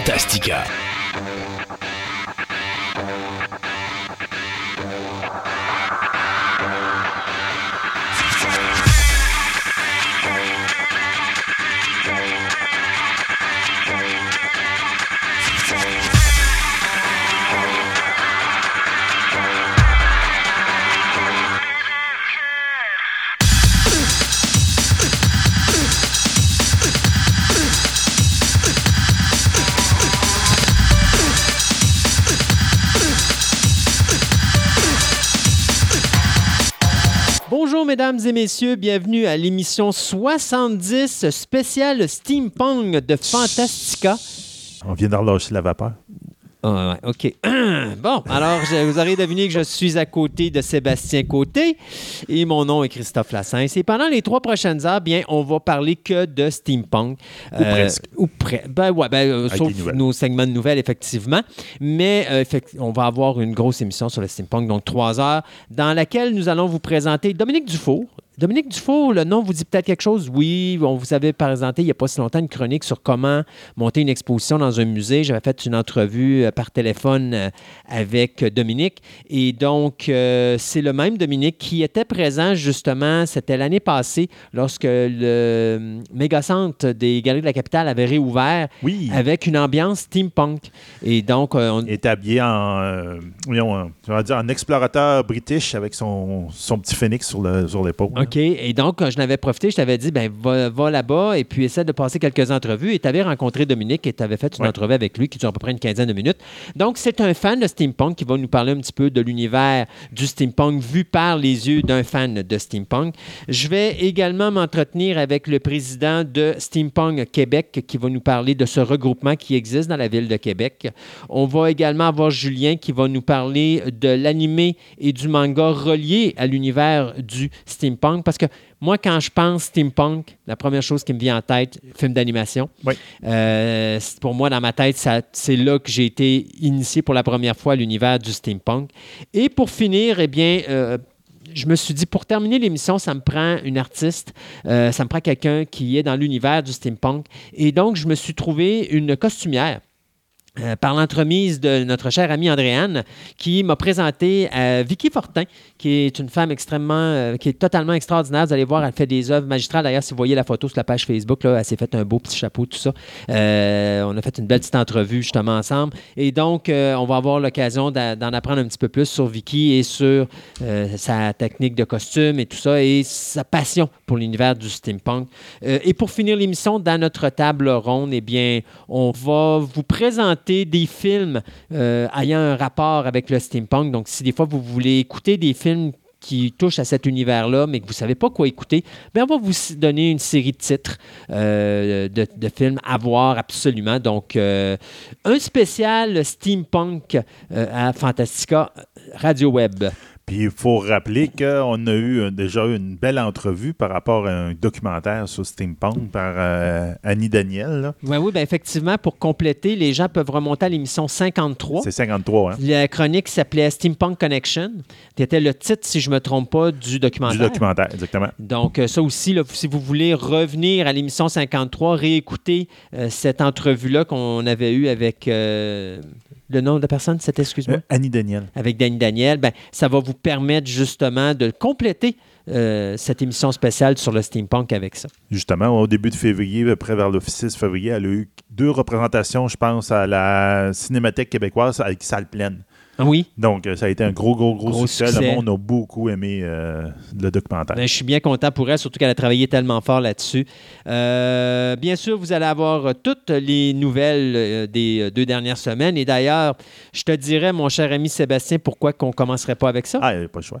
Fantastica. Et messieurs, bienvenue à l'émission 70 spéciale steampunk de Fantastica. On vient d'enlâcher la vapeur. Ah, ouais, OK. bon, alors, je- vous aurez deviné que je suis à côté de Sébastien Côté et mon nom est Christophe Lassens. Et pendant les trois prochaines heures, bien, on va parler que de steampunk. Ou presque. Ou près. Ben ouais, ben, euh, sauf nos segments de nouvelles, effectivement. Mais euh, effect- on va avoir une grosse émission sur le steampunk, donc trois heures, dans laquelle nous allons vous présenter Dominique Dufour. Dominique Dufour, le nom vous dit peut-être quelque chose? Oui, on vous avait présenté il n'y a pas si longtemps une chronique sur comment monter une exposition dans un musée. J'avais fait une entrevue euh, par téléphone euh, avec Dominique. Et donc, euh, c'est le même Dominique qui était présent justement, c'était l'année passée, lorsque le euh, mégacentre des Galeries de la Capitale avait réouvert Oui. avec une ambiance steampunk. Et donc, euh, on, Il est habillé en, euh, euh, je vais dire, en explorateur british avec son, son petit phénix sur l'épaule. OK. Et donc, quand je n'avais profité, je t'avais dit, ben, va, va là-bas et puis essaie de passer quelques entrevues. Et tu avais rencontré Dominique et tu avais fait une Ouais. entrevue avec lui qui dure à peu près une quinzaine de minutes. Donc, c'est un fan de steampunk qui va nous parler un petit peu de l'univers du steampunk vu par les yeux d'un fan de steampunk. Je vais également m'entretenir avec le président de Steampunk Québec qui va nous parler de ce regroupement qui existe dans la ville de Québec. On va également avoir Julien qui va nous parler de l'animé et du manga relié à l'univers du steampunk parce que moi, quand je pense steampunk, la première chose qui me vient en tête, film d'animation. Oui. Euh, pour moi, dans ma tête, c'est là que j'ai été initié pour la première fois à l'univers du steampunk. Et pour finir, eh bien, euh, je me suis dit, pour terminer l'émission, ça me prend une artiste, euh, ça me prend quelqu'un qui est dans l'univers du steampunk. Et donc, je me suis trouvé une costumière. Euh, par l'entremise de notre chère amie Andréane, qui m'a présenté euh, Vicky Fortin, qui est une femme extrêmement, euh, qui est totalement extraordinaire. Vous allez voir, elle fait des œuvres magistrales. D'ailleurs, si vous voyez la photo sur la page Facebook, elle s'est fait un beau petit chapeau, tout ça. On a fait une belle petite entrevue justement ensemble. Et donc, on va avoir l'occasion d'en apprendre un petit peu plus sur Vicky et sur sa technique de costume et tout ça, et sa passion pour l'univers du steampunk. Et pour finir l'émission, dans notre table ronde, eh bien, on va vous présenter des films euh, ayant un rapport avec le steampunk. Donc, si des fois vous voulez écouter des films qui touchent à cet univers-là, mais que vous ne savez pas quoi écouter, bien, on va vous donner une série de titres euh, de, films à voir absolument. Donc, euh, un spécial steampunk à Fantastica Radio Web. Puis il faut rappeler qu'on a eu déjà eu une belle entrevue par rapport à un documentaire sur Steampunk par euh, Annie Daniel. là. Ouais, oui, bien, effectivement, pour compléter, les gens peuvent remonter à l'émission 53. C'est 53, hein? La chronique s'appelait Steampunk Connection. C'était le titre, si je ne me trompe pas, du documentaire. Du documentaire, exactement. Donc, euh, ça aussi, là, si vous voulez revenir à l'émission 53, réécouter euh, cette entrevue-là qu'on avait eue avec euh, le nom de la personne, c'était, excuse-moi, Euh, Annie Daniel. avec Danny Daniel, ben, ça va vous permettre justement de compléter euh, cette émission spéciale sur le steampunk avec ça. Justement, au début de février, après vers le 6 février, elle a eu deux représentations, je pense, à la Cinémathèque québécoise avec salle pleine. Ah Oui, Donc, euh, ça a été un gros, gros, gros, Gros succès. succès. Le monde a beaucoup aimé euh, le documentaire. Ben, je suis bien content pour elle, surtout qu'elle a travaillé tellement fort là-dessus. Euh, bien sûr, vous allez avoir toutes les nouvelles des deux dernières semaines. Et d'ailleurs, je te dirais, mon cher ami Sébastien, pourquoi qu'on ne commencerait pas avec ça? Ah, il n'y a pas le choix.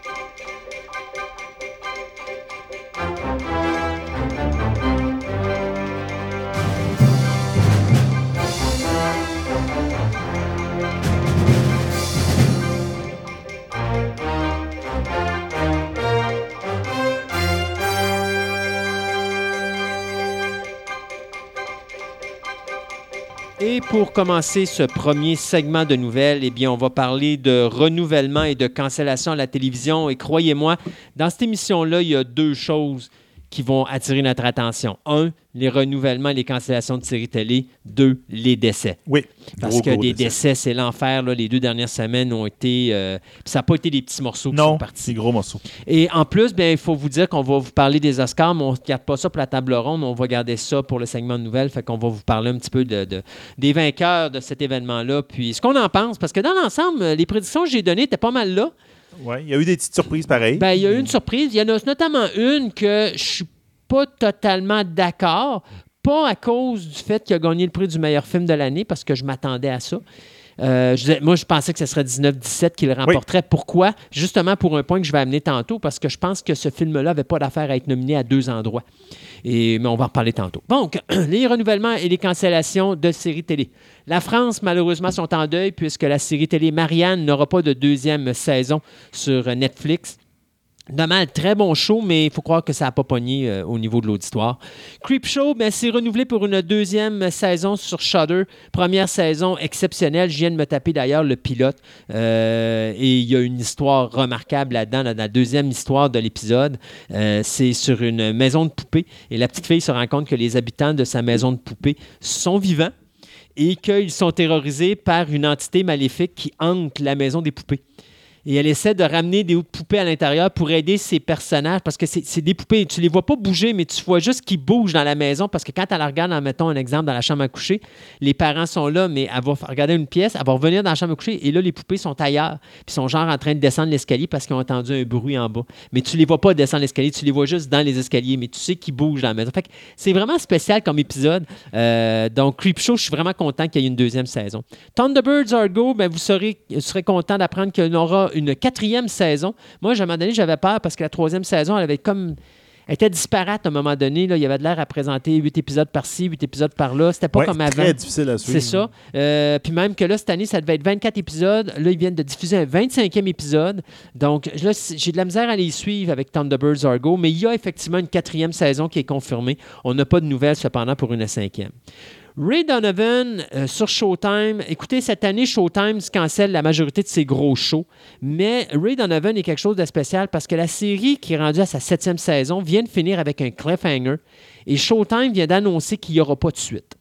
Et pour commencer ce premier segment de nouvelles, eh bien, on va parler de renouvellement et de cancellation à la télévision. Et croyez-moi, dans cette émission-là, il y a deux choses qui vont attirer notre attention. Un, les renouvellements et les cancellations de séries télé. Deux, les décès. Oui. Parce Gros, que gros des décès. décès, c'est l'enfer. Les deux dernières semaines ont été... euh, ça n'a pas été des petits morceaux qui Non, sont partis. c'est gros morceau. Et en plus, bien, il faut vous dire qu'on va vous parler des Oscars, mais on ne garde pas ça pour la table ronde, on va garder ça pour le segment de nouvelles. Fait qu'on va vous parler un petit peu de, de- des vainqueurs de cet événement-là, puis ce qu'on en pense. Parce que dans l'ensemble, les prédictions que j'ai données étaient pas mal là. Ouais, il y a eu des petites surprises pareilles. Ben, il y a eu une surprise. Il y en a notamment une que je suis pas totalement d'accord. Pas à cause du fait qu'il a gagné le prix du meilleur film de l'année, parce que je m'attendais à ça. Euh, je disais- moi, je pensais que ce serait 19-17 qui le remporterait. Pourquoi? Justement pour un point que je vais amener tantôt, parce que je pense que ce film-là n'avait pas d'affaire à être nominé à deux endroits. Et, mais on va en reparler tantôt. Donc, les renouvellements et les cancellations de séries télé. La France, malheureusement, sont en deuil puisque la série télé Marianne n'aura pas de deuxième saison sur Netflix. Dommage, très bon show, mais il faut croire que ça n'a pas pogné euh, au niveau de l'auditoire. Creepshow, ben, c'est renouvelé pour une deuxième saison sur Shudder. Première saison exceptionnelle. Je viens de me taper d'ailleurs le pilote. Euh, et il y a une histoire remarquable là-dedans. Dans la deuxième histoire de l'épisode, Euh, c'est sur une maison de poupée. Et la petite fille se rend compte que les habitants de sa maison de poupée sont vivants et qu'ils sont terrorisés par une entité maléfique qui hante la maison des poupées. Et elle essaie de ramener des poupées à l'intérieur pour aider ses personnages parce que c'est des poupées. Tu les vois pas bouger, mais tu vois juste qu'ils bougent dans la maison parce que quand elle regarde, en mettons un exemple dans la chambre à coucher, les parents sont là, mais elle va regarder une pièce, elle va revenir dans la chambre à coucher et là, les poupées sont ailleurs. Puis sont genre en train de descendre l'escalier parce qu'ils ont entendu un bruit en bas. Mais tu les vois pas descendre l'escalier, tu les vois juste dans les escaliers, mais tu sais qu'ils bougent dans la maison. Fait c'est vraiment spécial comme épisode. Euh, donc, Creepshow, je suis vraiment content qu'il y ait une deuxième saison. Thunderbirds Argo, ben, vous, serez, vous serez content d'apprendre qu'il y aura une quatrième saison. Moi, à un moment donné, j'avais peur parce que la troisième saison, elle avait comme. Elle était disparate à un moment donné. Là. Il y avait de l'air à présenter huit épisodes par-ci, huit épides par-là. C'était pas Ouais, comme avant. Très difficile à suivre. C'est ça. Euh, puis même que là, cette année, ça devait être 24 épisodes. Là, ils viennent de diffuser un 25e épisode. Donc là, j'ai de la misère à les suivre avec Thunderbirds Argo, mais il y a effectivement une quatrième saison qui est confirmée. On n'a pas de nouvelles cependant pour une cinquième. Ray Donovan euh, sur Showtime. Écoutez, cette année, Showtime cancelle la majorité de ses gros shows. Mais Ray Donovan est quelque chose de spécial parce que la série qui est rendue à sa septième saison vient de finir avec un cliffhanger. Et Showtime vient d'annoncer qu'il n'y aura pas de suite.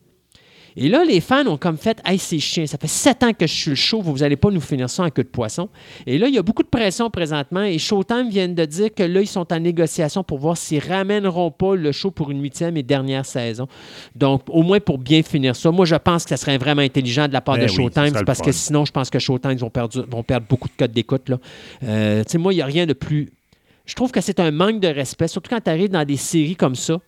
Et là, les fans ont comme fait Hey, c'est chiant, ça fait sept ans que je suis le show, vous n'allez pas nous finir ça en queue de poisson. Et là, il y a beaucoup de pression présentement et Showtime vient de dire que là, ils sont en négociation pour voir s'ils ramèneront pas le show pour une huitième et dernière saison. Donc, au moins pour bien finir ça. Moi, je pense que ça serait vraiment intelligent de la part de oui, Showtime, parce que sinon, je pense que Showtime vont perdre, vont perdre beaucoup de codes d'écoute. Euh, tu sais, moi, il n'y a rien de plus. Je trouve que c'est un manque de respect, surtout quand tu arrives dans des séries comme ça,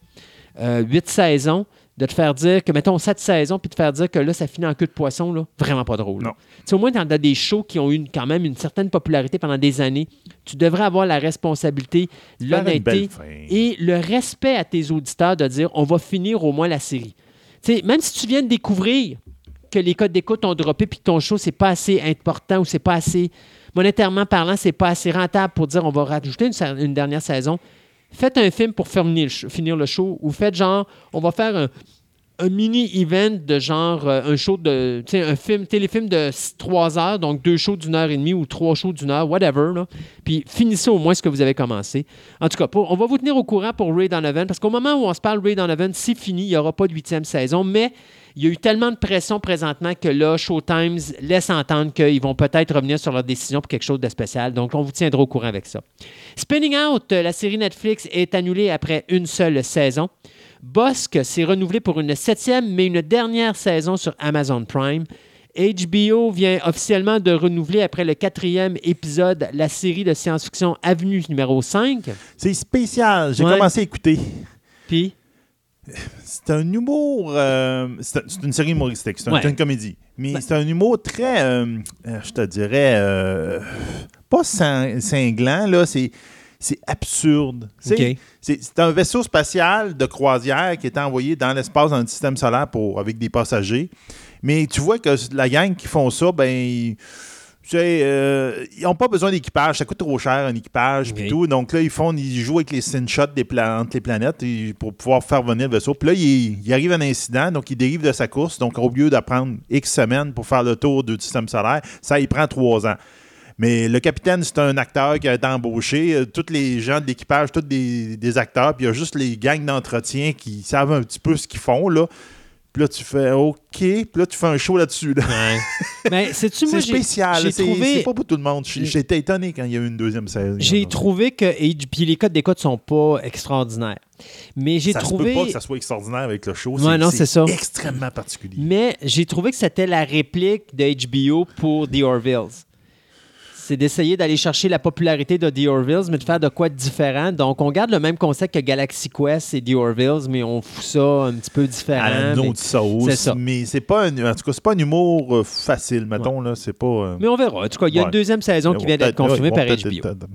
euh, huit saisons, de te faire dire que, mettons, sept saisons, puis de te faire dire que là, ça finit en queue de poisson, là, vraiment pas drôle. Non. Tu sais, au moins, dans dans des shows qui ont eu quand même une certaine popularité pendant des années, tu devrais avoir la responsabilité, l'honnêteté et le respect à tes auditeurs de dire on va finir au moins la série. Tu sais, même si tu viens de découvrir que les codes d'écoute ont droppé puis que ton show, c'est pas assez important ou c'est pas assez, monétairement parlant, c'est pas assez rentable pour dire on va rajouter une dernière saison, faites un film pour finir le show, ou faites genre, on va faire un, un mini-event de genre euh, un show de, un film, téléfilm de trois heures, donc deux shows d'une heure et demie ou trois shows d'une heure, whatever. Puis finissez au moins ce que vous avez commencé. En tout cas, on va vous tenir au courant pour Ray Donovan, parce qu'au moment où on se parle Ray Donovan, c'est fini, il n'y aura pas de huitième saison, mais il y a eu tellement de pression présentement que là, Showtime laisse entendre qu'ils vont peut-être revenir sur leur décision pour quelque chose de spécial. Donc, on vous tiendra au courant avec ça. Spinning Out, euh, la série Netflix, est annulée après une seule saison. Bosque s'est renouvelé pour une septième, mais une dernière saison sur Amazon Prime. HBO vient officiellement de renouveler après le quatrième épisode la série de science-fiction Avenue numéro 5. C'est spécial. J'ai Ouais. commencé à écouter. Puis, C'est un humour. euh, c'est une série humoristique, c'est un- Ouais. c'est une comédie. Mais Ben- c'est un humour très, euh, euh, je te dirais, euh, pas cin- cinglant, là. C'est. C'est absurde. C'est un vaisseau spatial de croisière qui est envoyé dans l'espace dans le système solaire pour, avec des passagers. Mais tu vois que la gang qui font ça, ben, ils- tu sais, euh, ils n'ont pas besoin d'équipage. Ça coûte trop cher, un équipage, puis Ok. tout. Donc là, ils font, ils jouent avec les screenshots des pla- entre les planètes et- pour pouvoir faire venir le vaisseau. Puis là, il, il arrive un incident, donc il dérive de sa course. Donc, au lieu d'apprendre X semaines pour faire le tour du système solaire, ça, il prend trois ans. Mais le capitaine, c'est un acteur qui a été embauché. Tous les gens de l'équipage, tous des, des acteurs. Puis il y a juste les gangs d'entretien qui savent un petit peu ce qu'ils font, là. Puis là, tu fais OK. Puis là, tu fais un show là-dessus. là. mais moi, C'est spécial. C'est trouvé- c'est pas pour tout le monde. J'étais étonné quand il y a eu une deuxième saison. J'ai trouvé que. Et puis les codes d'écoute sont pas extraordinaires. Mais j'ai ça trouvé. peut pas que ça soit extraordinaire avec le show. Ouais, non, c'est ça. extrêmement particulier. Mais j'ai trouvé que c'était la réplique de HBO pour The Orville's. C'est d'essayer d'aller chercher la popularité de The Orville's, mais de faire de quoi de différent. Donc, on garde le même concept que Galaxy Quest et The Orville's, mais on fout ça un petit peu différent. à autre sauce. ça. Mais c'est pas un, en tout cas, c'est pas un humour euh, facile, mettons. Là, c'est pas. euh, Mais on verra. En tout cas, il y a Ouais. une deuxième saison qui vient d'être confirmée par HBO.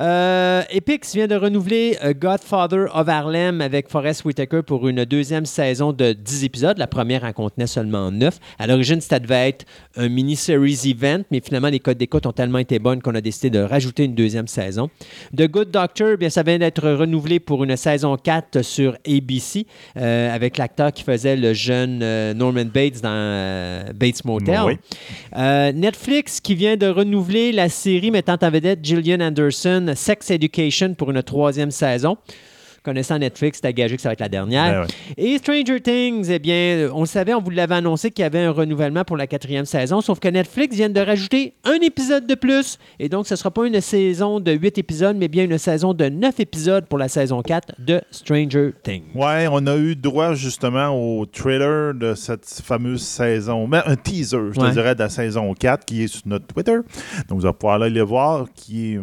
Euh, Epix vient de renouveler euh, Godfather of Harlem avec Forrest Whitaker pour une deuxième saison de 10 épisodes. La première en contenait seulement 9. À l'origine, ça devait être un mini-series event, mais finalement, les codes d'écoute ont tellement été bonnes qu'on a décidé de rajouter une deuxième saison. The Good Doctor, bien, ça vient d'être renouvelé pour une saison 4 sur ABC euh, avec l'acteur qui faisait le jeune euh, Norman Bates dans Bates Motel. Oui. Netflix qui vient de renouveler la série mettant en vedette Gillian Anderson, Sex Education, pour une troisième saison. Connaissant Netflix, c'est gagé que ça va être la dernière. Ben ouais. Et Stranger Things, eh bien, on le savait, on vous l'avait annoncé qu'il y avait un renouvellement pour la quatrième saison, sauf que Netflix vient de rajouter un épisode de plus. Et donc, ce ne sera pas une saison de huit épisodes, mais bien une saison de neuf épisodes pour la saison 4 de Stranger Things. Ouais, on a eu droit justement au trailer de cette fameuse saison, mais un teaser, je Ouais. te dirais, de la saison 4 qui est sur notre Twitter. Donc vous allez pouvoir aller le voir, qui est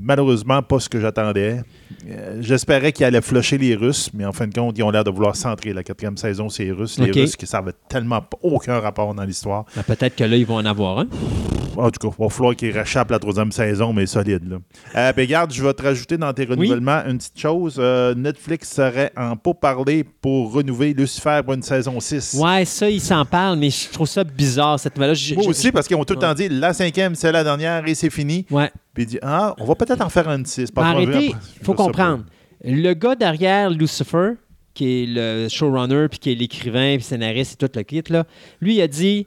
malheureusement pas ce que j'attendais. Euh, J'espérais qu'il allait flusher les Russes, mais en fin de compte, ils ont l'air de vouloir centrer la quatrième saison sur les Russes. Les. Russes qui n'avaient tellement pas- aucun rapport dans l'histoire. Ben, Peut-être que là, ils vont en avoir un. En tout cas, il va falloir qu'ils réchappent la troisième saison, mais solide. Là. Euh, ben, regarde, je vais te rajouter dans tes renouvellements une petite chose. Euh, Netflix serait en parler pour renouveler Lucifer pour une saison 6. Ouais, ça, ils s'en parlent, mais je trouve ça bizarre, cette nouvelle-là. Moi je- aussi, parce qu'ils ont tout le temps dit la cinquième, c'est la dernière et c'est fini. Ouais. Puis il dit Ah, on va peut-être en faire une 6. Mais arrêtez, il faut comprendre. Le gars derrière Lucifer, qui est le showrunner, puis qui est l'écrivain, puis scénariste et tout le kit, là, lui, il a dit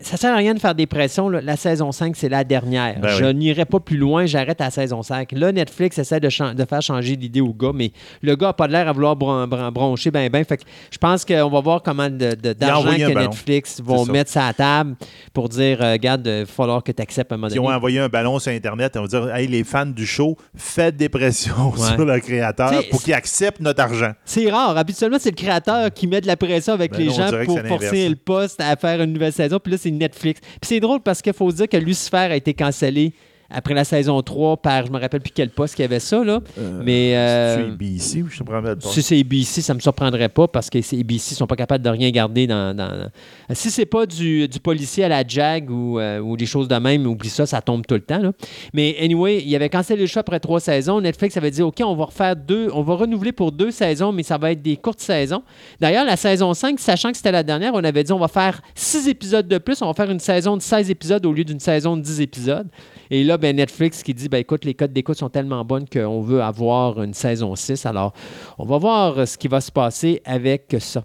ça sert à rien de faire des pressions. là. La saison 5, c'est la dernière. Ben je oui. n'irai pas plus loin, j'arrête à la saison 5. Là, Netflix essaie de, faire changer l'idée au gars, mais le gars n'a pas l'air à vouloir bron- bron- broncher ben ben. Fait que je pense qu'on va voir comment d'argent que ballon. Netflix vont mettre ça à la table pour dire, euh, regarde, il va falloir que tu acceptes un moment Ils ont envoyé un ballon sur Internet et on va dire Hey, les fans du show, faites des pressions Ouais. sur le créateur T'sais, pour qu'il accepte notre argent. C'est rare. Habituellement, c'est le créateur qui met de la pression avec Ben les non, gens pour forcer le poste à faire une nouvelle saison. Puis là, c'est Netflix. Puis c'est drôle parce qu'il faut dire que Lucifer a été cancellé après la saison 3 par, je me rappelle plus quel poste qu'il y avait ça, là. Mais euh, C'est ABC ou je te rappelle pas. si c'est ABC, ça me surprendrait pas parce que ces ABC sont pas capables de rien garder dans. dans- Si c'est pas du, du policier à la Jag ou, euh, ou des choses de même, oublie ça, ça tombe tout le temps. là. Mais anyway, il avait cancellé le show après trois saisons. Netflix avait dit OK, on va refaire deux, on va renouveler pour deux saisons, mais ça va être des courtes saisons. D'ailleurs, la saison 5, sachant que c'était la dernière, on avait dit on va faire six épisodes de plus, on va faire une saison de 16 épisodes au lieu d'une saison de 10 épisodes. Et là, ben, Netflix qui dit ben, écoute, les codes d'écoute sont tellement bonnes qu'on veut avoir une saison 6. Alors, on va voir euh, ce qui va se passer avec ça.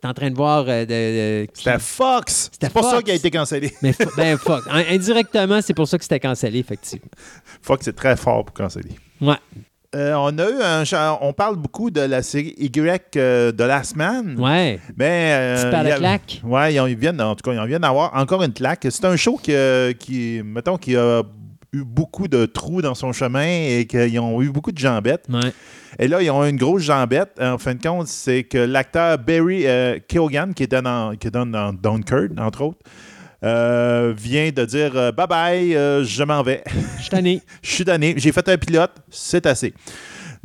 Tu es en train de voir. euh, de- C'était Fox. C'était C'est pour ça Fox. qu'il a été cancellé. Mais ben. In- Indirectement, c'est pour ça que c'était cancellé, effectivement. Fox est très fort pour canceller. Ouais. Euh, on a eu un on parle beaucoup de la série Y euh, de Last Man. Ouais. Mais euh, il y a- claques. Ouais, ils, ils viennent en tout cas, ils en viennent d'avoir encore une claque. C'est un show qui, euh, qui mettons qui a eu beaucoup de trous dans son chemin et qu'ils ont eu beaucoup de jambettes. Ouais. Et là, ils ont une grosse jambette. En fin de compte, c'est que l'acteur Barry euh, Keoghan, qui était dans, qui est dans, dans Dunkirk, entre autres, euh, vient de dire euh, bye bye, euh, je m'en vais. Je suis tanné. je suis donné, j'ai fait un pilote, c'est assez.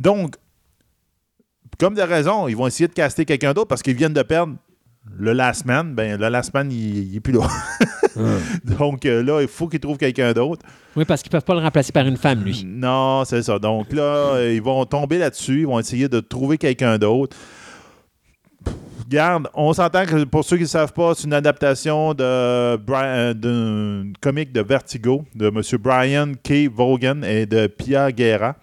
Donc, comme de raison, ils vont essayer de caster quelqu'un d'autre parce qu'ils viennent de perdre le Last Man. Ben, le Last Man, il n'est plus là. Donc euh, là, il faut qu'ils trouvent quelqu'un d'autre. Oui, parce qu'ils peuvent pas le remplacer par une femme, lui. Non, c'est ça. Donc là, ils vont tomber là-dessus. Ils vont essayer de trouver quelqu'un d'autre. Regarde, on s'entend que pour ceux qui ne savent pas, c'est une adaptation euh, d'un comique de Vertigo de M. Brian K. Vaughan et de Pierre Guerra,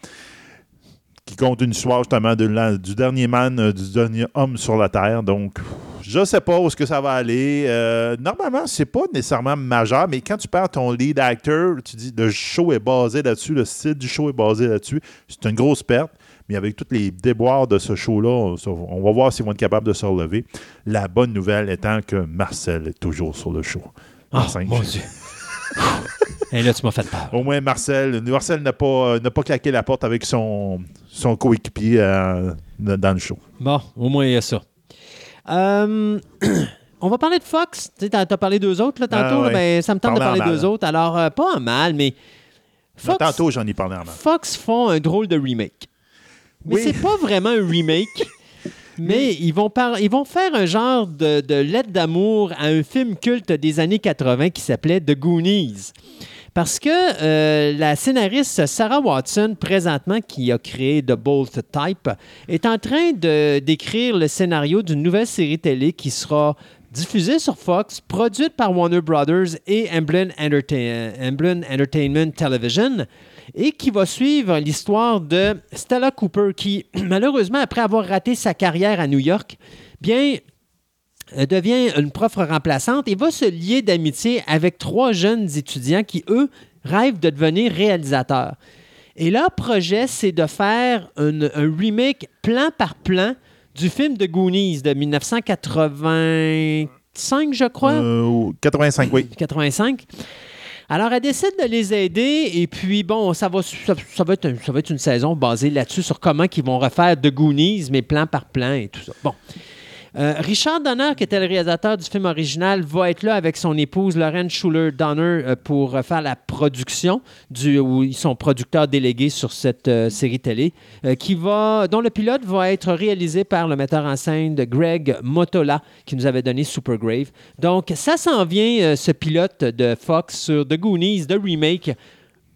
qui compte une histoire justement de du dernier man, euh, du dernier homme sur la Terre. Donc, je sais pas où est-ce que ça va aller. Euh, normalement, c'est pas nécessairement majeur, mais quand tu perds ton lead actor, tu dis le show est basé là-dessus, le style du show est basé là-dessus. C'est une grosse perte. Mais avec tous les déboires de ce show-là, on, va voir s'ils vont être capables de se relever. La bonne nouvelle étant que Marcel est toujours sur le show. Oh, mon Dieu. Et là, tu m'as fait peur. Au moins, Marcel, Marcel n'a pas, euh, pas claqué la porte avec son, son coéquipier euh, dans le show. Bon, au moins, il y a ça. Euh, on va parler de Fox. Tu sais, as, parlé d'eux autres là, tantôt. Ah, là, ben, ça me tente de Parler mal. d'eux autres. Alors, pas en mal, mais Fox, Tantôt, j'en ai parlé en main. Fox font un drôle de remake. Mais Oui. c'est pas vraiment un remake. Mais ils vont, par- ils vont faire un genre de, de lettre d'amour à un film culte des années 80 qui s'appelait The Goonies. Parce que euh, la scénariste Sarah Watson, présentement, qui a créé The Bolt Type, est en train de- d'écrire le scénario d'une nouvelle série télé qui sera diffusée sur Fox, produite par Warner Brothers et Entertain- Amblin Entertainment Television, et qui va suivre l'histoire de Stella Cooper, qui, malheureusement, après avoir raté sa carrière à New York, bien, elle devient une prof remplaçante et va se lier d'amitié avec trois jeunes étudiants qui, eux, rêvent de devenir réalisateurs. Et leur projet, c'est de faire un, un remake plan par plan du film de Goonies de 1985, je crois. Euh, 85, oui. 85. Alors, elle décide de les aider et puis, bon, ça va, être, une saison basée là-dessus sur comment ils vont refaire The Goonies, mais plan par plan et tout ça. Bon. Euh, Richard Donner, qui était le réalisateur du film original, va être là avec son épouse Lauren Schuler Donner euh, pour faire la production, du, où ils sont producteurs sur cette euh, série télé, qui va, dont le pilote va être réalisé par le metteur en scène de Greg Motola, qui nous avait donné Supergrave. Donc, ça s'en vient, ce pilote de Fox sur The Goonies, de remake,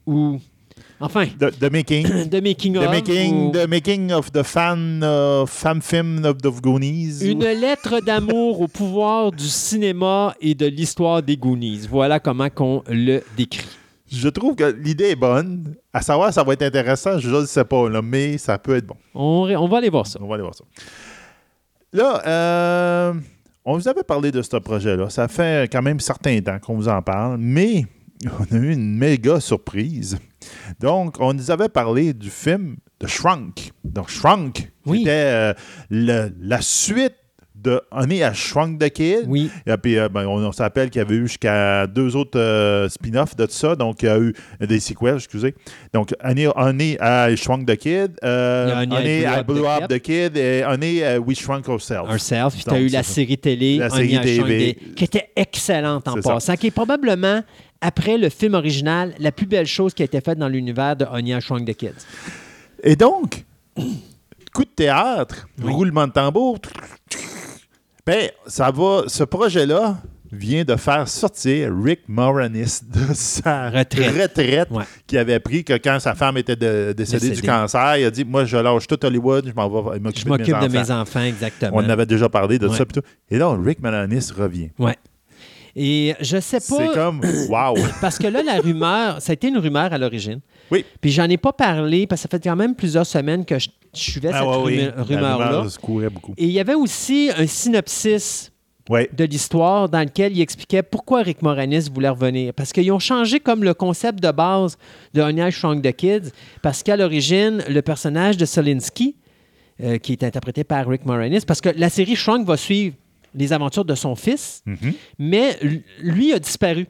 ou, enfin, The, the making. The of, making, ou- the making of the fan, uh, fan film of the Goonies. Une lettre d'amour au pouvoir du cinéma et de l'histoire des Goonies. Voilà comment qu'on le décrit. Je trouve que l'idée est bonne. À savoir, ça va être intéressant, je ne sais pas, là, mais ça peut être bon. On, va aller voir ça. On va aller voir ça. Là, euh, on vous avait parlé de ce projet-là. Ça fait quand même un certain temps qu'on vous en parle, mais on a eu une méga surprise. Donc, on nous avait parlé du film de Shrunk. Donc, Shrunk, Oui. c'était euh, le- la suite de Honey a Shrunk the Kid. Oui, Et puis, euh, ben, on, on se rappelle qu'il y avait eu jusqu'à deux autres euh, spin-offs de tout ça. Donc, il y a eu des sequels, excusez. Donc, Honey, Honey I Shrunk the Kid, euh, Honey, I Blew Up the the Kid et Honey, uh, We Shrunk Ourselves. Ourselves. Puis tu as eu la série télé, La série TV. qui était excellente en ça. passant, qui est probablement, après le film original, la plus belle chose qui a été faite dans l'univers de Anya Shrunk the Kids. Et donc, coup de théâtre, Oui. roulement de tambour. Ben, ça va. Ce projet-là vient de faire sortir Rick Moranis de sa Retraite. retraite Ouais. qu'il avait pris que quand sa femme était de- décédée du cancer, il a dit Moi, je lâche tout Hollywood, je m'en vais Je m'occuper m'occupe de de mes mes enfants. enfants, exactement. On avait déjà parlé de Ouais. ça. tout. Et là, Rick Moranis revient. Ouais. Et je sais C'est pas. comme Wow! Parce que là, la rumeur, ça a été une rumeur à l'origine. Oui. Puis j'en ai pas parlé parce que ça fait quand même plusieurs semaines que je, je suivais Ah cette ouais, oui. rumeur-là. rumeur se courait beaucoup. Et il y avait aussi un synopsis Oui. de l'histoire dans lequel il expliquait pourquoi Rick Moranis voulait revenir. Parce qu'ils ont changé comme le concept de base de Honey, I Shrunk the Kids, parce qu'à l'origine, le personnage de Solinsky, euh, qui est interprété par Rick Moranis, parce que la série Shrunk va suivre les aventures de son fils, Mhm. mais lui a disparu.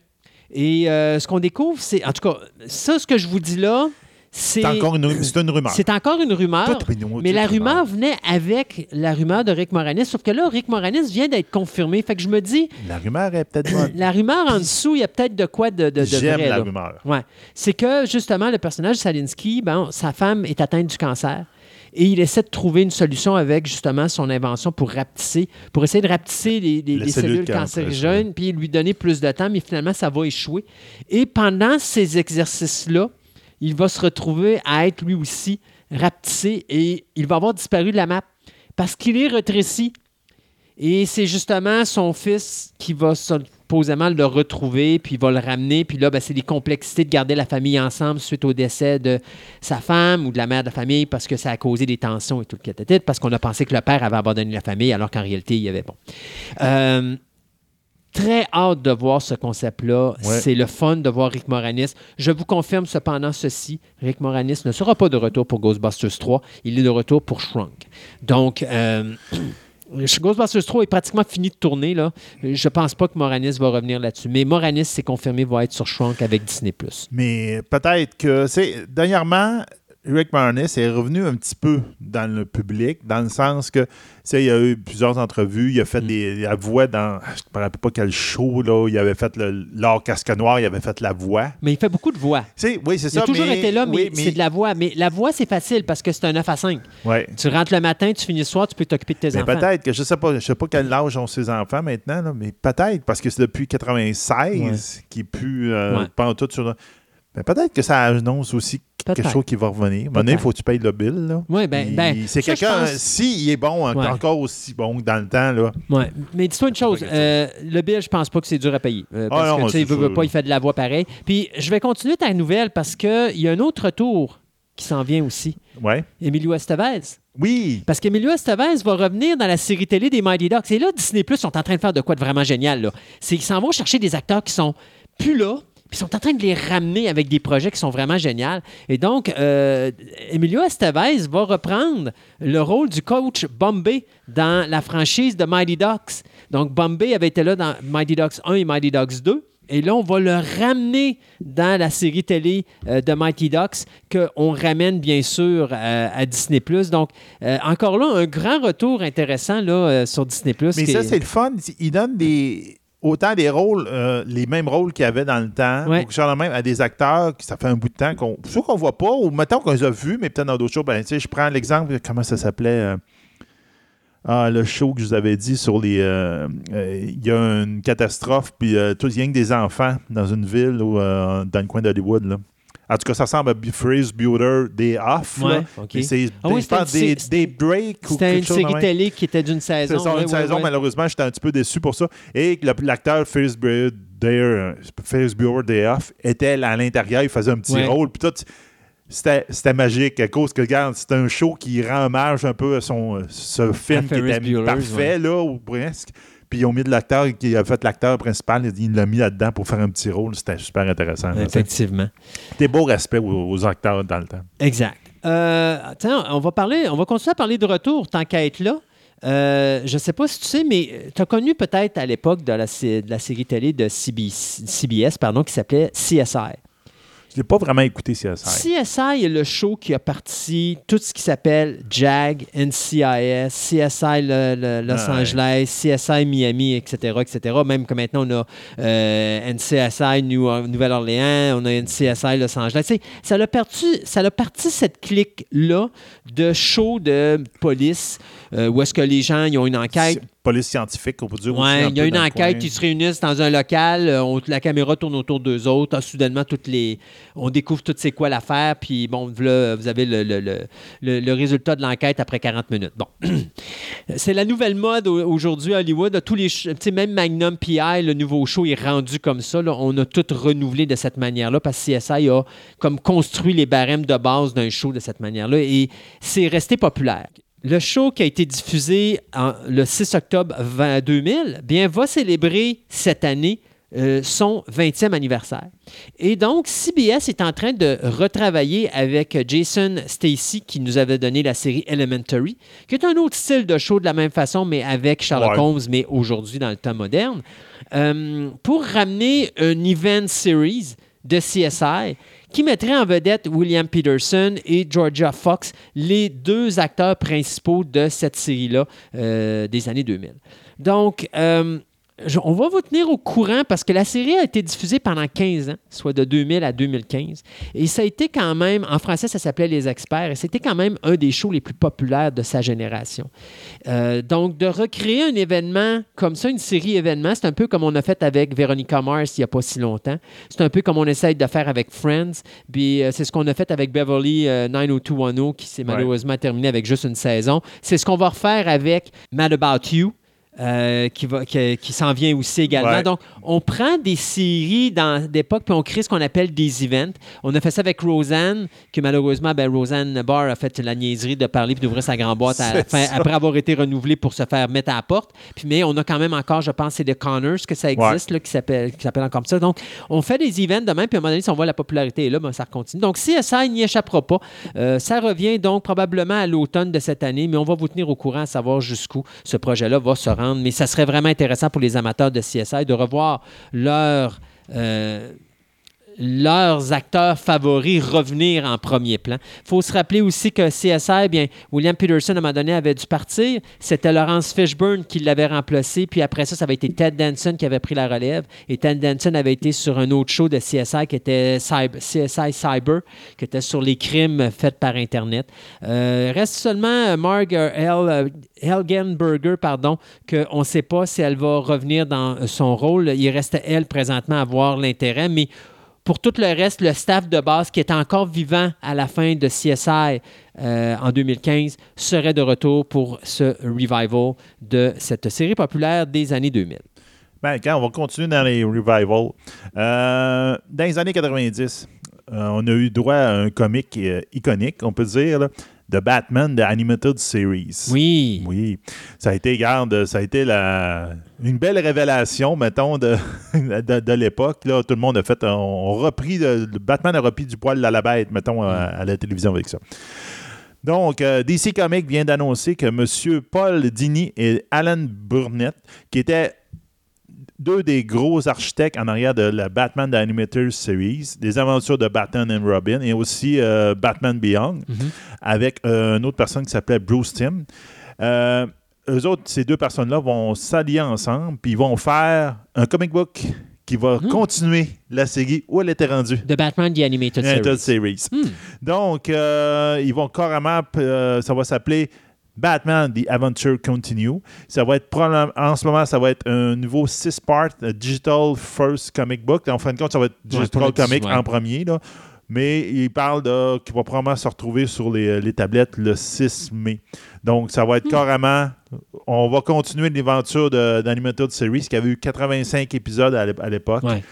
Et euh, ce qu'on découvre, c'est. En tout cas, ça, ce que je vous dis là, c'est. C'est encore une, rumeur. C'est encore une rumeur. Tout Mais la rumeur. venait avec la rumeur de Rick Moranis. Sauf que là, Rick Moranis vient d'être confirmé. Fait que je me dis, La rumeur est peut-être bonne. la rumeur en dessous, il y a peut-être de quoi de, de, de J'aime la là. rumeur. Ouais. C'est que justement, le personnage de Salinsky, ben, sa femme est atteinte du cancer. Et il essaie de trouver une solution avec justement son invention pour rapetisser, pour essayer de rapetisser les, les- Les les cellules cellules cancérigènes, puis lui donner plus de temps, mais finalement, ça va échouer. Et pendant ces exercices-là, il va se retrouver à être lui aussi rapetissé et il va avoir disparu de la map parce qu'il est rétréci. Et c'est justement son fils qui va supposément le retrouver, puis il va le ramener. Puis là, ben, c'est les complexités de garder la famille ensemble suite au décès de sa femme ou de la mère de la famille parce que ça a causé des tensions et tout le catatite, parce qu'on a pensé que le père avait abandonné la famille alors qu'en réalité, il y avait bon. Euh, Très hâte de voir ce concept-là. Ouais. C'est le fun de voir Rick Moranis. Je vous confirme cependant ceci. Rick Moranis ne sera pas de retour pour Ghostbusters 3. Il est de retour pour Shrunk. Donc, euh, Ghostbusters 3 est pratiquement fini de tourner. Là. Je pense pas que Moranis va revenir là-dessus. Mais Moranis, c'est confirmé, va être sur Shrunk avec Disney+. Mais peut-être que, dernièrement, Rick Moranis est revenu un petit peu dans le public, dans le sens que, tu sais, il y a eu plusieurs entrevues, il a Mm. fait des, la voix dans, je ne me rappelle pas quel show, là, il avait fait l'or casque noir, il avait fait la voix. Mais il fait beaucoup de voix. Tu sais, oui, c'est Il a ça. toujours mais- été là, mais, oui, c'est de la voix. Mais la voix, c'est facile parce que c'est un 9 à 5. Ouais. Tu rentres le matin, tu finis le soir, tu peux t'occuper de tes Mais enfants. peut-être que je sais pas, je sais pas quel âge ont ses enfants maintenant, là, mais peut-être parce que c'est depuis 96 qu'il est plus euh, Ouais. tout sur. Mais peut-être que ça annonce aussi quelque chose qui va revenir. Donné, il faut que tu payes le bill. Là. Oui, ben- Il- ben, c'est quelqu'un, pense- s'il est bon, Ouais. encore aussi bon que dans le temps, là. Ouais. Mais dis-toi une chose, euh, le bill, je pense pas que c'est dur à payer. Euh, parce Ah non, que, tu sais, il veut, veut pas, il fait de la voix pareil. Puis je vais continuer ta nouvelle parce qu'il y a un autre retour qui s'en vient aussi. Ouais. Emilio Estevez. Oui. Parce qu'Emilio Estevez va revenir dans la série télé des Mighty Ducks. Et là, Disney Plus sont en train de faire de quoi de vraiment génial. C'est qu'ils s'en vont chercher des acteurs qui sont plus là, ils sont en train de les ramener avec des projets qui sont vraiment géniaux. Et donc, euh, Emilio Estevez va reprendre le rôle du coach Bombay dans la franchise de Mighty Ducks. Donc, Bombay avait été là dans Mighty Ducks 1 et Mighty Ducks 2. Et là, on va le ramener dans la série télé euh, de Mighty Ducks qu'on ramène bien sûr euh, à Disney+. Donc, euh, encore là, un grand retour intéressant là, euh, sur Disney+. Mais ça, est- c'est le fun. Il donne des. Autant des rôles, euh, les mêmes rôles qu'il y avait dans le temps, Ouais. ou même à des acteurs qui ça fait un bout de temps qu'on. Soit qu'on voit pas, ou mettons qu'on les a vus, mais peut-être dans d'autres shows. Ben, je prends l'exemple, comment ça s'appelait euh, ah, le show que je vous avais dit sur les. euh, euh, Il y a une catastrophe, puis tout, il y a que des enfants dans une ville ou dans le coin d'Hollywood. En tout cas, ça ressemble à Freeze Builder Day Off. Ouais, C'est Ah oui, c'était une des, des breaks ou C'était quelque une chose de série même. télé qui était d'une saison. C'est ça, ouais, une ouais, saison, ouais. malheureusement, j'étais un petit peu déçu pour ça. Et l'acteur Ferris Bueller, euh, Ferris Bueller Day Off était à l'intérieur, il faisait un petit Ouais. rôle. Puis tout, c'était c'était magique à cause que, regarde, c'est un show qui rend hommage un peu à son, euh, ce film qui Ferris était Bueller's, parfait, là, ou presque. Puis ils ont mis de l'acteur qui a fait l'acteur principal, il l'a mis là-dedans pour faire un petit rôle. C'était super intéressant. Effectivement. C'était beau respect aux, aux acteurs dans le temps. Exact. Euh, tiens, on va parler, on va continuer à parler de retour tant qu'à être là. Euh, je ne sais pas si tu sais, mais tu as connu peut-être à l'époque de la, sé- de la série télé de CBS, CBS pardon, qui s'appelait CSI. Je l'ai pas vraiment écouté, CSI. CSI est le show qui a parti tout ce qui s'appelle JAG, NCIS, CSI le- le- Los. Angeles, CSI Miami, etc., etc. Même que maintenant, on a euh, NCSI New- Nouvelle-Orléans, on a NCSI Los Angeles. Ça a parti, ça a parti cette clique-là de shows de police euh, où est-ce que les gens ils ont une enquête? Police scientifique, on peut dire. un il y a une enquête, ils se réunissent dans un local, euh, on- la caméra tourne autour d'eux autres, ah, soudainement, toutes les, on découvre tout c'est quoi l'affaire, puis bon, là, vous avez le, le- le- le- le résultat de l'enquête après 40 minutes. Bon. c'est la nouvelle mode au- aujourd'hui à Hollywood. Tous les, même Magnum PI, le nouveau show est rendu comme ça. là. On a tout renouvelé de cette manière-là parce que CSI a comme construit les barèmes de base d'un show de cette manière-là et c'est resté populaire. Le show qui a été diffusé en- le 6 octobre 20 2000 bien, va célébrer cette année euh, son 20e anniversaire. Et donc, CBS est en train de retravailler avec Jason Stacy, qui nous avait donné la série Elementary, qui est un autre style de show de la même façon, mais avec Sherlock Ouais. Holmes, mais aujourd'hui dans le temps moderne, euh, pour ramener un event series de CSI qui mettrait en vedette William Peterson et Georgia Fox, les deux acteurs principaux de cette série-là euh, des années 2000. Donc, euh, je- on va vous tenir au courant parce que la série a été diffusée pendant 15 ans, soit de 2000 à 2015. Et ça a été quand même, en français, ça s'appelait Les Experts, et c'était quand même un des shows les plus populaires de sa génération. Euh, donc, de recréer un événement comme ça, une série événement, c'est un peu comme on a fait avec Veronica Mars il n'y a pas si longtemps. C'est un peu comme on essaye de faire avec Friends. Puis euh, c'est ce qu'on a fait avec Beverly euh, 90210 qui s'est malheureusement terminé avec juste une saison. C'est ce qu'on va refaire avec Mad About You. Euh, qui, va, qui, qui s'en vient aussi également. Ouais. Donc, on prend des séries dans d'époque, puis on crée ce qu'on appelle des events. On a fait ça avec Roseanne, que malheureusement, ben, Roseanne Barr a fait la niaiserie de parler puis d'ouvrir sa grande boîte à fin, après avoir été renouvelée pour se faire mettre à la porte. Puis, mais on a quand même encore, je pense, c'est The Connors que ça existe, là, qui s'appelle encore comme ça. Donc, on fait des events demain, puis à un moment donné, si on voit la popularité est là, ben, ça continue. Donc, CSI n'y échappera pas. Euh, ça revient donc probablement à l'automne de cette année, mais on va vous tenir au courant à savoir jusqu'où ce projet-là va se rendre. Mais ça serait vraiment intéressant pour les amateurs de CSI de revoir leur. euh, leurs acteurs favoris revenir en premier plan. Il faut se rappeler aussi que CSI, bien, William Peterson, à un moment donné, avait dû partir. C'était Laurence Fishburne qui l'avait remplacé. Puis après ça, ça avait été Ted Danson qui avait pris la relève. Et Ted Danson avait été sur un autre show de CSI qui était CSI Cyber, qui était sur les crimes faits par Internet. Euh, reste seulement euh, Marg euh, Hel- Helgenberger, pardon, qu'on ne sait pas si elle va revenir dans son rôle. Il reste elle présentement à voir l'intérêt, mais pour tout le reste, le staff de base qui est encore vivant à la fin de CSI euh, en 2015 serait de retour pour ce revival de cette série populaire des années 2000. Ben, quand on va continuer dans les revivals. Euh, dans les années 90, euh, on a eu droit à un comique iconique, on peut dire, de Batman de Animated Series. Oui. Oui, ça a été, garde, ça a été la, une belle révélation, mettons, de, de, de l'époque. Là, tout le monde a fait, on, repris, le, le Batman a repris du poil à la bête, mettons, à, à la télévision avec ça. Donc, euh, DC Comics vient d'annoncer que M. Paul Dini et Alan Burnett, qui étaient deux des gros architectes en arrière de la Batman The Animated Series, des aventures de Batman and Robin et aussi euh, Batman Beyond, avec euh, une autre personne qui s'appelait Bruce Timm. Euh, eux autres, ces deux personnes-là vont s'allier ensemble, puis ils vont faire un comic book qui va continuer la série où elle était rendue. The Batman The Animated Animated Series. Series. Donc, euh, ils vont carrément, ça va s'appeler Batman The Adventure Continue. Ça va être, en ce moment, ça va être un nouveau six-part euh, Digital First Comic Book. En fin de compte, ça va être Digital Comic en premier. Là. Mais il parle de qu'il va probablement se retrouver sur les, les tablettes le 6 mai. Donc, ça va Hmm. être carrément. On va continuer l'aventure de- d'Animated Series qui avait eu 85 épisodes à l'époque. Ouais.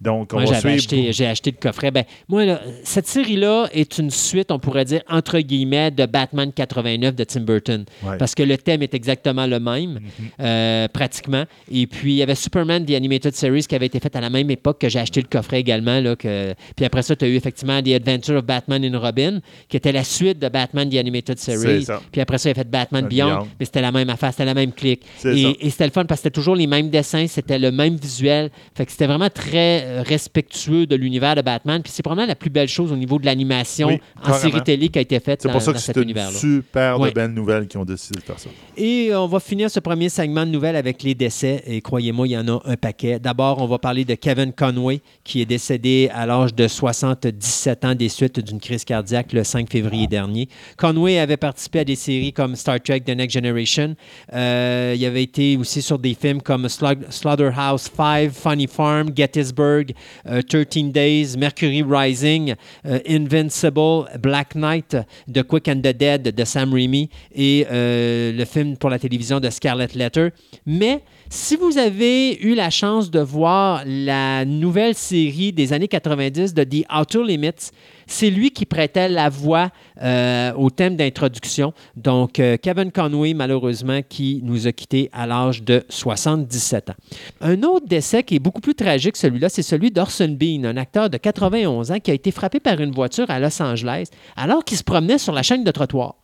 Donc, on Moi, va suivre. acheté, j'ai acheté le coffret. Ben, moi, là, cette série-là est une suite, on pourrait dire, entre guillemets, de Batman 89 de Tim Burton. Ouais. Parce que le thème est exactement le même, euh, pratiquement. Et puis, il y avait Superman, The Animated Series, qui avait été fait à la même époque que j'ai acheté le coffret également. Là, que... Puis après ça, tu as eu effectivement The Adventure of Batman and Robin, qui était la suite de Batman, The Animated Series. ça. Puis après ça, il a fait Batman Batman Beyond, Beyond. mais c'était la même affaire, c'était la même clique. Et, et c'était le fun parce que c'était toujours les mêmes dessins, c'était le même visuel. Fait que c'était vraiment très respectueux de l'univers de Batman. Puis c'est probablement la plus belle chose au niveau de l'animation Oui, en série télé qui a été faite C'est dans, pour ça dans que cet c'est une univers-là. super Ouais. de belles nouvelles qui ont décidé de faire ça. Et on va finir ce premier segment de nouvelles avec les décès. Et croyez-moi, il y en a un paquet. D'abord, on va parler de Kevin Conway, qui est décédé à l'âge de 77 ans des suites d'une crise cardiaque le 5 février dernier. Conway avait participé à des séries comme Star Trek The Next Generation. Euh, il avait été aussi sur des films comme Slaughterhouse 5, Funny Farm, Gettysburg, euh, 13 Days, Mercury Rising, euh, Invincible, Black Knight, The Quick and the Dead de Sam Raimi et euh, le film pour la télévision de Scarlet Letter. Mais si vous avez eu la chance de voir la nouvelle série des années 90 de The Outer Limits, c'est lui qui prêtait la voix euh, au thème d'introduction. Donc, euh, Kevin Conway, malheureusement, qui nous a quittés à l'âge de 77 ans. Un autre décès qui est beaucoup plus tragique, celui-là, c'est celui d'Orson Bean, un acteur de 91 ans qui a été frappé par une voiture à Los Angeles alors qu'il se promenait sur la chaîne de trottoir.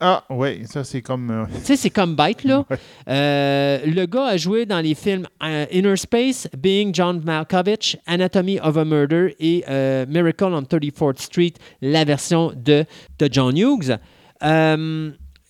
Ah, oui, ça, c'est comme. euh, Tu sais, c'est comme bête, là. Ouais. Euh, le gars a joué dans les films euh, Inner Space, Being John Malkovich, Anatomy of a Murder et Miracle on 34th Street, la version de, de John Hughes.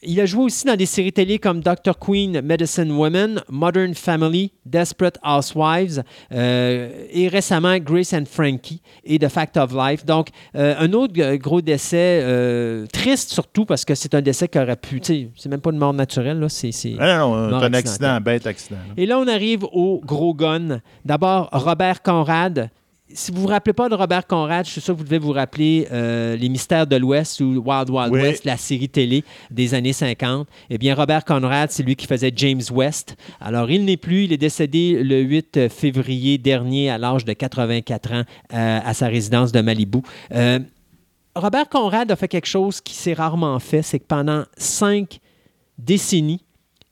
Il a joué aussi dans des séries télé comme Dr. Queen, Medicine Woman, Modern Family, Desperate Housewives euh, et récemment Grace and Frankie et The Fact of Life. Donc, euh, un autre gros décès, euh, triste surtout parce que c'est un décès qui aurait pu. C'est même pas une mort naturelle, là. C'est. Ah non, non, un accident, un bête accident. là. et là, on arrive au gros gun. D'abord, Robert Conrad. Si vous ne vous rappelez pas de Robert Conrad, je suis sûr que vous devez vous rappeler euh, Les Mystères de l'Ouest ou Wild Wild Oui. West, la série télé des années 50. Eh bien, Robert Conrad, c'est lui qui faisait James West. Alors, il n'est plus. Il est décédé le 8 février dernier à l'âge de 84 ans euh, à sa résidence de Malibu. Euh, Robert Conrad a fait quelque chose qui s'est rarement fait, c'est que pendant cinq décennies,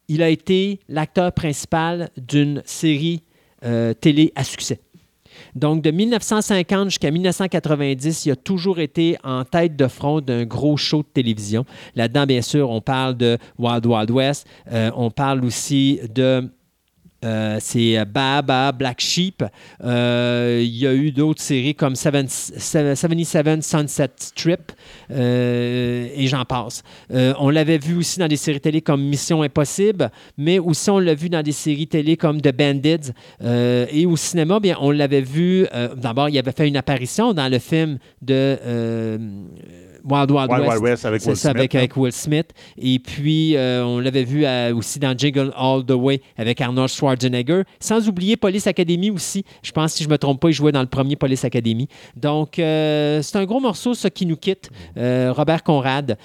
il a été l'acteur principal d'une série télé à succès. Donc, de 1950 jusqu'à 1990, il a toujours été en tête de front d'un gros show de télévision. Là-dedans, bien sûr, on parle de Wild Wild West. Euh, on parle aussi de euh, c'est Baba, Black Sheep. Euh, il y a eu d'autres séries comme Seven- Seven- 77 Sunset Strip euh, et j'en passe. Euh, on l'avait vu aussi dans des séries télé comme Mission Impossible, mais aussi on l'a vu dans des séries télé comme The Bandits. Euh, et au cinéma, bien, on l'avait vu. euh, D'abord, il avait fait une apparition dans le film de euh, Wild Wild, Wild West. Wild West avec Will ça, Smith. avec, hein. avec Will Smith. Et puis, euh, on l'avait vu euh, aussi dans Jingle All the Way avec Arnold Schwarzenegger. Sans oublier Police Academy aussi. Je pense, si je ne me trompe pas, il jouait dans le premier Police Academy. Donc, euh, c'est un gros morceau, ça, qui nous quitte. Euh, Robert Conrad,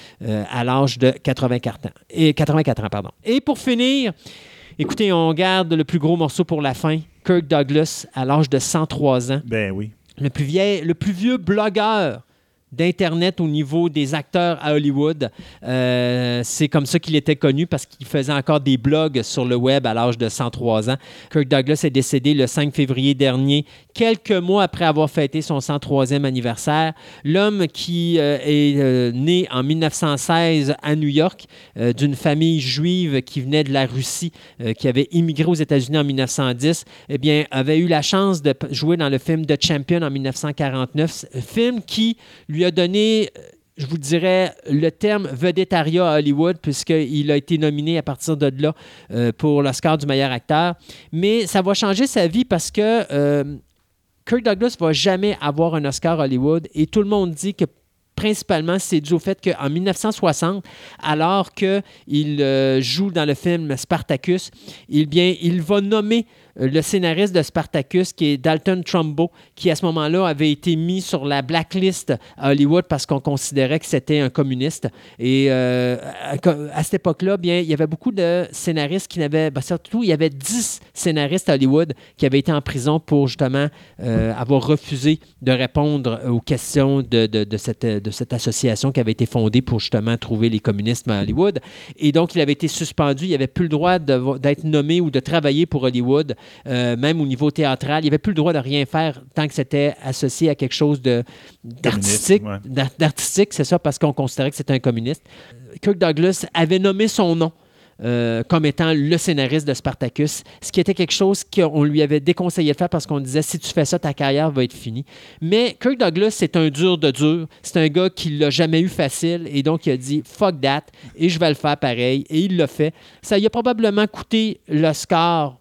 à l'âge de 84 ans. Et 84 ans, pardon. Et pour finir, écoutez, on garde le plus gros morceau pour la fin. Kirk Douglas, à l'âge de 103 ans Ben oui. le plus, vieil, le plus vieux blogueur d'Internet au niveau des acteurs à Hollywood. Euh, c'est comme ça qu'il était connu parce qu'il faisait encore des blogs sur le web à l'âge de 103 ans. Kirk Douglas est décédé le 5 février dernier, quelques mois après avoir fêté son 103e anniversaire. L'homme qui euh, est euh, né en 1916 à New York euh, d'une famille juive qui venait de la Russie, qui avait immigré aux États-Unis en 1910, eh bien, avait eu la chance de jouer dans le film The Champion en 1949, c- film qui lui a donné je vous dirais, le terme vedettariat à Hollywood, puisqu'il a été nominé à partir de là pour l'Oscar du meilleur acteur. Mais ça va changer sa vie parce que Kirk Douglas va jamais avoir un Oscar Hollywood et tout le monde dit que principalement, c'est dû au fait qu'en 1960, alors qu'il euh, joue dans le film Spartacus, il, bien, il va nommer le scénariste de Spartacus, qui est Dalton Trumbo, qui à ce moment-là avait été mis sur la blacklist à Hollywood parce qu'on considérait que c'était un communiste. Et euh, à, cette époque-là, bien, il y avait beaucoup de scénaristes qui n'avaient, ben, surtout, il y avait 10 scénaristes à Hollywood qui avaient été en prison pour justement euh, avoir refusé de répondre aux questions de, cette, de cette association qui avait été fondée pour justement trouver les communistes à Hollywood. Et donc, il avait été suspendu. Il n'avait plus le droit d'être nommé ou de travailler pour Hollywood, euh, même au niveau théâtral. Il n'avait plus le droit de rien faire tant que c'était associé à quelque chose de- d'artistique. ouais. D'ar- D'artistique, c'est ça, parce qu'on considérait que c'était un communiste. Kirk Douglas avait nommé son nom. euh, comme étant le scénariste de Spartacus, ce qui était quelque chose qu'on lui avait déconseillé de faire parce qu'on disait si tu fais ça, ta carrière va être finie. Mais Kirk Douglas, c'est un dur de dur. C'est un gars qui l'a jamais eu facile et donc il a dit fuck that et je vais le faire pareil et il l'a fait. Ça lui a probablement coûté l'Oscar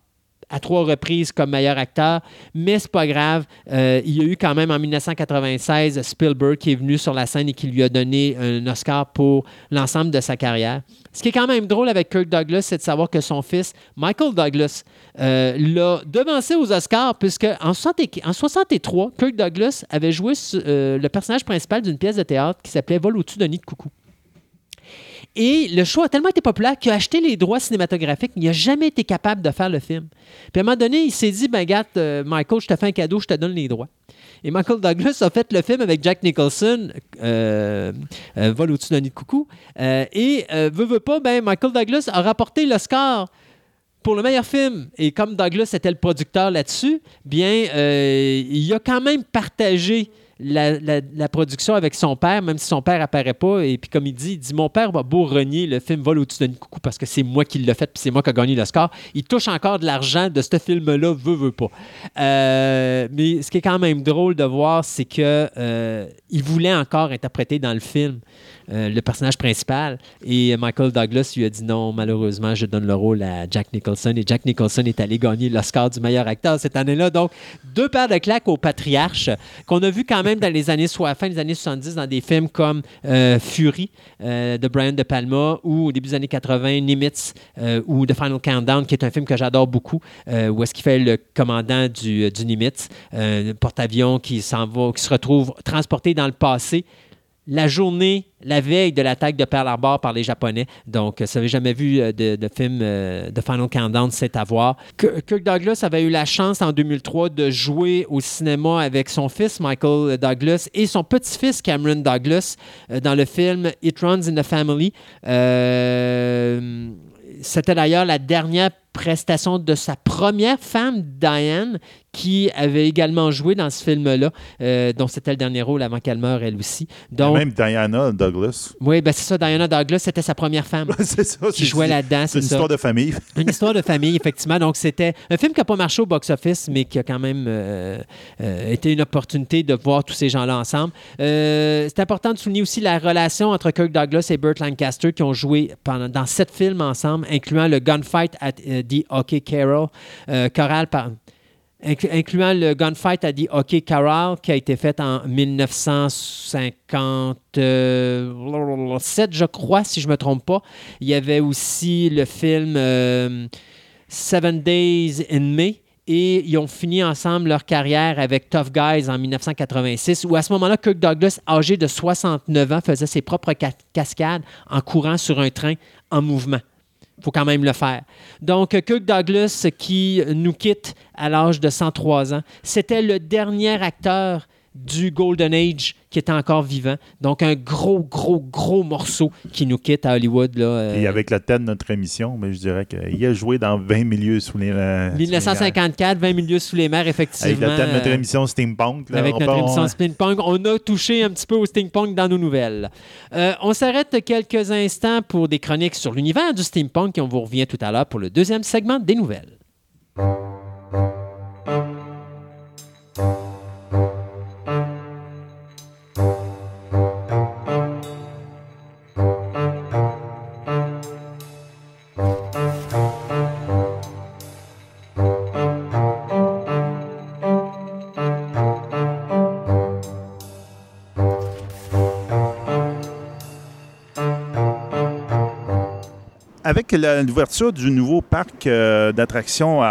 à trois reprises comme meilleur acteur, mais c'est pas grave. Euh, il y a eu quand même en 1996 Spielberg qui est venu sur la scène et qui lui a donné un Oscar pour l'ensemble de sa carrière. Ce qui est quand même drôle avec Kirk Douglas, c'est de savoir que son fils, Michael Douglas, euh, l'a devancé aux Oscars, puisque en, 60 en 63, Kirk Douglas avait joué euh, le personnage principal d'une pièce de théâtre qui s'appelait Vol au-dessus d'un nid de coucou. Et le show a tellement été populaire qu'il a acheté les droits cinématographiques. Il n'a jamais été capable de faire le film. Puis à un moment donné, il s'est dit ben, gars, euh, Michael, je te fais un cadeau, je te donne les droits. Et Michael Douglas a fait le film avec Jack Nicholson, euh, euh, Vol au-dessus de coucou. Euh, et veut, veut pas, ben, Michael Douglas a rapporté l'Oscar pour le meilleur film. Et comme Douglas était le producteur là-dessus, bien, euh, il a quand même partagé la, production avec son père, même si son père apparaît pas. Et puis, comme il dit, il dit Mon père va beau renier le film Vol au-dessus d'un coucou parce que c'est moi qui l'ai fait, puis c'est moi qui ai gagné l'Oscar. Il touche encore de l'argent de ce film-là, veut, veut pas. Euh, mais ce qui est quand même drôle de voir, c'est que euh, il voulait encore interpréter dans le film euh, le personnage principal. Et Michael Douglas lui a dit non, malheureusement, je donne le rôle à Jack Nicholson. Et Jack Nicholson est allé gagner l'Oscar du meilleur acteur cette année-là. Donc, deux paires de claques au patriarche qu'on a vu quand même dans les années, soit fin des années 70, dans des films comme euh, Fury euh, de Brian De Palma ou au début des années 80, Nimitz ou The Final Countdown, qui est un film que j'adore beaucoup, où est-ce qu'il fait le commandant du, du Nimitz, porte-avions qui s'en va, qui se retrouve transporté dans le passé la journée, la veille de l'attaque de Pearl Harbor par les Japonais. Donc, euh, si vous n'avez jamais vu euh, de, film euh, de Final Countdown, c'est à voir. Kirk Douglas avait eu la chance en 2003 de jouer au cinéma avec son fils Michael Douglas et son petit-fils Cameron Douglas dans le film It Runs in the Family. C'était d'ailleurs la dernière prestation de sa première femme, Diane, qui avait également joué dans ce film-là, euh, dont c'était le dernier rôle avant qu'elle meure, elle aussi. Donc, Même Diana Douglas. oui, ben c'est ça, Diana Douglas, c'était sa première femme c'est ça. qui jouait là-dedans, C'est une ça. histoire de famille. Une histoire de famille, effectivement. Donc, c'était un film qui n'a pas marché au box-office, mais qui a quand même euh, euh, été une opportunité de voir tous ces gens-là ensemble. Euh, c'est important de souligner aussi la relation entre Kirk Douglas et Burt Lancaster qui ont joué pendant, dans sept films ensemble, incluant le Gunfight at euh, the Hockey Carol, euh, Choral par- inclu- incluant le Gunfight à The Hockey Carol qui a été fait en 1957, je crois, si je ne me trompe pas. Il y avait aussi le film euh, Seven Days in May. Et ils ont fini ensemble leur carrière avec Tough Guys en 1986, où à ce moment-là, Kirk Douglas, âgé de 69 ans, faisait ses propres ca- cascades en courant sur un train en mouvement. Faut quand même le faire. Donc, Kirk Douglas, qui nous quitte à l'âge de 103 ans, c'était le dernier acteur du Golden Age qui était encore vivant. Donc, un gros, gros, gros morceau qui nous quitte à Hollywood. Là, euh, Et avec le thème de notre émission, mais je dirais qu'il a joué dans 20 milieux sous les. les 1954, 20 milieux sous les mers, Avec effectivement. le thème de notre euh, émission Steampunk. là, avec on notre émission on- Steampunk, on a touché un petit peu au Steampunk dans nos nouvelles. Euh, on s'arrête quelques instants pour des chroniques sur l'univers du Steampunk et on vous revient tout à l'heure pour le deuxième segment des nouvelles. L'ouverture du nouveau parc euh, d'attractions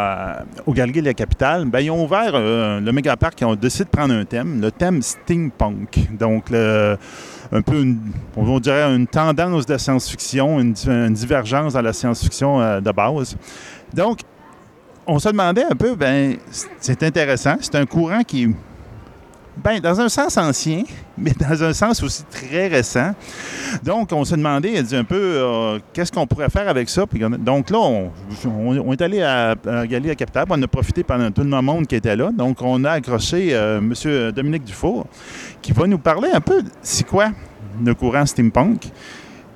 au de la Capitale, ben, ils ont ouvert euh, le méga parc et ont décidé de prendre un thème, le thème steampunk. Donc, un peu, une- on dirait une tendance de science-fiction, une divergence dans la science-fiction euh, de base. Donc, on se demandait un peu, ben, c'est intéressant, c'est un courant qui ben, dans un sens ancien, mais dans un sens aussi très récent. Donc, on s'est demandé dit un peu euh, qu'est-ce qu'on pourrait faire avec ça? Donc là, on, est allé à, à Galerie à Capitale. On a profité pendant tout le monde qui était là. Donc, on a accroché euh, M. Dominique Dufour qui va nous parler un peu c'est quoi le courant steampunk?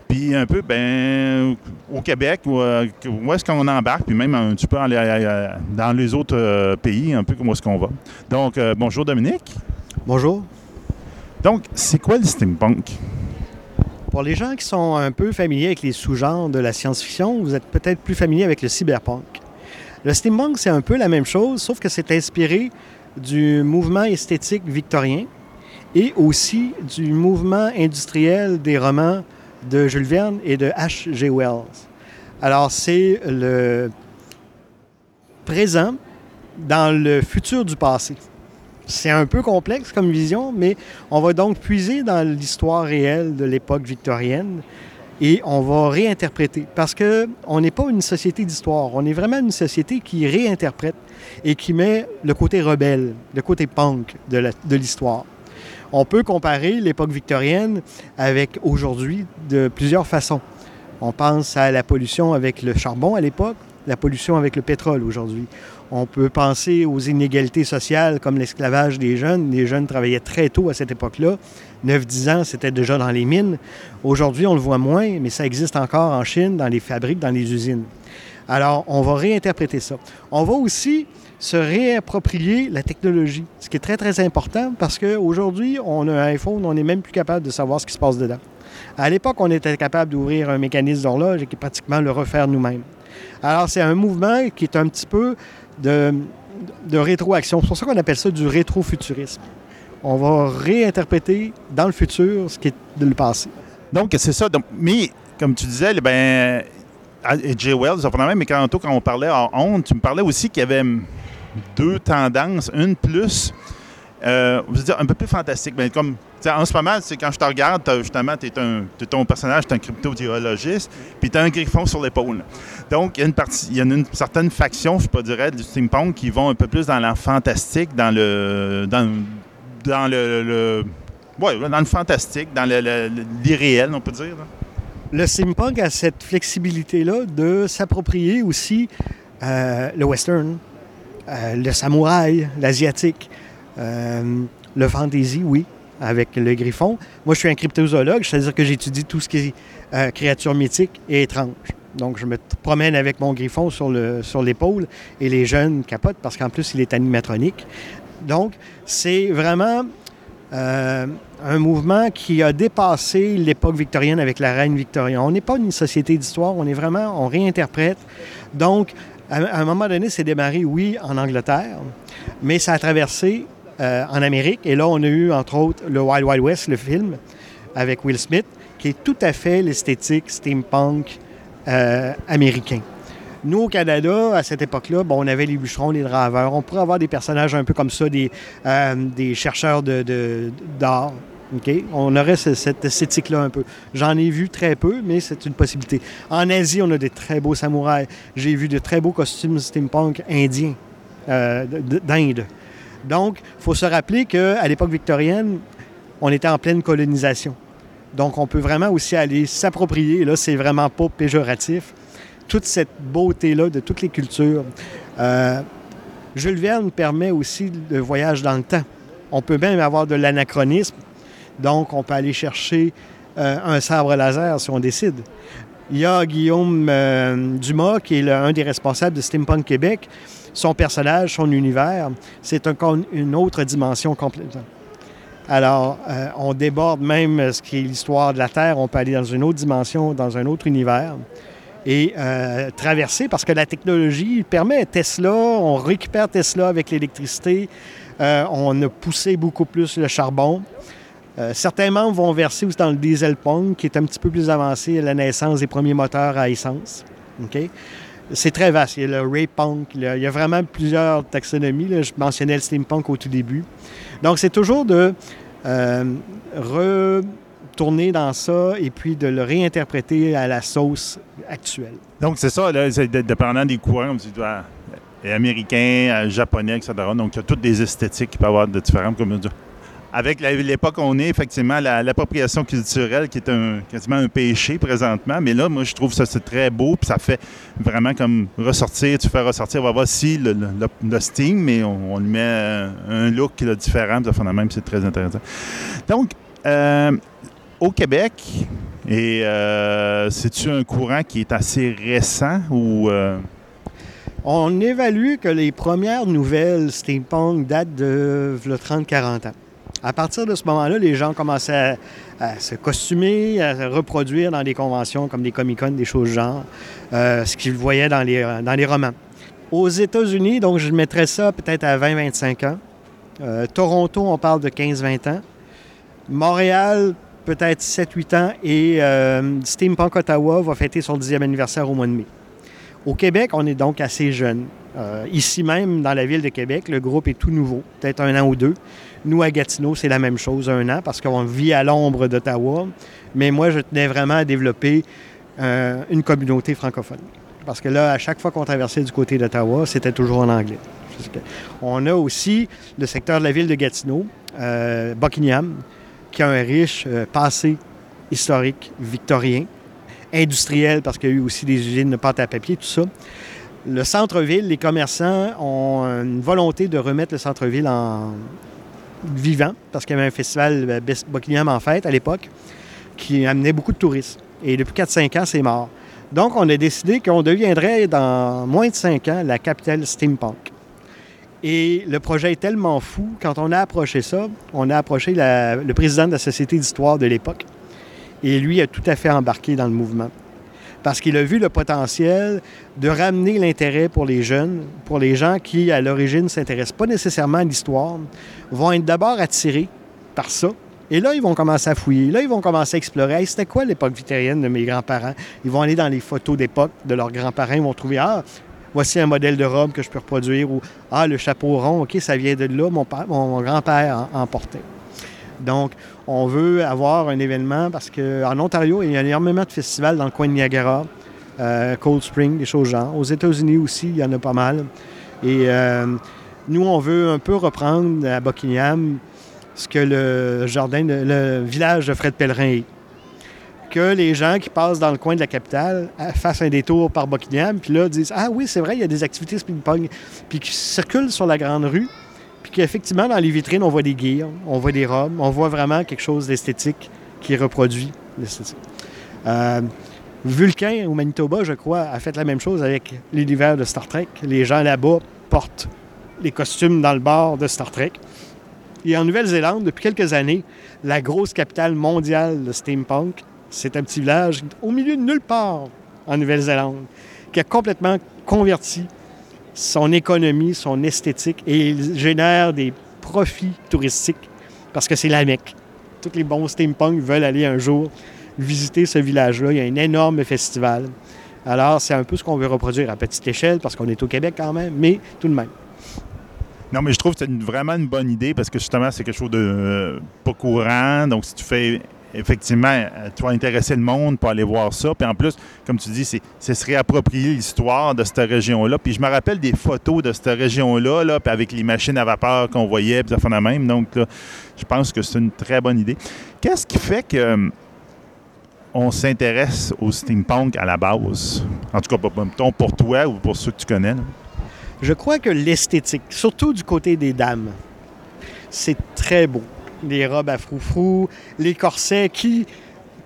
Puis un peu, ben, au Québec, où, euh, où est-ce qu'on embarque, puis même un petit peu dans les, autres pays, un peu comment est-ce qu'on va? Donc, bonjour Dominique. Bonjour. Donc, c'est quoi le steampunk? Pour les gens qui sont un peu familiers avec les sous-genres de la science-fiction, vous êtes peut-être plus familier avec le cyberpunk. Le steampunk, c'est un peu la même chose, sauf que c'est inspiré du mouvement esthétique victorien et aussi du mouvement industriel des romans de Jules Verne et de H.G. Wells. Alors, c'est le présent dans le futur du passé. C'est un peu complexe comme vision, mais on va donc puiser dans l'histoire réelle de l'époque victorienne et on va réinterpréter. Parce qu'on n'est pas une société d'histoire, on est vraiment une société qui réinterprète et qui met le côté rebelle, le côté punk de l'histoire. On peut comparer l'époque victorienne avec aujourd'hui de plusieurs façons. On pense à la pollution avec le charbon à l'époque, la pollution avec le pétrole aujourd'hui. On peut penser aux inégalités sociales comme l'esclavage des jeunes. Les jeunes travaillaient très tôt à cette époque-là. 9-10 ans, c'était déjà dans les mines. Aujourd'hui, on le voit moins, mais ça existe encore en Chine, dans les fabriques, dans les usines. Alors, on va réinterpréter ça. On va aussi se réapproprier la technologie, ce qui est très, très important parce qu'aujourd'hui, on a un iPhone, on n'est même plus capable de savoir ce qui se passe dedans. À l'époque, on était capable d'ouvrir un mécanisme d'horloge et pratiquement le refaire nous-mêmes. Alors, c'est un mouvement qui est un petit peu de, rétroaction. C'est pour ça qu'on appelle ça du rétrofuturisme. On va réinterpréter dans le futur ce qui est de le passé. Donc, c'est ça. Mais, comme tu disais, ben, Jay Wells, mais quand, quand on parlait en honte, tu me parlais aussi qu'il y avait deux tendances. Une plus, euh, dire, un peu plus fantastique. Mais comme, en ce moment, c'est quand je te regarde, justement, tu es, ton personnage, tu es un cryptothéologiste, puis tu as un griffon sur l'épaule. Donc, il y a une partie, il y a une, certaine faction, je pas dirais, du steampunk qui vont un peu plus dans le fantastique, dans le. dans, dans le, dans le fantastique, dans l'irréel, on peut dire. Le steampunk a cette flexibilité-là de s'approprier aussi euh, le western, euh, le samouraï, l'asiatique, euh, le fantasy, oui, avec le griffon. Moi, je suis un cryptozoologue, c'est-à-dire que j'étudie tout ce qui est créatures mythiques et étranges. Donc, je me promène avec mon griffon sur, le, sur l'épaule et les jeunes capotent parce qu'en plus, il est animatronique. Donc, c'est vraiment un mouvement qui a dépassé l'époque victorienne avec la reine Victoria. On n'est pas une société d'histoire, on est vraiment, on réinterprète. Donc, à un moment donné, c'est démarré, oui, en Angleterre, mais ça a traversé euh, en Amérique. Et là, on a eu, entre autres, le Wild Wild West, le film, avec Will Smith, qui est tout à fait l'esthétique steampunk euh. Nous, au Canada, à cette époque-là, on avait les bûcherons, les draveurs. On pourrait avoir des personnages un peu comme ça, des, euh, chercheurs d'art, de, on aurait cette esthétique-là un peu. J'en ai vu très peu, mais c'est une possibilité. En Asie, on a des très beaux samouraïs. J'ai vu de très beaux costumes steampunk indiens euh, d'Inde. Donc, il faut se rappeler qu'à l'époque victorienne, on était en pleine colonisation. Donc, on peut vraiment aussi aller s'approprier, là, c'est vraiment pas péjoratif, toute cette beauté-là de toutes les cultures. Euh, Jules Verne permet aussi le voyage dans le temps. On peut même avoir de l'anachronisme donc, on peut aller chercher euh, un sabre laser si on décide. Il y a Guillaume euh, Dumas, qui est un des responsables de Steampunk Québec. Son personnage, son univers, c'est une autre dimension complètement. Alors, euh, on déborde même ce qui est l'histoire de la Terre. On peut aller dans une autre dimension, dans un autre univers et traverser parce que la technologie permet Tesla, on récupère Tesla avec l'électricité, on a poussé beaucoup plus le charbon. Euh, certains membres vont verser aussi dans le diesel punk, qui est un petit peu plus avancé à la naissance des premiers moteurs à essence. C'est très vaste. Il y a le ray punk, il y a, vraiment plusieurs taxonomies. Je mentionnais le steampunk au tout début. Donc, c'est toujours de euh, retourner dans ça et puis de le réinterpréter à la sauce actuelle. Donc, c'est ça, là, dépendant des courants, comme tu dois américains, japonais, etc. Donc, il y a toutes des esthétiques qui peuvent avoir de différentes, comme avec l'époque on est, effectivement, l'appropriation culturelle qui est quasiment un péché présentement. Mais là, moi, je trouve ça très beau, puis ça fait vraiment comme ressortir, tu fais ressortir, on va voir si le, Steam, mais on, lui met un look qui est différent, ça fait même, c'est très intéressant. Donc, euh, au Québec, et euh, c'est-tu un courant qui est assez récent ou... Euh? On évalue que les premières nouvelles steampunk datent de 30-40 ans. À partir de ce moment-là, les gens commençaient à, se costumer, à se reproduire dans des conventions comme des Comic-Con, des choses genre, euh, ce qu'ils voyaient dans les, dans les romans. Aux États-Unis, donc je mettrais ça peut-être à 20-25 ans. Euh, Toronto, on parle de 15-20 ans. Montréal, peut-être 7-8 ans. Et euh, Steampunk Ottawa va fêter son 10e anniversaire au mois de mai. Au Québec, on est donc assez jeune. Euh, ici même, dans la ville de Québec, le groupe est tout nouveau, peut-être un an ou deux. Nous, à Gatineau, c'est la même chose, un an, parce qu'on vit à l'ombre d'Ottawa. Mais moi, je tenais vraiment à développer euh, une communauté francophone. Parce que là, à chaque fois qu'on traversait du côté d'Ottawa, c'était toujours en anglais. On a aussi le secteur de la ville de Gatineau, euh, Buckingham, qui a un riche euh, passé historique victorien, industriel, parce qu'il y a eu aussi des usines de pâte à papier, tout ça. Le centre-ville, les commerçants ont une volonté de remettre le centre-ville en vivant, parce qu'il y avait un festival euh, Buckingham en fête à l'époque, qui amenait beaucoup de touristes. Et depuis 4-5 ans, c'est mort. Donc, on a décidé qu'on deviendrait, dans moins de 5 ans, la capitale steampunk. Et le projet est tellement fou, quand on a approché ça, on a approché le président de la Société d'histoire de l'époque. Et lui a tout à fait embarqué dans le mouvement. Parce qu'il a vu le potentiel de ramener l'intérêt pour les jeunes, pour les gens qui, à l'origine, ne s'intéressent pas nécessairement à l'histoire, vont être d'abord attirés par ça. Et là, ils vont commencer à fouiller. Là, ils vont commencer à explorer. C'était quoi l'époque victorienne de mes grands-parents? Ils vont aller dans les photos d'époque de leurs grands-parents. Ils vont trouver, ah, voici un modèle de robe que je peux reproduire, ou ah, le chapeau rond, OK, ça vient de là, mon, mon grand-père en, portait. Donc, on veut avoir un événement parce qu'en Ontario, il y a énormément de festivals dans le coin de Niagara, euh, Cold Spring, des choses genre. Aux États-Unis aussi, il y en a pas mal. Et euh, nous, on veut un peu reprendre à Buckingham ce que le jardin, le village de Fred Pellerin est que les gens qui passent dans le coin de la capitale euh, fassent un détour par Buckingham, puis là disent Ah oui, c'est vrai, il y a des activités ping-pong, puis qui circulent sur la grande rue, puis qu'effectivement, dans les vitrines, on voit des gears, on voit des robes, on voit vraiment quelque chose d'esthétique qui reproduit l'esthétique. Euh, Vulcain, au Manitoba, je crois, a fait la même chose avec l'univers de Star Trek. Les gens là-bas portent les costumes dans le bar de Star Trek. Et en Nouvelle-Zélande, depuis quelques années, la grosse capitale mondiale de steampunk, c'est un petit village au milieu de nulle part en Nouvelle-Zélande qui a complètement converti son économie, son esthétique et il génère des profits touristiques parce que c'est la Mecque. Tous les bons steampunk veulent aller un jour visiter ce village-là. Il y a un énorme festival. Alors, c'est un peu ce qu'on veut reproduire à petite échelle parce qu'on est au Québec quand même, mais tout de même. Non, mais je trouve que c'est vraiment une bonne idée parce que justement, c'est quelque chose de euh, pas courant. Donc, si tu fais effectivement, euh, tu vas intéresser le monde pour aller voir ça. Puis en plus, comme tu dis, c'est se réapproprier l'histoire de cette région-là. Puis je me rappelle des photos de cette région-là, là, puis avec les machines à vapeur qu'on voyait, puis ça fait la même. Donc, je pense que c'est une très bonne idée. Qu'est-ce qui fait que euh, on s'intéresse au steampunk à la base? En tout cas, pour toi ou pour ceux que tu connais. Je crois que l'esthétique, surtout du côté des dames, c'est très beau les robes à froufrou, les corsets qui,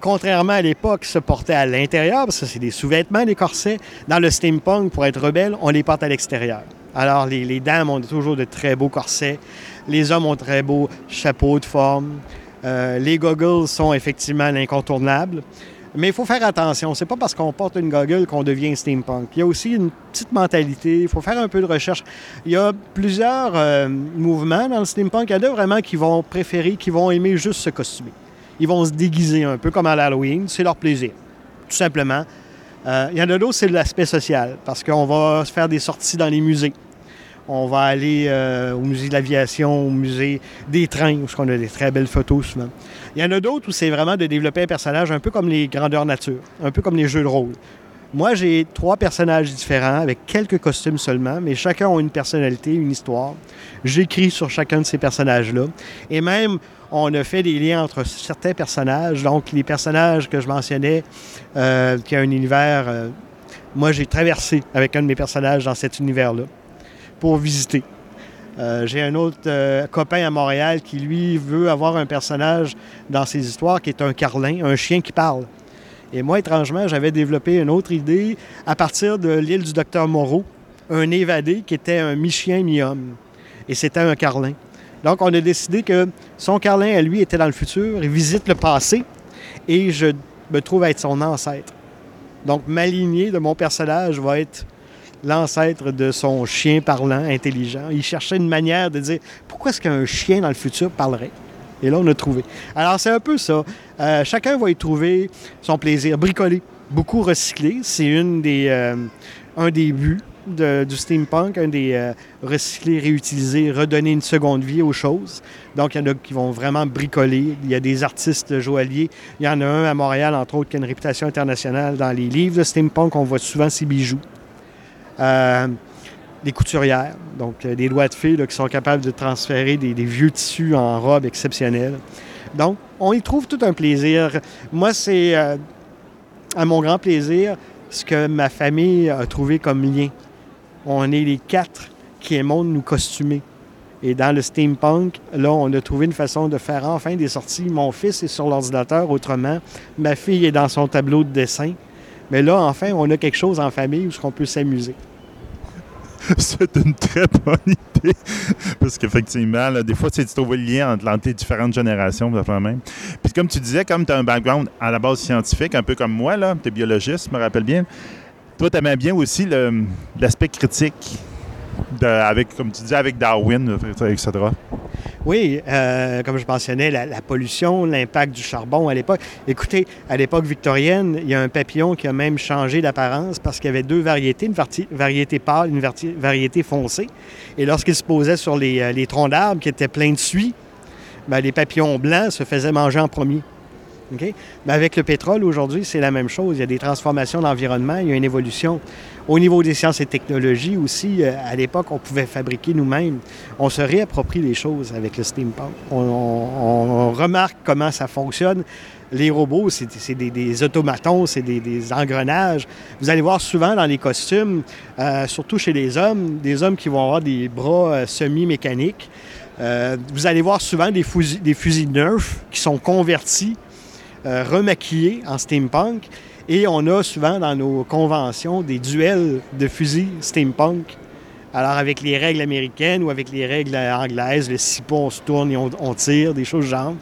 contrairement à l'époque, se portaient à l'intérieur, parce que c'est des sous-vêtements, les corsets. Dans le steampunk, pour être rebelle, on les porte à l'extérieur. Alors, les, dames ont toujours de très beaux corsets. Les hommes ont de très beaux chapeaux de forme. Euh, les goggles sont effectivement l'incontournable. Mais il faut faire attention. C'est pas parce qu'on porte une goggle qu'on devient steampunk. Il y a aussi une petite mentalité. Il faut faire un peu de recherche. Il y a plusieurs euh, mouvements dans le steampunk. Il y en a vraiment qui vont préférer, qui vont aimer juste se costumer. Ils vont se déguiser un peu comme à l'Halloween. C'est leur plaisir, tout simplement. Euh, il y en a d'autres, c'est l'aspect social, parce qu'on va faire des sorties dans les musées. On va aller euh, au musée de l'aviation, au musée des trains, où on a des très belles photos souvent. Il y en a d'autres où c'est vraiment de développer un personnage un peu comme les grandeurs nature, un peu comme les jeux de rôle. Moi, j'ai trois personnages différents avec quelques costumes seulement, mais chacun a une personnalité, une histoire. J'écris sur chacun de ces personnages-là. Et même, on a fait des liens entre certains personnages. Donc, les personnages que je mentionnais, euh, qui a un univers... Euh, moi, j'ai traversé avec un de mes personnages dans cet univers-là pour visiter. Euh, j'ai un autre euh, copain à Montréal qui, lui, veut avoir un personnage dans ses histoires qui est un carlin, un chien qui parle. Et moi, étrangement, j'avais développé une autre idée à partir de l'île du docteur Moreau, un évadé qui était un mi-chien, mi-homme. Et c'était un carlin. Donc, on a décidé que son carlin, à lui, était dans le futur, il visite le passé, et je me trouve être son ancêtre. Donc, ma lignée de mon personnage va être l'ancêtre de son chien parlant, intelligent. Il cherchait une manière de dire pourquoi est-ce qu'un chien dans le futur parlerait? Et là, on a trouvé. Alors, c'est un peu ça. Euh, chacun va y trouver son plaisir. Bricoler, beaucoup recycler, c'est euh, un des buts de- du steampunk, un des euh, recycler, réutiliser, redonner une seconde vie aux choses. Donc, il y en a qui vont vraiment bricoler. Il y a des artistes joailliers. Il y en a un à Montréal, entre autres, qui a une réputation internationale dans les livres de steampunk. On voit souvent ses bijoux. Euh, des couturières, donc euh, des doigts de là, qui sont capables de transférer des, vieux tissus en robes exceptionnelles. Donc, on y trouve tout un plaisir. Moi, c'est euh, à mon grand plaisir ce que ma famille a trouvé comme lien. On est les quatre qui aimons nous costumer. Et dans le steampunk, là, on a trouvé une façon de faire enfin des sorties. Mon fils est sur l'ordinateur autrement. Ma fille est dans son tableau de dessin. Mais là, enfin, on a quelque chose en famille où on peut s'amuser. C'est une très bonne idée. Parce qu'effectivement, des fois, sais, tu trouves le lien entre, les différentes générations, même. Puis comme tu disais, comme tu as un background à la base scientifique, un peu comme moi, tu es biologiste, je me rappelle bien. Toi, tu aimais bien aussi l'aspect critique, avec, comme tu disais, avec Darwin, etc. Oui, euh, comme je mentionnais, la, pollution, l'impact du charbon à l'époque. Écoutez, à l'époque victorienne, il y a un papillon qui a même changé d'apparence parce qu'il y avait deux variétés, une variété pâle, une variété foncée. Et lorsqu'il se posait sur les, euh, les troncs d'arbres qui étaient pleins de suie, ben, les papillons blancs se faisaient manger en premier. Mais avec le pétrole, aujourd'hui, c'est la même chose. Il y a des transformations de l'environnement, il y a une évolution. Au niveau des sciences et technologies aussi, euh, à l'époque, on pouvait fabriquer nous-mêmes. On se réapproprie les choses avec le steampunk. On, remarque comment ça fonctionne. Les robots, c'est des, des automatons, c'est des, engrenages. Vous allez voir souvent dans les costumes, euh, surtout chez les hommes, des hommes qui vont avoir des bras euh, semi-mécaniques. Vous allez voir souvent des fusils, des fusils Nerf qui sont convertis remaquillés en steampunk. Et on a souvent dans nos conventions des duels de fusils steampunk. Alors avec les règles américaines ou avec les règles anglaises, le pas, on se tourne et on, on tire, des choses genre.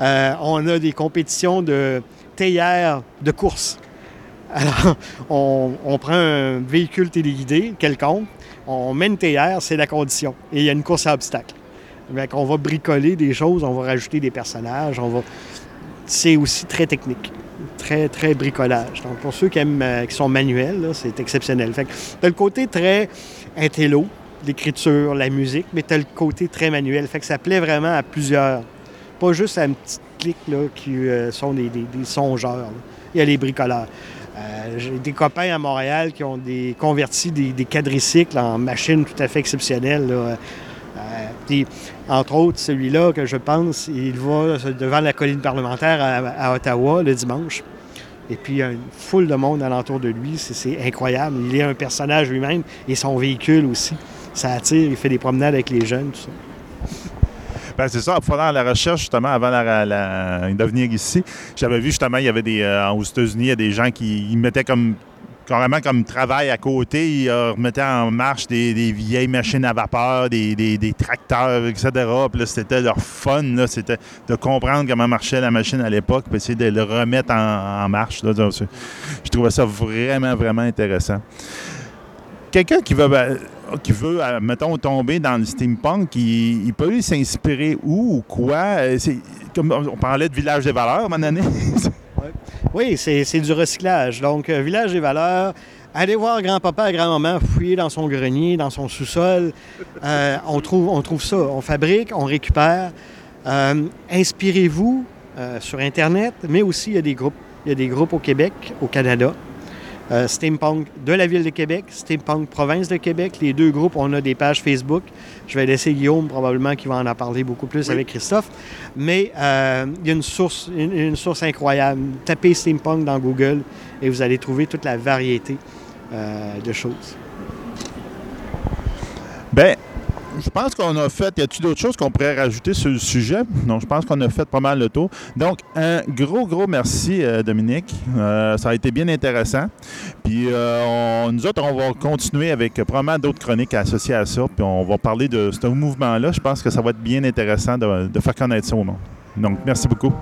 Euh, on a des compétitions de théières de course. Alors, on, on prend un véhicule téléguidé quelconque, on met une théière, c'est la condition. Et il y a une course à obstacles. Fait qu'on va bricoler des choses, on va rajouter des personnages, on. C'est aussi très technique. Très, très bricolage. Donc, pour ceux qui aiment, euh, qui sont manuels, c'est exceptionnel. Fait t'as le côté très intello, l'écriture, la musique, mais t'as le côté très manuel. Fait que ça plaît vraiment à plusieurs. Pas juste à une petite clique, là, qui euh, sont des, des- songeurs. Il y a les bricoleurs. Euh, J'ai des copains à Montréal qui ont des, converti des, quadricycles en machines tout à fait exceptionnelles. puis, entre autres, celui-là que je pense, il va devant la colline parlementaire à Ottawa le dimanche. Et puis, il y a une foule de monde alentour de lui. C'est- incroyable. Il est un personnage lui-même et son véhicule aussi. Ça attire. Il fait des promenades avec les jeunes, tout ça. Ben, c'est ça, faire la recherche, justement, avant la- de venir ici, j'avais vu, justement, il y avait des. euh, aux États-Unis, il y a des gens qui ils mettaient comme. Carrément comme travail à côté, ils euh, remettaient en marche des, vieilles machines à vapeur, des, des- des tracteurs, etc. C'était leur fun, c'était de comprendre comment marchait la machine à l'époque, puis essayer de le remettre en, marche. là. Je trouvais ça vraiment, vraiment intéressant. Quelqu'un qui veut, ben, qui veut, euh, mettons, tomber dans le steampunk, il, il peut s'inspirer où ou quoi? Euh, on parlait de village des valeurs à un moment donné. Oui, c'est du recyclage. Donc, euh, Village des valeurs, allez voir grand-papa et grand-maman fouiller dans son grenier, dans son sous-sol. Euh, on, trouve, on trouve ça. On fabrique, on récupère. Euh, Inspirez-vous sur Internet, mais aussi il y a des groupes. Il y a des groupes au Québec, au Canada. Euh, Steampunk de la Ville de Québec, Steampunk Province de Québec. Les deux groupes, on a des pages Facebook. Je vais laisser Guillaume probablement qui va en parler beaucoup plus avec Christophe. Mais euh, il y a une source, une, une source incroyable. Tapez Steampunk dans Google et vous allez trouver toute la variété euh, de choses. Ben, je pense qu'on a fait. Y a-t-il d'autres choses qu'on pourrait rajouter sur le sujet? Non, je pense qu'on a fait pas mal le tour. Donc, un gros, gros merci, euh, Dominique. Euh, ça a été bien intéressant. Puis, euh, nous autres, on va continuer avec probablement d'autres chroniques associées à ça. Puis, on va parler de ce mouvement-là. Je pense que ça va être bien intéressant de, de faire connaître ça au monde. Donc, merci beaucoup.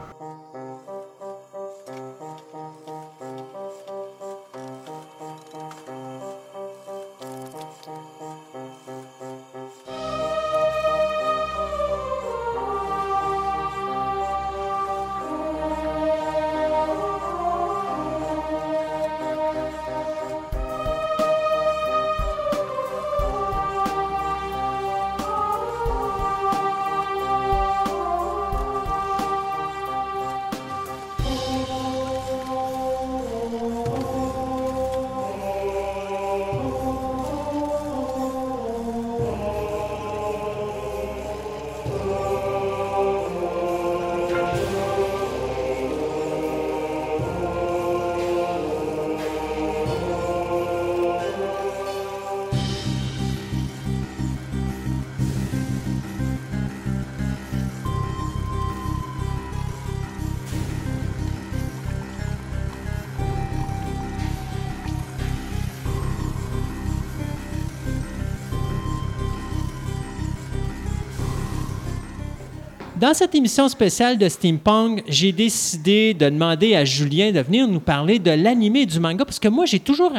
Dans cette émission spéciale de Steampunk, j'ai décidé de demander à Julien de venir nous parler de l'animé et du manga parce que moi, j'ai toujours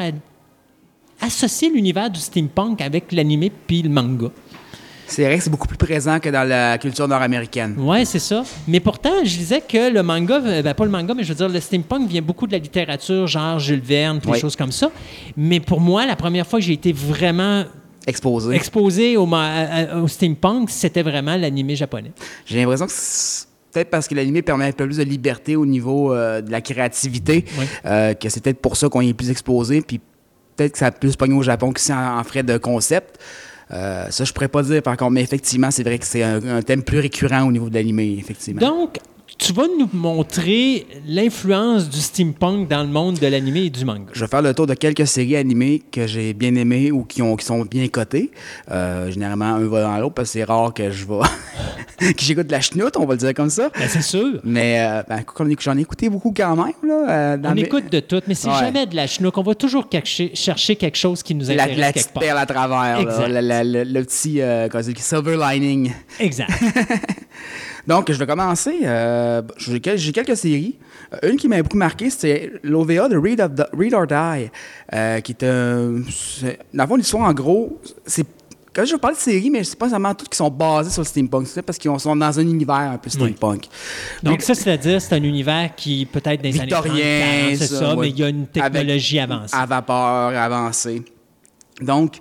associé l'univers du steampunk avec l'animé puis le manga. C'est vrai que c'est beaucoup plus présent que dans la culture nord-américaine. Ouais, c'est ça. Mais pourtant, je disais que le manga, ben, pas le manga, mais je veux dire, le steampunk vient beaucoup de la littérature, genre Jules Verne, des Oui. choses comme ça. Mais pour moi, la première fois que j'ai été vraiment Exposé. exposé au, steampunk, c'était vraiment l'animé japonais. J'ai l'impression que c'est peut-être parce que l'animé permet un peu plus de liberté au niveau euh, de la créativité, Oui. euh, que c'est peut-être pour ça qu'on y est plus exposé, puis peut-être que ça a plus pogné au Japon qu'ici en, en frais de concept. Euh, ça, je pourrais pas dire par contre, mais effectivement, c'est vrai que c'est un, un thème plus récurrent au niveau de l'animé, effectivement. Donc, tu vas nous montrer l'influence du steampunk dans le monde de l'animé et du manga. Je vais faire le tour de quelques séries animées que j'ai bien aimées ou qui, ont, qui sont bien cotées. Euh, généralement, un va dans l'autre parce que c'est rare que je vais. que j'écoute de la chenoute, on va le dire comme ça. Ben, c'est sûr. Mais euh, ben, j'en ai- écouté beaucoup quand même. Là, euh, dans On mes- écoute de tout, mais c'est Ouais. jamais de la chenoute. On va toujours chercher quelque chose qui nous la, intéresse la quelque petite perle à travers, là, la- la- le, le petit euh, silver lining. Exact. Donc, je vais commencer. euh, j'ai, quel- j'ai quelques séries. Euh, Une qui m'a beaucoup marqué, c'était l'OVA de Read, of the- Read or Die, euh, qui est un. c'est- Dans le l'histoire, en gros, c'est. Quand je vais parler de séries, mais c'est pas seulement toutes qui sont basées sur le steampunk, c'est parce qu'ils sont dans un univers un peu steampunk. Donc, ça, c'est-à-dire, c'est un univers qui, peut-être les années 30, Victorien, 40, c'est ça, ouais. mais il y a une technologie Avec- avancée. À vapeur avancée. Donc,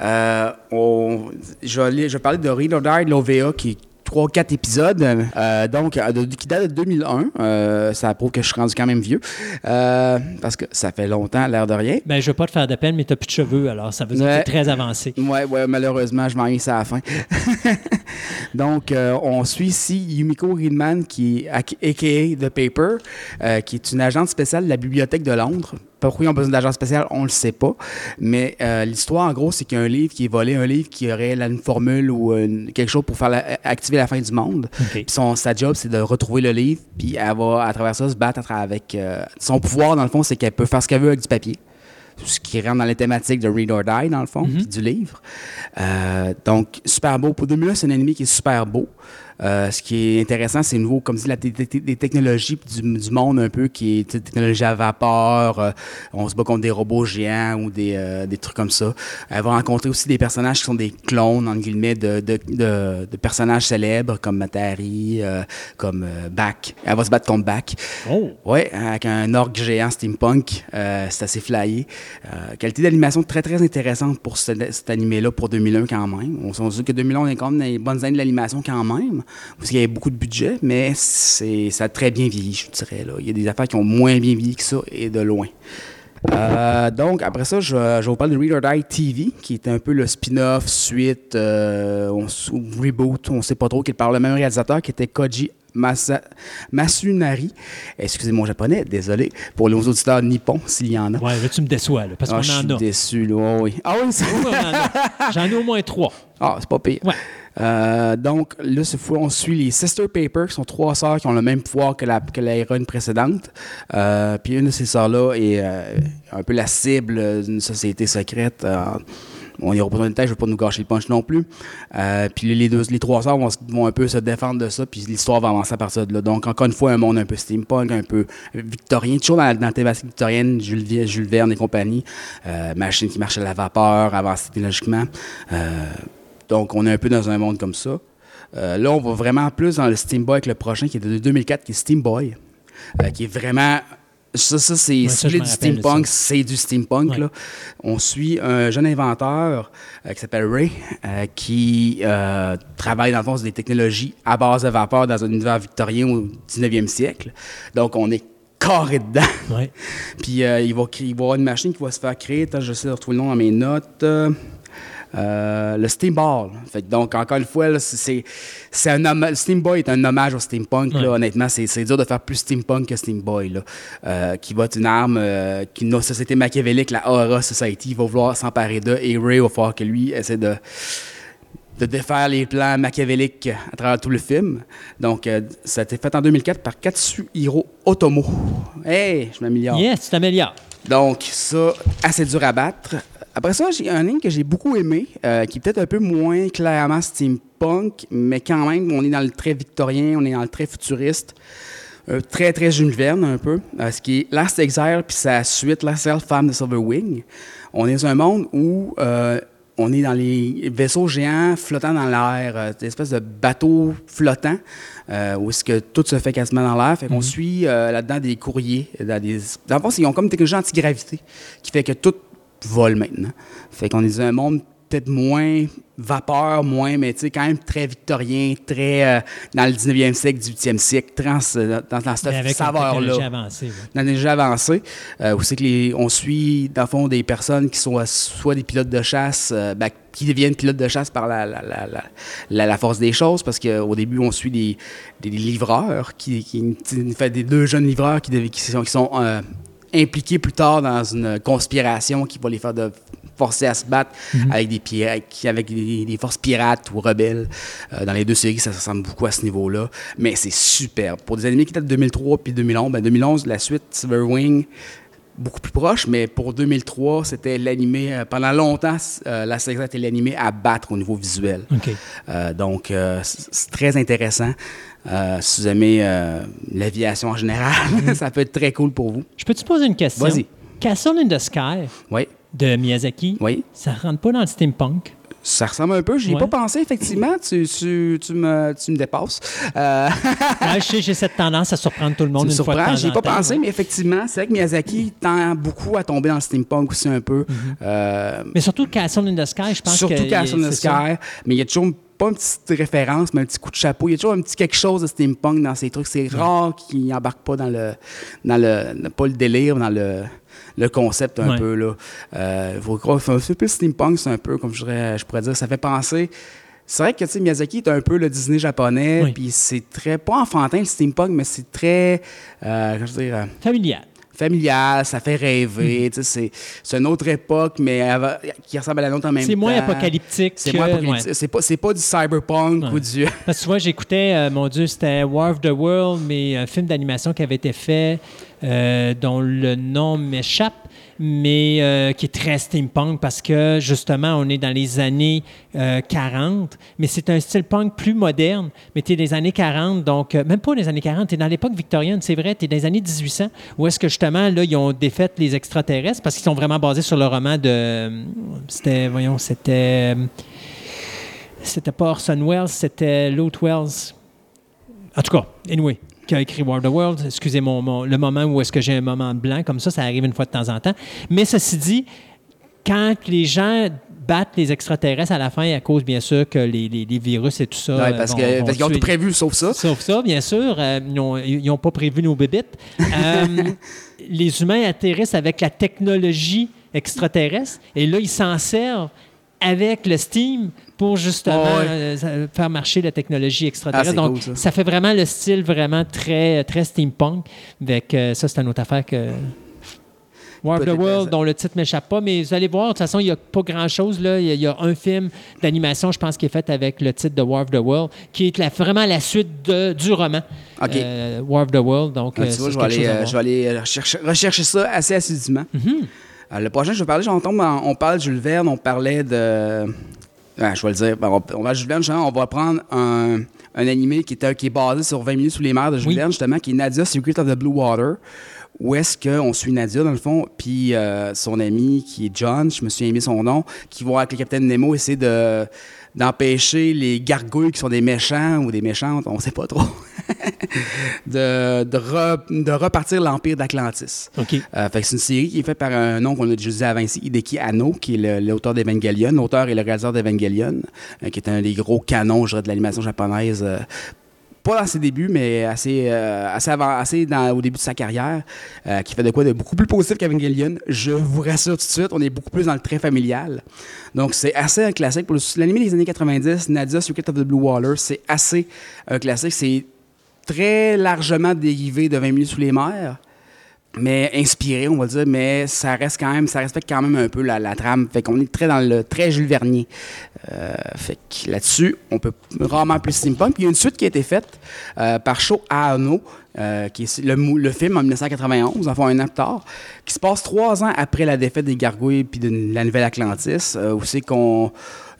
euh, on- je, vais, aller- je vais parler de Read or Die de l'OVA qui est 3-4 épisodes, euh, donc euh, de- qui date de 2001. Euh, ça prouve que je suis rendu quand même vieux, euh, parce que ça fait longtemps, l'air de rien. Ben, je veux pas te faire de peine, mais tu plus de cheveux, alors ça veut dire Ouais. que tu es très avancé. Ouais, ouais, malheureusement, je m'en ça à la fin. Donc, on suit ici Yumiko Reedman, qui est a.k.a. The Paper, qui est une agente spéciale de la Bibliothèque de Londres. Pourquoi ils ont besoin d'agent spécial, on le sait pas. Mais euh, l'histoire, en gros, c'est qu'il y a un livre qui est volé, un livre qui aurait là, une formule ou une- quelque chose pour faire la- activer la fin du monde. Puis son, sa job, c'est de retrouver le livre, puis elle va, à travers ça, se battre avec... euh, son pouvoir, dans le fond, c'est qu'elle peut faire ce qu'elle veut avec du papier. Ce qui rentre dans les thématiques de Read or Die, dans le fond, puis du livre. Euh, donc, super beau. Pour 2001, c'est un ennemi qui est super beau. Euh, ce qui est intéressant, c'est nouveau, comme dit, la, des technologies du, du monde un peu qui est technologie à vapeur. euh, on se bat contre des robots géants ou des, euh, des trucs comme ça. Elle va rencontrer aussi des personnages qui sont des clones, entre guillemets, de, de, de- de personnages célèbres comme Matari, comme Bach. Elle va se battre contre Bach. Oh! Ouais, avec un orgue géant steampunk. C'est assez flyé. Qualité d'animation très, très intéressante pour ce- cet animé-là pour 2001 quand même. On s'en dit que 2001, on est quand même dans les bonnes années de l'animation quand même, parce qu'il y avait beaucoup de budget, mais c'est, ça a très bien vieilli, je dirais. Là. Il y a des affaires qui ont moins bien vieilli que ça, et de loin. Euh, donc, après ça, je, je vous parler de Read or Die TV, qui est un peu le spin-off, suite, euh, on reboot, on ne sait pas trop, qui est par le même réalisateur, qui était Koji Masa- Masunari. Excusez mon japonais, désolé, pour les auditeurs nippons, s'il y en a. Ouais, là, tu me déçois, là, parce Ah, qu'on je suis en a. déçu, là. Oh, oui. Ah oui. J'en ai au moins trois. Ah, c'est pas pire. Ouais. Euh, donc, là, on suit les Sister Paper, qui sont trois sœurs qui ont le même pouvoir que la, que précédente. Euh, puis une de ces sœurs-là est euh, un peu la cible d'une société secrète. On aura pas besoin de tête, je ne veux pas nous gâcher le punch non plus. Puis les, deux, les trois sœurs vont, un peu se défendre de ça, puis l'histoire va avancer à partir de là. Donc, encore une fois, un monde un peu steampunk, un peu victorien, toujours dans dans la thématique victorienne, Jules, Jules Verne et compagnie. Machine qui marche à la vapeur, avancée technologiquement. Donc, on est un peu dans un monde comme ça. Euh, là, on va vraiment plus dans le Steam Boy avec le prochain qui est de 2004, qui est Steam Boy, euh, qui est vraiment. Ça, ça c'est je du steampunk, c'est du steampunk. Ouais. Là. On suit un jeune inventeur euh, qui s'appelle Ray, qui travaille dans le fond sur des technologies à base de vapeur dans un univers victorien au 19e siècle. Donc, on est carré dedans. Ouais. Puis il, va, créer- il va y avoir une machine qui va se faire créer. Attends, j'essaie de retrouver le nom dans mes notes. Euh, le Steamball. Fait que donc, encore une fois, c'est- un hommage- Steam Boy est un hommage au steampunk. Ouais. Là, honnêtement, c'est dur de faire plus steampunk que Steam Boy. Là, Euh, qui va être une arme euh, qu'une société machiavélique, la Aura Society, va vouloir s'emparer d'eux. Et Ray va falloir que lui essaie de de défaire les plans machiavéliques à travers tout le film. Donc, euh, ça a été fait en 2004 par Katsuhiro Otomo. Hey, je m'améliore. Yes, tu t'améliores. Donc, ça, assez dur à battre. Après ça, j'ai un ligne que j'ai beaucoup aimé, euh, qui est peut-être un peu moins clairement steampunk, mais quand même, on est dans le très victorien, on est dans le très futuriste. Euh, très, très Jules Verne, un peu. Euh, ce qui est Last Exile, puis sa suite, Last Exile, Femme de Silver Wing. On est dans un monde où euh, on est dans les vaisseaux géants flottant dans l'air, des espèces de bateaux flottants, euh, où est-ce que tout se fait quasiment dans l'air. Fait qu'on suit euh, là-dedans des courriers. Dans, des... dans le fond, ils ont comme une technologie antigravité qui fait que tout vole maintenant. Fait qu'on est dans un monde peut-être moins vapeur, moins, mais tu sais, quand même très victorien, très euh, dans le 19e siècle, 18e siècle, très dans, ce- dans, dans cette saveur-là avancée. dans les jeux avancés, euh, où c'est que les, on suit, dans le fond, des personnes qui sont euh, soit des pilotes de chasse, euh, ben, qui deviennent pilotes de chasse par la, la, la, la, la- la force des choses, parce qu'au début, on suit des, des, livreurs, qui, qui, des deux jeunes livreurs qui, sont, qui sont euh, impliqués plus tard dans une conspiration qui va les faire de forcer à se battre avec des avec des, des forces pirates ou rebelles. Euh, dans les deux séries, ça ressemble beaucoup à ce niveau-là. Mais c'est superbe. Pour des animés qui datent de 2003 puis 2011, ben 2011, la suite, Silverwing, beaucoup plus proche, mais pour 2003, c'était l'animé, euh, pendant longtemps, euh, la série était l'animé à battre au niveau visuel. Donc, c'est très intéressant. Euh, si vous aimez euh, l'aviation en général, ça peut être très cool pour vous. Je peux te poser une question? Vas-y. Castle in the Sky Oui, de Miyazaki, oui. ça rentre pas dans le steampunk? Ça ressemble un peu. J'y ai Ouais. pas pensé, effectivement. Tu, tu, tu, me, tu me dépasses. Euh, j'ai cette tendance à surprendre tout le monde tu me une fois de temps J'y ai pas temps. pensé, mais effectivement, c'est vrai que Miyazaki tend beaucoup à tomber dans le steampunk aussi un peu. Mm-hmm. Euh, Mais surtout Castle in the Sky, je pense que... Surtout Castle in the ça. Sky. Mais il y a toujours pas une petite référence, mais un petit coup de chapeau. Il y a toujours un petit quelque chose de steampunk dans ces trucs. C'est rare qu'ils n'embarquent pas dans le, dans le, pas le délire, dans le, le concept un Ouais. peu. Là. Euh, faut croire, enfin, c'est plus steampunk, c'est un peu, comme je, dirais- je pourrais dire, ça fait penser. C'est vrai que tu sais, Miyazaki est un peu le Disney japonais, Oui. puis c'est très, pas enfantin le steampunk, mais c'est très, euh, comment je veux dire, euh, Familial. Familial, ça fait rêver. Sais, C'est une autre époque, mais qui ressemble à la nôtre en même temps. C'est moins apocalyptique C'est que- moins apocalyptique. ouais. C'est pas, pas du cyberpunk Ouais. ou du. Parce que tu vois, j'écoutais, euh, mon Dieu, c'était War of the World, mais un film d'animation qui avait été fait, euh, dont le nom m'échappe, mais euh, qui est très steampunk parce que justement, on est dans les années euh, 40, mais c'est un style punk plus moderne, mais tu es des années 40, donc euh, même pas les années 40, tu es dans l'époque victorienne, c'est vrai, tu es dans les années 1800, où est-ce que justement, là, ils ont défait les extraterrestres parce qu'ils sont vraiment basés sur le roman de. C'était, voyons, c'était. C'était pas Orson Welles, c'était Lot Wells. En tout cas, anyway, qui a écrit War of the World. Excusez mon, mon- le moment où est-ce que j'ai un moment blanc, comme ça, ça arrive une fois de temps en temps. Mais ceci dit, quand les gens battent les extraterrestres à la fin, à cause, bien sûr, que les, les- les virus et tout ça. Ouais, euh, parce qu'ils ont tout prévu sauf ça. Sauf ça, bien sûr. euh, ils n'ont pas prévu nos bébites. Euh, les humains atterrissent avec la technologie extraterrestre et là, ils s'en servent avec le Steam pour justement ouais. euh, faire marcher la technologie extraterrestre. Ah, Donc, cool, ça. fait vraiment le style vraiment très, très steampunk. Avec, euh, ça, c'est une autre affaire que... War of the World, dont le titre m'échappe pas, mais vous allez voir, de toute façon, il n'y a pas grand-chose. Il y, a- il y a un film d'animation, je pense, qui est fait avec le titre de War of the World, qui est la- vraiment la suite de- du roman. Euh, War of the World. Donc, Ah, tu vois, je vais aller, euh, je vais aller rechercher, rechercher ça assez assidûment. Euh, le prochain, je vais parler, j'en tombe, en- on parle de Jules Verne, on parlait de. Je vais le dire. Ben, on, on va Verne, justement, on va prendre un, un animé qui est, qui est basé sur 20 minutes sous les mers de Jules Oui. Verne, justement, qui est Nadia Secret of the Blue Water. Où est-ce qu'on suit Nadia, dans le fond, puis euh, son ami qui est John, je me suis aimé son nom, qui vont avec le capitaine Nemo essayer de d'empêcher les gargouilles qui sont des méchants ou des méchantes, on sait pas trop, de, de, re- de repartir l'Empire d'Atlantis. OK. Euh, c'est une série qui est faite par un nom qu'on a déjà dit avant ici, Hideki Anno, qui est l'auteur d'Evangelion, l'auteur et le réalisateur d'Evangelion, euh, qui est un des gros canons, je dirais, de l'animation japonaise. Pas dans ses débuts, mais assez, euh, assez, avant, assez au début de sa carrière, euh, qui fait de quoi de beaucoup plus positif qu'Evangelion. Je vous rassure tout de suite, on est beaucoup plus dans le très familial. Donc, c'est assez un classique. Pour l'anime des années 90, Nadia Secret of the Blue Water, c'est assez un classique. C'est très largement dérivé de 20 minutes sous les mers mais inspiré, on va dire, mais ça reste quand même, ça respecte quand même un peu la, la trame. Fait qu'on est très dans le très Jules Vernier. Euh, fait que là-dessus, on peut rarement plus steampunk. Puis il y a une suite qui a été faite euh, par Sho Aano, euh, qui est le, film en 1991, enfin un an plus tard, qui se passe trois ans après la défaite des Gargouilles puis de la Nouvelle Atlantis, euh, où c'est qu'on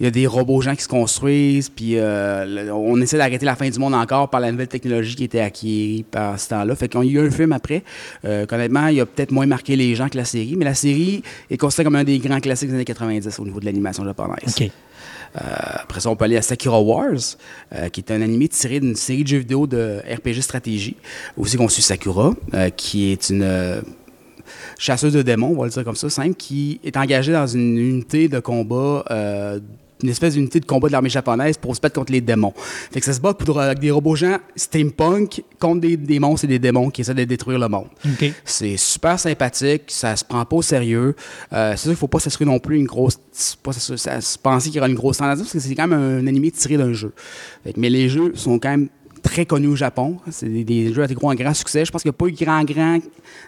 il y a des robots gens qui se construisent, puis euh, le- on essaie d'arrêter la fin du monde encore par la nouvelle technologie qui était acquise par ce temps-là. Fait qu'on y a eu un film après. Euh, honnêtement, il a peut-être moins marqué les gens que la série, mais la série est considérée comme un des grands classiques des années 90 au niveau de l'animation japonaise. Euh, après ça, on peut aller à Sakura Wars, euh, qui est un animé tiré d'une série de jeux vidéo de RPG stratégie. Aussi qu'on suit Sakura, euh, qui est une chasseuse de démons, on va le dire comme ça, simple, qui est engagée dans une unité de combat. Euh, une espèce d'unité de combat de l'armée japonaise pour se battre contre les démons. Fait que ça se bat pour- avec des robots gens steampunk contre des, monstres et des démons qui essaient de détruire le monde. C'est super sympathique, ça se prend pas au sérieux. Euh, c'est sûr qu'il faut pas s'assurer non plus une grosse. Pas ça- se penser qu'il y aura une grosse tendance parce que c'est quand même un, animé tiré d'un jeu. Fait que- mais les jeux sont quand même très connus au Japon. C'est des, des jeux à gros un grand succès. Je pense qu'il n'y a pas eu grand grand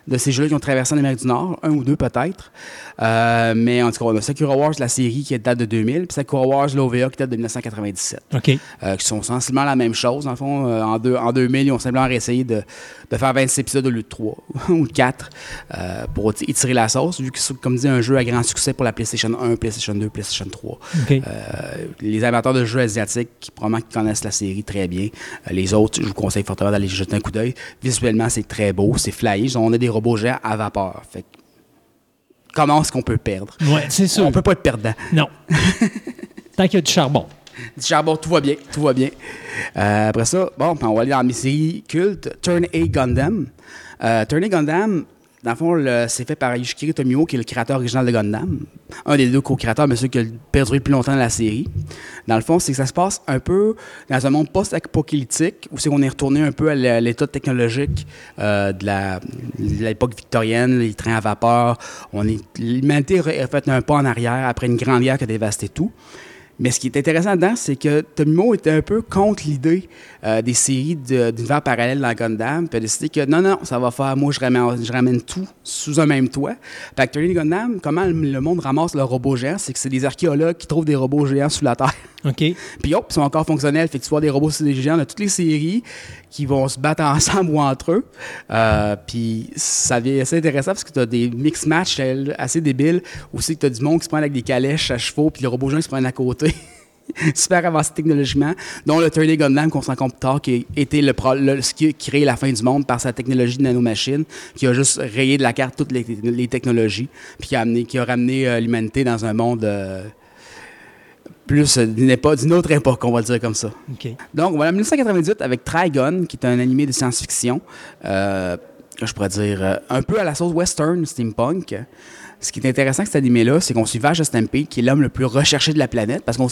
de ces jeux-là qui ont traversé l'Amérique du Nord, un ou deux peut-être. Euh, mais en tout cas, on a Sakura Wars, la série qui date de 2000, puis Sakura Wars, l'OVA qui date de 1997 OK. euh, qui sont sensiblement la même chose. Dans le fond, euh, en, deux- en 2000, ils ont simplement essayé de, de faire 26 épisodes au lieu de 3 ou de 4 euh, pour étirer la sauce, vu que c'est, comme dit, un jeu à grand succès pour la PlayStation 1, PlayStation 2, PlayStation 3. OK. Euh, les amateurs de jeux asiatiques, qui, probablement qui connaissent la série très bien. Euh, les autres, je vous conseille fortement d'aller jeter un coup d'œil. Visuellement, c'est très beau, c'est flyé. On a des robots géants à vapeur. Fait que, comment est-ce qu'on peut perdre? Ouais, c'est sûr. On peut pas être perdant. Non. Tant qu'il y a du charbon. Du charbon, tout va bien, tout va bien. Euh, après ça, bon, ben, on va aller dans mes séries cultes. Turn A Gundam. Euh, Turn A Gundam, dans le fond, c'est fait par Yoshikiri Tomio, qui est le créateur original de Gundam. Un des deux co-créateurs, mais celui qui a perduré plus longtemps dans la série. Dans le fond, c'est que ça se passe un peu dans un monde post-apocalyptique, où c'est qu'on est retourné un peu à l'état technologique euh, de l'époque victorienne, les trains à vapeur. On est, l'humanité a fait un pas en arrière après une grande guerre qui a dévasté tout. Mais ce qui est intéressant dedans, c'est que Tomimo était un peu contre l'idée euh, des séries de- d'univers parallèles dans Gundam, puis a décidé que non, non, ça va faire, moi je ramène, je ramène tout sous un même toit. Fait que Turning Gundam, comment le le monde ramasse le robot géant, c'est que c'est des archéologues qui trouvent des robots géants sous la Terre. OK. Puis hop, ils sont encore fonctionnels. Fait que tu vois des robots géants de toutes les séries qui vont se battre ensemble ou entre eux. Euh, puis ça devient assez intéressant parce que tu as des mix match assez débiles. Aussi que tu as du monde qui se prend avec des calèches à chevaux, puis les robots géants qui se prennent à côté. Super avancé technologiquement, dont le 3D Gundam qu'on se rend compte plus tard, qui a été le, le- ce qui a créé la fin du monde par sa technologie de nanomachine, qui a juste rayé de la carte toutes les, les technologies, puis qui a, amené, qui a ramené euh, l'humanité dans un monde euh, plus d'une d'une autre époque, on va le dire comme ça. OK. Donc, voilà, 1998 avec Trigon, qui est un animé de science-fiction, euh, je pourrais dire euh, un peu à la sauce western, steampunk. Ce qui est intéressant avec cet animé-là, c'est qu'on suit Vache de Stampede, qui est l'homme le plus recherché de la planète, parce qu'on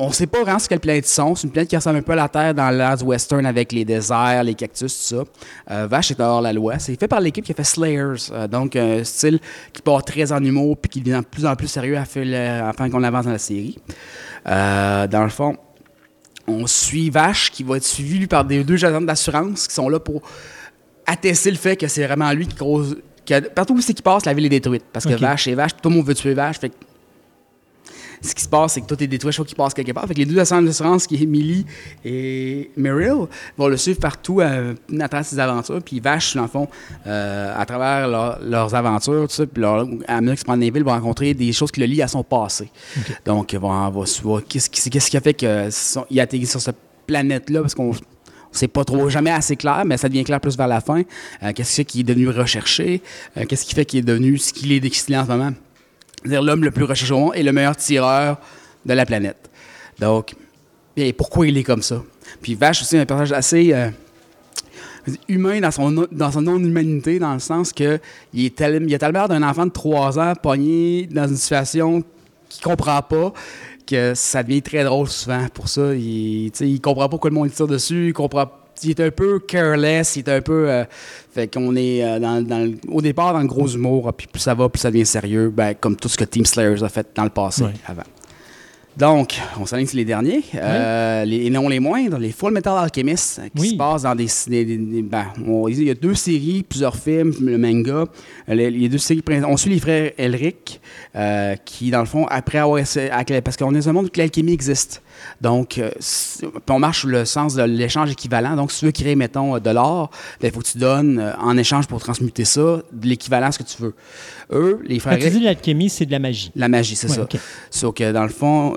on sait pas vraiment ce quelle planète sont. C'est une planète qui ressemble un peu à la Terre dans du western avec les déserts, les cactus, tout ça. Euh, Vache est hors la loi. C'est fait par l'équipe qui a fait Slayers, euh, donc un style qui part très en humour puis qui devient de plus en plus sérieux afin, qu'on avance dans la série. Euh, dans le fond, on suit Vache qui va être suivi par des deux agents d'assurance qui sont là pour attester le fait que c'est vraiment lui qui cause. Que partout où c'est qu'il passe, la ville est détruite. Parce que Ok. Vache est Vache, tout le monde veut tuer Vache. Fait que ce qui se passe, c'est que tout est détruit, fois qu'il passe quelque part. Fait que les deux agents d'assurance, qui est Millie et Meryl, vont le suivre partout euh, à travers ses aventures. Puis Vache, dans le fond, euh, à travers leur- leurs aventures, tout ça, puis leur, à mesure qu'ils se prennent des villes, vont rencontrer des choses qui le lient à son passé. Donc, ils vont, on va voir qu'est-ce qui, qu'est-ce qui a fait qu'il a atterri sur cette planète-là, parce qu'on c'est pas trop jamais assez clair, mais ça devient clair plus vers la fin. Euh, qu'est-ce qui fait qu'il est devenu recherché? Euh, qu'est-ce qui fait qu'il est devenu ce qu'il est, est en ce moment? C'est-à-dire l'homme le plus recherché au monde et le meilleur tireur de la planète. Donc, pourquoi il est comme ça? Puis Vache aussi, un personnage assez euh, humain dans son, dans son non-humanité, dans le sens que il, est tel- il a tellement d'un enfant de 3 ans pogné dans une situation qu'il comprend pas que ça devient très drôle souvent pour ça. Il, il comprend pas pourquoi le monde tire dessus, il comprend il est un peu careless, il est un peu. euh, fait qu'on est euh, dans, dans le- au départ dans le gros humour, puis plus ça va, plus ça devient sérieux, ben, comme tout ce que Team Slayers a fait dans le passé Ouais. avant. Donc, on s'aligne sur les derniers, euh, les, et non les moindres, les Full Metal Alchemist, qui Oui. se passent dans des... des- des- des- ben, on- il y a deux séries, plusieurs films, le manga. Euh, Les, les deux séries, on suit les frères Elric, euh, qui, dans le fond, après avoir... Parce qu'on est dans un monde où l'alchimie existe. Donc, euh, on marche sur le sens de l'échange équivalent. Donc, si tu veux créer, mettons, de l'or, il faut que tu donnes, euh, en échange pour transmuter ça, de l'équivalent à ce que tu veux. Eux, les frères Quand tu dis l'alchimie, c'est de la magie. La magie, c'est Ouais, ça. ok. Sauf que dans le fond,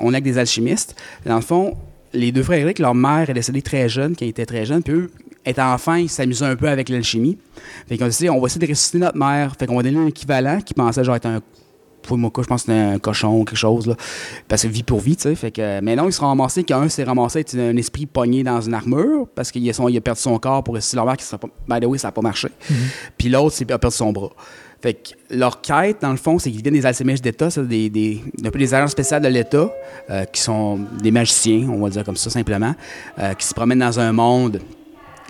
on est avec des alchimistes. Dans le fond, les deux frères Eric, leur mère est décédée très jeune, quand ils étaient très jeunes, puis eux, étant enfants, ils s'amusaient un peu avec l'alchimie. Fait qu'on dit, on va essayer de ressusciter notre mère. Fait qu'on va donner un équivalent qui pensait genre être un. Je pense que c'était un cochon ou quelque chose, là. Parce que vie pour vie, tu sais. Fait que, mais non, ils se sont ramassés qu'un s'est ramassé être un esprit pogné dans une armure parce qu'il a, il perdu son corps pour ressusciter leur mère qui sera pas. By the way, ça n'a pas marché. Puis l'autre, c'est- a perdu son bras. Fait que leur quête, dans le fond, c'est qu'ils viennent des alchimistes d'État, c'est des, des, un peu des agents spéciaux de l'État, euh, qui sont des magiciens, on va le dire comme ça simplement, euh, qui se promènent dans un monde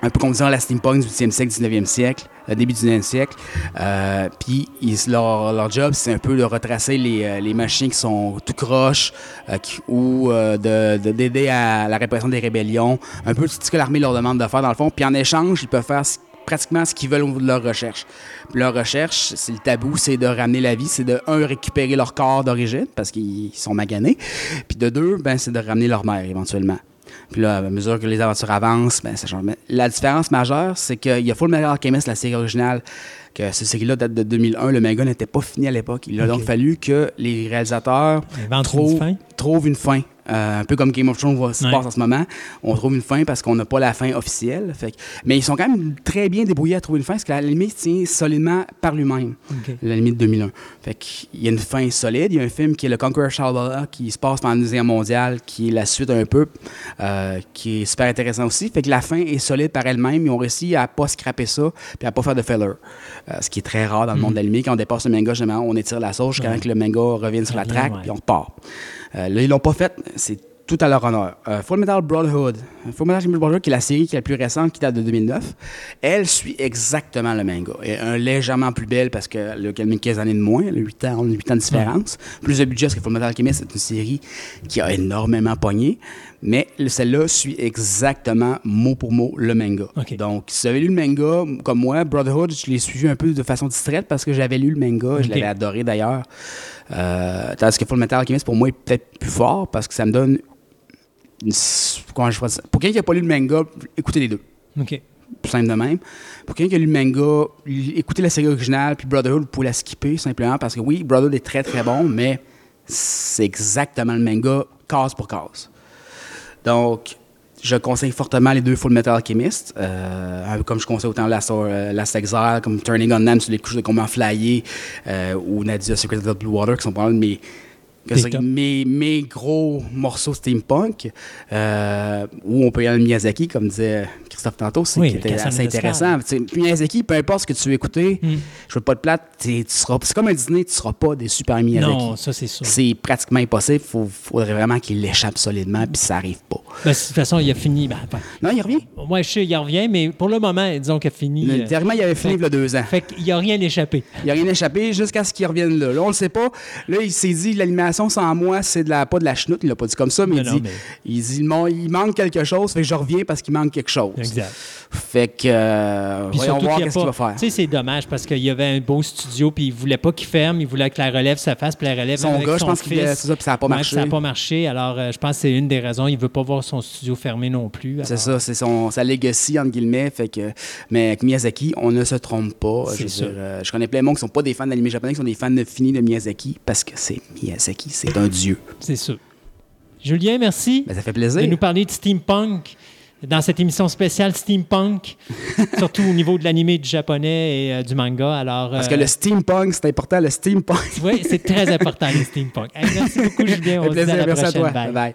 un peu comme disant la steampunk du 18e siècle, 19e siècle, début du 19e siècle. Euh, Puis leur, leur job, c'est un peu de retracer les, euh, les machines qui sont tout croches euh, ou euh, de- de- d'aider à la répression des rébellions. Un peu ce que l'armée leur demande de faire dans le fond. Puis en échange, ils peuvent faire pratiquement ce qu'ils veulent au niveau de leur recherche. Leur recherche, c'est le tabou, c'est de ramener la vie, c'est de, un, récupérer leur corps d'origine, parce qu'ils sont maganés, puis de deux, ben, c'est de ramener leur mère éventuellement. Puis là, à mesure que les aventures avancent, ben, ça change. Mais la différence majeure, c'est qu'il y a Full Metal Alchemist, la série originale, que cette série-là date de 2001. Le manga n'était pas fini à l'époque. Il a donc fallu que les réalisateurs trouvent une fin. Euh, un peu comme Game of Thrones va- se passe en ce moment. On trouve une fin parce qu'on n'a pas la fin officielle. Fait mais ils sont quand même très bien débrouillés à trouver une fin parce que la limite tient solidement par lui-même. OK. La limite 2001. Fait qu'il y a une fin solide. Il y a un film qui est le Conqueror Shambhala qui se passe pendant la Deuxième mondiale, qui est la suite un peu, euh, qui est super intéressant aussi. Fait que la fin est solide par elle-même. Ils ont réussi à pas scraper ça puis à pas faire de filler. Euh, ce qui est très rare dans le monde de l'anime. Quand on dépasse le manga, généralement, on étire la sauce jusqu'à que le manga revienne sur la track ouais. puis on repart. Euh, là, ils l'ont pas fait. C'est tout à leur honneur. Euh, Full Metal Brotherhood. Full Metal Brotherhood, qui est la série qui est la plus récente, qui date de 2009. Elle suit exactement le manga. Et un légèrement plus belle parce qu'elle a quelques 15 années de moins. Elle a 8 ans, on a 8 ans de différence. Plus de budget parce que Full Metal Alchemist, c'est une série qui a énormément pogné. Mais celle-là suit exactement mot pour mot le manga. OK. Donc, si vous avez lu le manga, comme moi, Brotherhood, je l'ai suivi un peu de façon distraite parce que j'avais lu le manga. Je l'avais adoré d'ailleurs. Euh, tandis que Full Metal Alchemist, pour moi, est peut-être plus fort parce que ça me donne. Une, comment je ça? Pour quelqu'un qui n'a pas lu le manga, écoutez les deux. OK. Plus simple de même. Pour quelqu'un qui a lu le manga, écoutez la série originale, puis Brotherhood, vous pouvez la skipper simplement parce que oui, Brotherhood est très très bon, mais c'est exactement le manga, case pour case. Donc, je conseille fortement les deux Full Metal Alchemist, euh, un peu comme je conseille autant Last, euh, Last Exile, comme Turning on Them sur les couches de comment flyé, euh, ou Nadia Secret of the Blue Water, qui sont pas mes, mes, mes gros morceaux steampunk, euh, où on peut y aller à Miyazaki, comme disait Christophe tantôt, c'est Oui, assez intéressant. Miyazaki, peu importe ce que tu veux écouter, Mm. je veux pas de plate, tu seras, c'est comme un Disney, tu seras pas des super Miyazaki. Non, ça, c'est sûr. C'est pratiquement impossible. Il faudrait vraiment qu'il l'échappe solidement, puis ça arrive pas. Ben, de toute façon, il a fini. Ben, ben, Non, il revient. moi, je sais, il revient, mais pour le moment, disons qu'il a fini. Le- euh, Dernièrement, il avait fini il y a deux ans. fait qu'il n'y a rien échappé. Il n'y a rien échappé jusqu'à ce qu'il revienne là. Là, on le sait pas. Là, il s'est dit l'animation sans moi, c'est de la, pas de la chenoute. Il l'a pas dit comme ça, mais, Non, il, non, dit, mais- il dit Mon- il manque quelque chose, fait que je reviens parce qu'il manque quelque chose. Exact. Fait que euh, voyons voir qu'est-ce qu'il va faire. Tu sais, c'est dommage parce qu'il y avait un beau studio, puis il voulait pas qu'il ferme, il voulait que la relève se fasse, puis la relève Son avec gars, je pense c'est ça, puis ça a pas marché. ça n'a pas marché. Alors, euh, je pense que c'est une des raisons. Il veut pas voir son studio fermé non plus. C'est ça, c'est son, sa legacy, entre guillemets. Fait que, mais avec Miyazaki, on ne se trompe pas. Je, sûr. dire, euh, je connais plein de monde qui sont pas des fans d'anime japonais, qui sont des fans de finis de Miyazaki, parce que c'est Miyazaki, c'est un dieu. C'est sûr. Julien, merci Ben, ça fait de plaisir. nous parler de steampunk dans cette émission spéciale steampunk, surtout au niveau de l'animé du japonais et euh, du manga. Alors, Parce euh, que le steampunk, c'est important, le steampunk. oui, c'est très important, le steampunk. Hey, merci beaucoup, Julien. On se dit à la merci à prochaine. toi. Bye. Bye.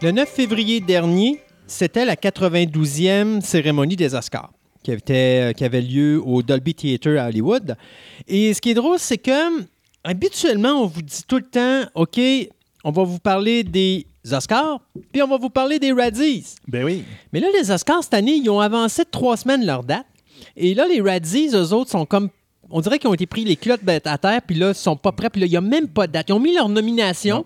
Le 9 février dernier, c'était la 92e cérémonie des Oscars qui avait, qui avait lieu au Dolby Theatre à Hollywood. Et ce qui est drôle, c'est que habituellement, on vous dit tout le temps, OK, on va vous parler des Oscars, puis on va vous parler des Razzies. Ben oui. Mais là, les Oscars, cette année, ils ont avancé de trois semaines leur date. Et là, les Razzies, eux autres, sont comme. On dirait qu'ils ont été pris les culottes à terre, puis là, ils sont pas prêts, puis là, il n'y a même pas de date. Ils ont mis leur nomination.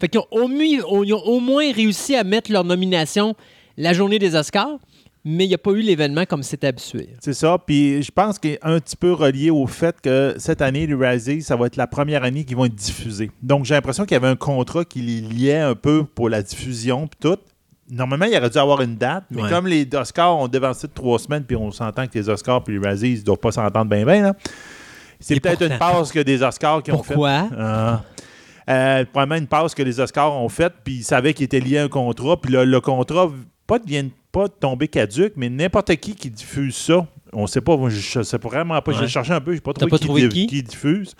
Fait qu'ils ont au, ils ont moins réussi à mettre leur nomination la journée des Oscars, mais il n'y a pas eu l'événement comme c'était habitué. C'est ça. Puis je pense qu'il est un petit peu relié au fait que cette année, les Razzies, ça va être la première année qu'ils vont être diffusés. Donc j'ai l'impression qu'il y avait un contrat qui les liait un peu pour la diffusion puis tout. Normalement, il aurait dû avoir une date, mais Ouais. comme les Oscars ont devancé de trois semaines, puis on s'entend que les Oscars puis les Razzies ne doivent pas s'entendre bien bien, là. C'est peut-être une passe que des Oscars qui ont fait. Pourquoi? Ah. Euh, probablement une passe que les Oscars ont faite, puis ils savaient qu'il était lié à un contrat, puis le, le contrat, pas de, vient pas de tomber caduque, mais n'importe qui qui diffuse ça, on sait pas, je ne sais pas vraiment pas, Ouais. j'ai cherché un peu, j'ai pas trouvé, pas qui, trouvé qui? diffuse.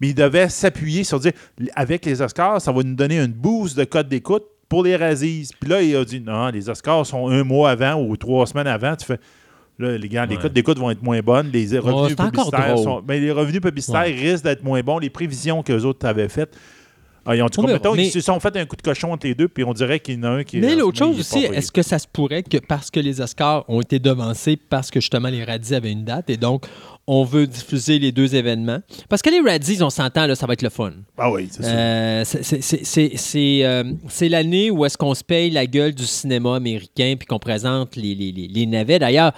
Mais il devait s'appuyer sur dire, avec les Oscars, ça va nous donner une boost de code d'écoute pour les Razzies. Puis là, il a dit, non, les Oscars sont un mois avant ou trois semaines avant, tu fais... Là, les gars, les Ouais. d'écoute vont être moins bonnes. Les revenus publicitaires sont. ben, les revenus publicitaires risquent d'être moins bons. Les prévisions que les autres avaient faites. Ah, ils ont dit, mettons, Mais- ils se sont fait un coup de cochon entre les deux, puis on dirait qu'il y en a un qui Mais l'autre chose aussi, est-ce que ça se pourrait que parce que les Oscars ont été devancés, parce que justement les Radis avaient une date, et donc on veut diffuser les deux événements? Parce que les Radis, on s'entend, là, ça va être le fun. Ah oui, c'est ça. Euh, c'est- euh, c'est l'année où est-ce qu'on se paye la gueule du cinéma américain puis qu'on présente les, les, les- les navets. D'ailleurs,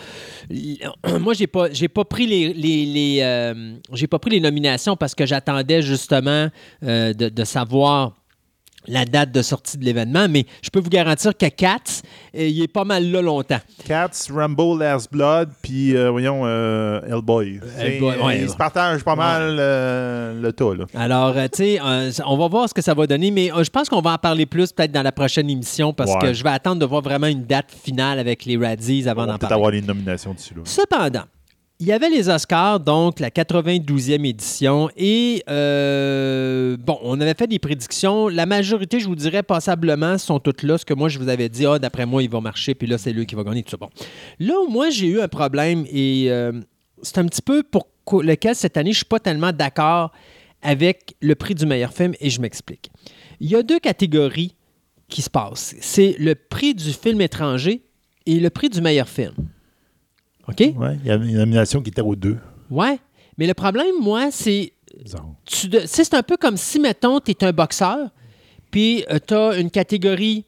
moi, j'ai pas, j'ai pas pris les, les, les, euh, j'ai pas pris les nominations parce que j'attendais justement euh, de, de savoir la date de sortie de l'événement, mais je peux vous garantir que Cats, euh, il est pas mal là longtemps. Cats, Rambo, Last Blood, puis, euh, voyons, euh, Hellboy. C'est- Hellboy, ouais, ils ouais. se partagent pas mal euh, le là. Alors, euh, tu sais, euh, on va voir ce que ça va donner, mais euh, je pense qu'on va en parler plus peut-être dans la prochaine émission parce que je vais attendre de voir vraiment une date finale avec les Radis avant va d'en peut-être parler. avoir les nominations dessus, là. Cependant, il y avait les Oscars, donc la 92e édition, et euh, bon, on avait fait des prédictions. La majorité, je vous dirais, passablement, sont toutes là. Ce que moi, je vous avais dit, ah, d'après moi, il va marcher, puis là, c'est lui qui va gagner, tout ça. Bon. Là moi, j'ai eu un problème, et euh, c'est un petit peu pour lequel cette année, je ne suis pas tellement d'accord avec le prix du meilleur film, et je m'explique. Il y a deux catégories qui se passent. C'est le prix du film étranger et le prix du meilleur film. OK? Ouais, il y a une nomination qui était aux deux. Ouais. Mais le problème, moi, c'est. Tu de- C'est un peu comme si, mettons, tu es un boxeur, puis tu as une catégorie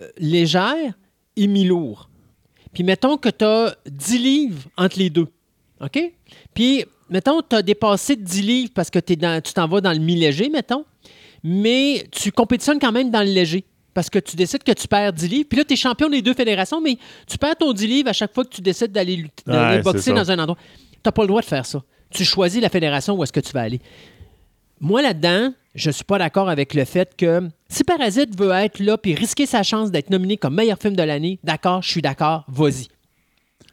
euh, légère et mi-lourd. Puis mettons que tu as 10 livres entre les deux. OK? Puis, mettons, tu as dépassé de 10 livres parce que dans- tu t'en vas dans le mi-léger, mettons, mais tu compétitionnes quand même dans le léger. Parce que tu décides que tu perds 10 livres. Puis là, tu es champion des deux fédérations, mais tu perds ton 10 livres à chaque fois que tu décides d'aller lutter- d'aller Ouais, boxer dans un endroit. Tu n'as pas le droit de faire ça. Tu choisis la fédération où est-ce que tu vas aller. Moi, là-dedans, je ne suis pas d'accord avec le fait que si Parasite veut être là puis risquer sa chance d'être nominé comme meilleur film de l'année, d'accord, je suis d'accord, vas-y.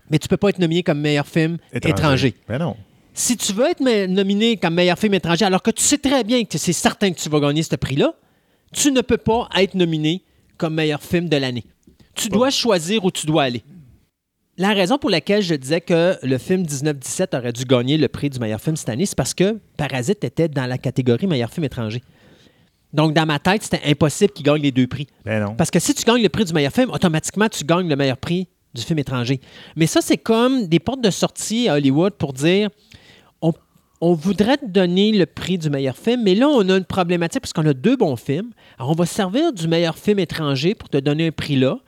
Mais tu peux pas être nominé comme meilleur film étranger. Ben non. Si tu veux être nominé comme meilleur film étranger, alors que tu sais très bien que c'est certain que tu vas gagner ce prix-là, tu ne peux pas être nominé comme meilleur film de l'année. Tu dois choisir où tu dois aller. La raison pour laquelle je disais que le film 1917 aurait dû gagner le prix du meilleur film cette année, c'est parce que Parasite était dans la catégorie meilleur film étranger. Donc, dans ma tête, c'était impossible qu'il gagne les deux prix. Ben non. Parce que si tu gagnes le prix du meilleur film, automatiquement, tu gagnes le meilleur prix du film étranger. Mais ça, c'est comme des portes de sortie à Hollywood pour dire on, voudrait te donner le prix du meilleur film, mais là, on a une problématique parce qu'on a deux bons films. Alors, on va se servir du meilleur film étranger pour te donner un prix là.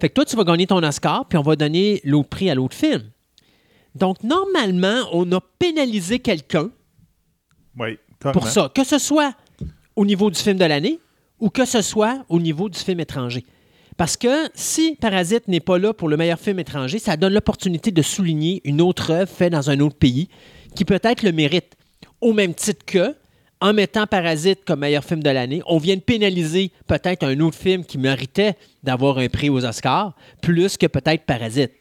Fait que toi, tu vas gagner ton Oscar, puis on va donner l'autre prix à l'autre film. Donc, normalement, on a pénalisé quelqu'un Oui, pour ça, que ce soit au niveau du film de l'année ou que ce soit au niveau du film étranger. Parce que si Parasite n'est pas là pour le meilleur film étranger, ça donne l'opportunité de souligner une autre œuvre faite dans un autre pays qui peut-être le mérite. Au même titre que, en mettant Parasite comme meilleur film de l'année, on vient de pénaliser peut-être un autre film qui méritait d'avoir un prix aux Oscars, plus que peut-être Parasite.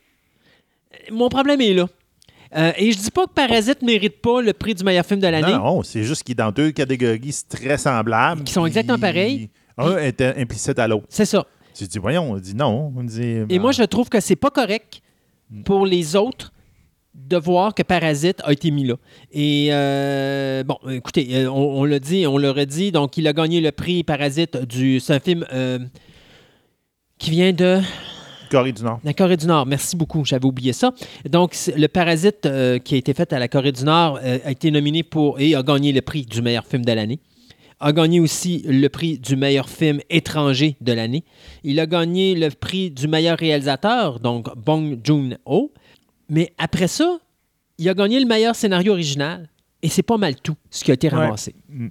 Mon problème est là. Euh, et je dis pas que Parasite ne mérite pas le prix du meilleur film de l'année. Non, non, c'est juste qu'il est dans deux catégories très semblables. Qui sont exactement pareilles. Un était implicite à l'autre. C'est ça. Tu dis, voyons, on dit non. On dit, Et ben, moi, je trouve que c'est pas correct pour les autres de voir que Parasite a été mis là. Et euh, bon, écoutez, euh, on, on l'a dit, on l'aurait dit, donc il a gagné le prix Parasite du. C'est un film euh, qui vient de Corée du Nord. la Corée du Nord. Merci beaucoup, j'avais oublié ça. Donc, le Parasite euh, qui a été fait à la Corée du Nord euh, a été nominé pour et a gagné le prix du meilleur film de l'année. A gagné aussi le prix du meilleur film étranger de l'année. Il a gagné le prix du meilleur réalisateur, donc Bong Joon-ho. Mais après ça, il a gagné le meilleur scénario original. Et c'est pas mal tout ce qui a été ramassé. Mm.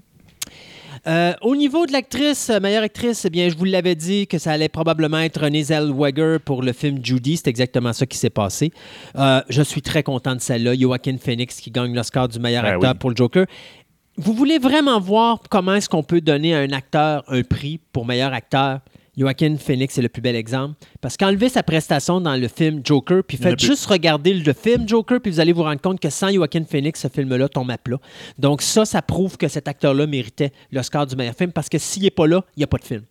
Euh, au niveau de l'actrice, euh, meilleure actrice, eh bien, je vous l'avais dit que ça allait probablement être Renée Zellweger pour le film Judy. C'est exactement ça qui s'est passé. Euh, je suis très content de celle-là. Joaquin Phoenix qui gagne l'Oscar du meilleur Ben acteur oui. pour le Joker. Vous voulez vraiment voir comment est-ce qu'on peut donner à un acteur un prix pour meilleur acteur? Joaquin Phoenix est le plus bel exemple. Parce qu'enlevez sa prestation dans le film Joker, puis faites juste regarder le film Joker, puis vous allez vous rendre compte que sans Joaquin Phoenix, ce film-là tombe à plat. Donc ça, ça prouve que cet acteur-là méritait l'Oscar du meilleur film, parce que s'il n'est pas là, il n'y a pas de film.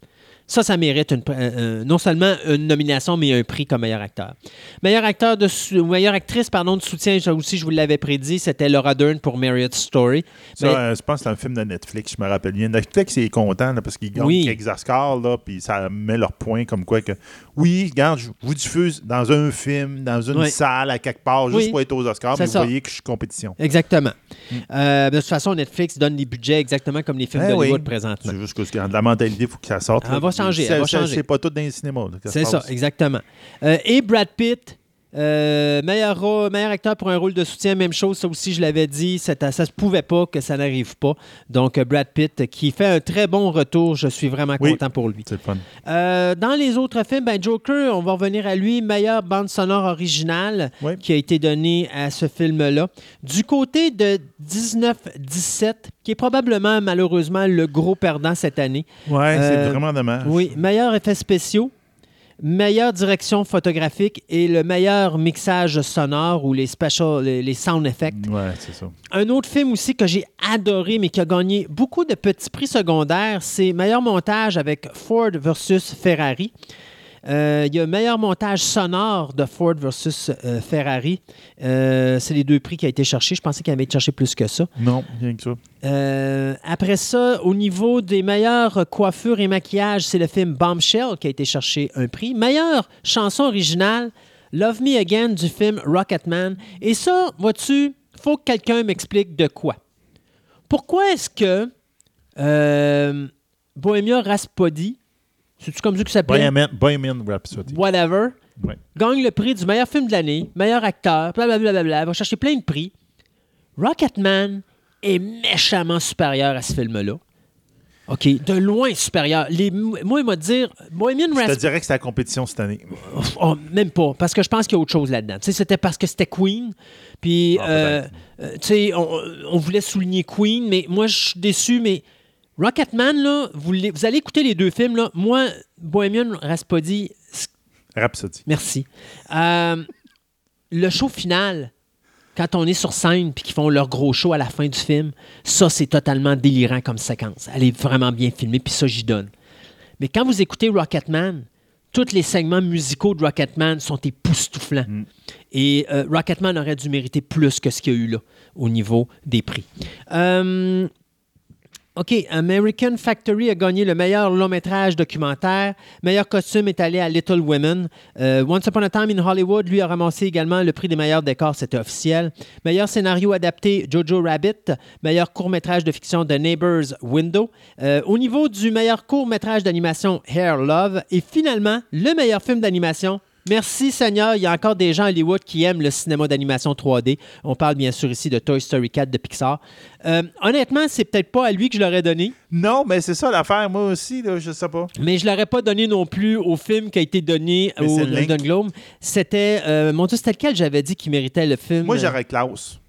Ça, ça mérite une- euh, non seulement une nomination, mais un prix comme meilleur acteur. Meilleur acteur de meilleure actrice pardon, de soutien, ça aussi, je vous l'avais prédit, c'était Laura Dern pour Marriott's Story. Ça, Mais- euh, je pense que c'est un film de Netflix, je me rappelle bien. Netflix est content là, parce qu'ils gagnent Oui. quelques Oscars, là, puis ça met leur point comme quoi que oui, regarde, je vous diffuse dans un film, dans une Oui. salle à quelque part, juste Oui. pour être aux Oscars, mais ça. vous voyez que je suis compétition. Exactement. Mm. Euh, de toute façon, Netflix donne des budgets exactement comme les films Eh d'Hollywood oui. présentement. C'est juste que de la mentalité, il faut que ça sorte. Changer, C'est- pas tout dans les cinémas. C'est ça, exactement. Euh, et Brad Pitt, euh, meilleur, acteur pour un rôle de soutien, même chose, ça aussi je l'avais dit, ça ne se pouvait pas que ça n'arrive pas. Donc euh, Brad Pitt qui fait un très bon retour, je suis vraiment Oui. content pour lui. C'est fun. Euh, dans les autres films, ben Joker, on va revenir à lui, meilleure bande sonore originale Oui. qui a été donnée à ce film-là. Du côté de 19-17, qui est probablement malheureusement le gros perdant cette année. Ouais, c'est vraiment dommage. Oui, meilleurs effets spéciaux, meilleure direction photographique et le meilleur mixage sonore ou les special, les, les sound effects. Ouais, c'est ça. Un autre film aussi que j'ai adoré mais qui a gagné beaucoup de petits prix secondaires, c'est meilleur montage avec Ford versus Ferrari. Euh, Il y a meilleur montage sonore de Ford versus euh, Ferrari. Euh, c'est les deux prix qui a été cherché. Je pensais qu'il avait été cherché plus que ça. Non, rien que ça. Après ça, au niveau des meilleures coiffures et maquillages, c'est le film Bombshell qui a été cherché un prix. Meilleure chanson originale, Love Me Again du film Rocketman. Et ça, vois-tu, faut que quelqu'un m'explique de quoi. Pourquoi est-ce que euh, Bohemia Rhapsody, c'est-tu comme ça que ça s'appelle? Bohemian, Rhapsody. Whatever, Ouais. gagne le prix du meilleur film de l'année, meilleur acteur, blablabla, va chercher plein de prix. Rocketman est méchamment supérieur à ce film-là. OK, de loin supérieur. Les, moi, il m'a dire, Bohemian Je te Rhapsody, dirais que c'est la compétition cette année. oh, même pas, parce que je pense qu'il y a autre chose là-dedans. Tu sais, c'était parce que c'était Queen, puis, Ah, euh, euh, tu sais, on, on voulait souligner Queen, mais moi, je suis déçu, mais Rocketman, là, vous, allez écouter les deux films, là. Moi, Bohemian Rhapsody, Rhapsody. Merci. Euh, le show final, quand on est sur scène puis qu'ils font leur gros show à la fin du film, ça, c'est totalement délirant comme séquence. Elle est vraiment bien filmée, puis ça, j'y donne. Mais quand vous écoutez Rocketman, tous les segments musicaux de Rocketman sont époustouflants. Et euh, Rocketman aurait dû mériter plus que ce qu'il y a eu là au niveau des prix. Euh, OK, American Factory a gagné le meilleur long métrage documentaire. Meilleur costume est allé à Little Women. Euh, Once Upon a Time in Hollywood, lui, a ramassé également le prix des meilleurs décors, c'était officiel. Meilleur scénario adapté, Jojo Rabbit. Meilleur court-métrage de fiction, The Neighbor's Window. Euh, au niveau du meilleur court-métrage d'animation, Hair Love. Et finalement, le meilleur film d'animation, Merci Seigneur, il y a encore des gens à Hollywood qui aiment le cinéma d'animation 3D. On parle bien sûr ici de Toy Story 4 de Pixar. Euh, honnêtement, c'est peut-être pas à lui que je l'aurais donné, Non, mais c'est ça l'affaire. Moi aussi, là, je sais pas. mais je l'aurais pas donné non plus au film qui a été donné Mais au. Golden Globe. C'était, euh, mon Dieu, c'était lequel j'avais dit qui méritait le film? Moi, j'aurais Klaus.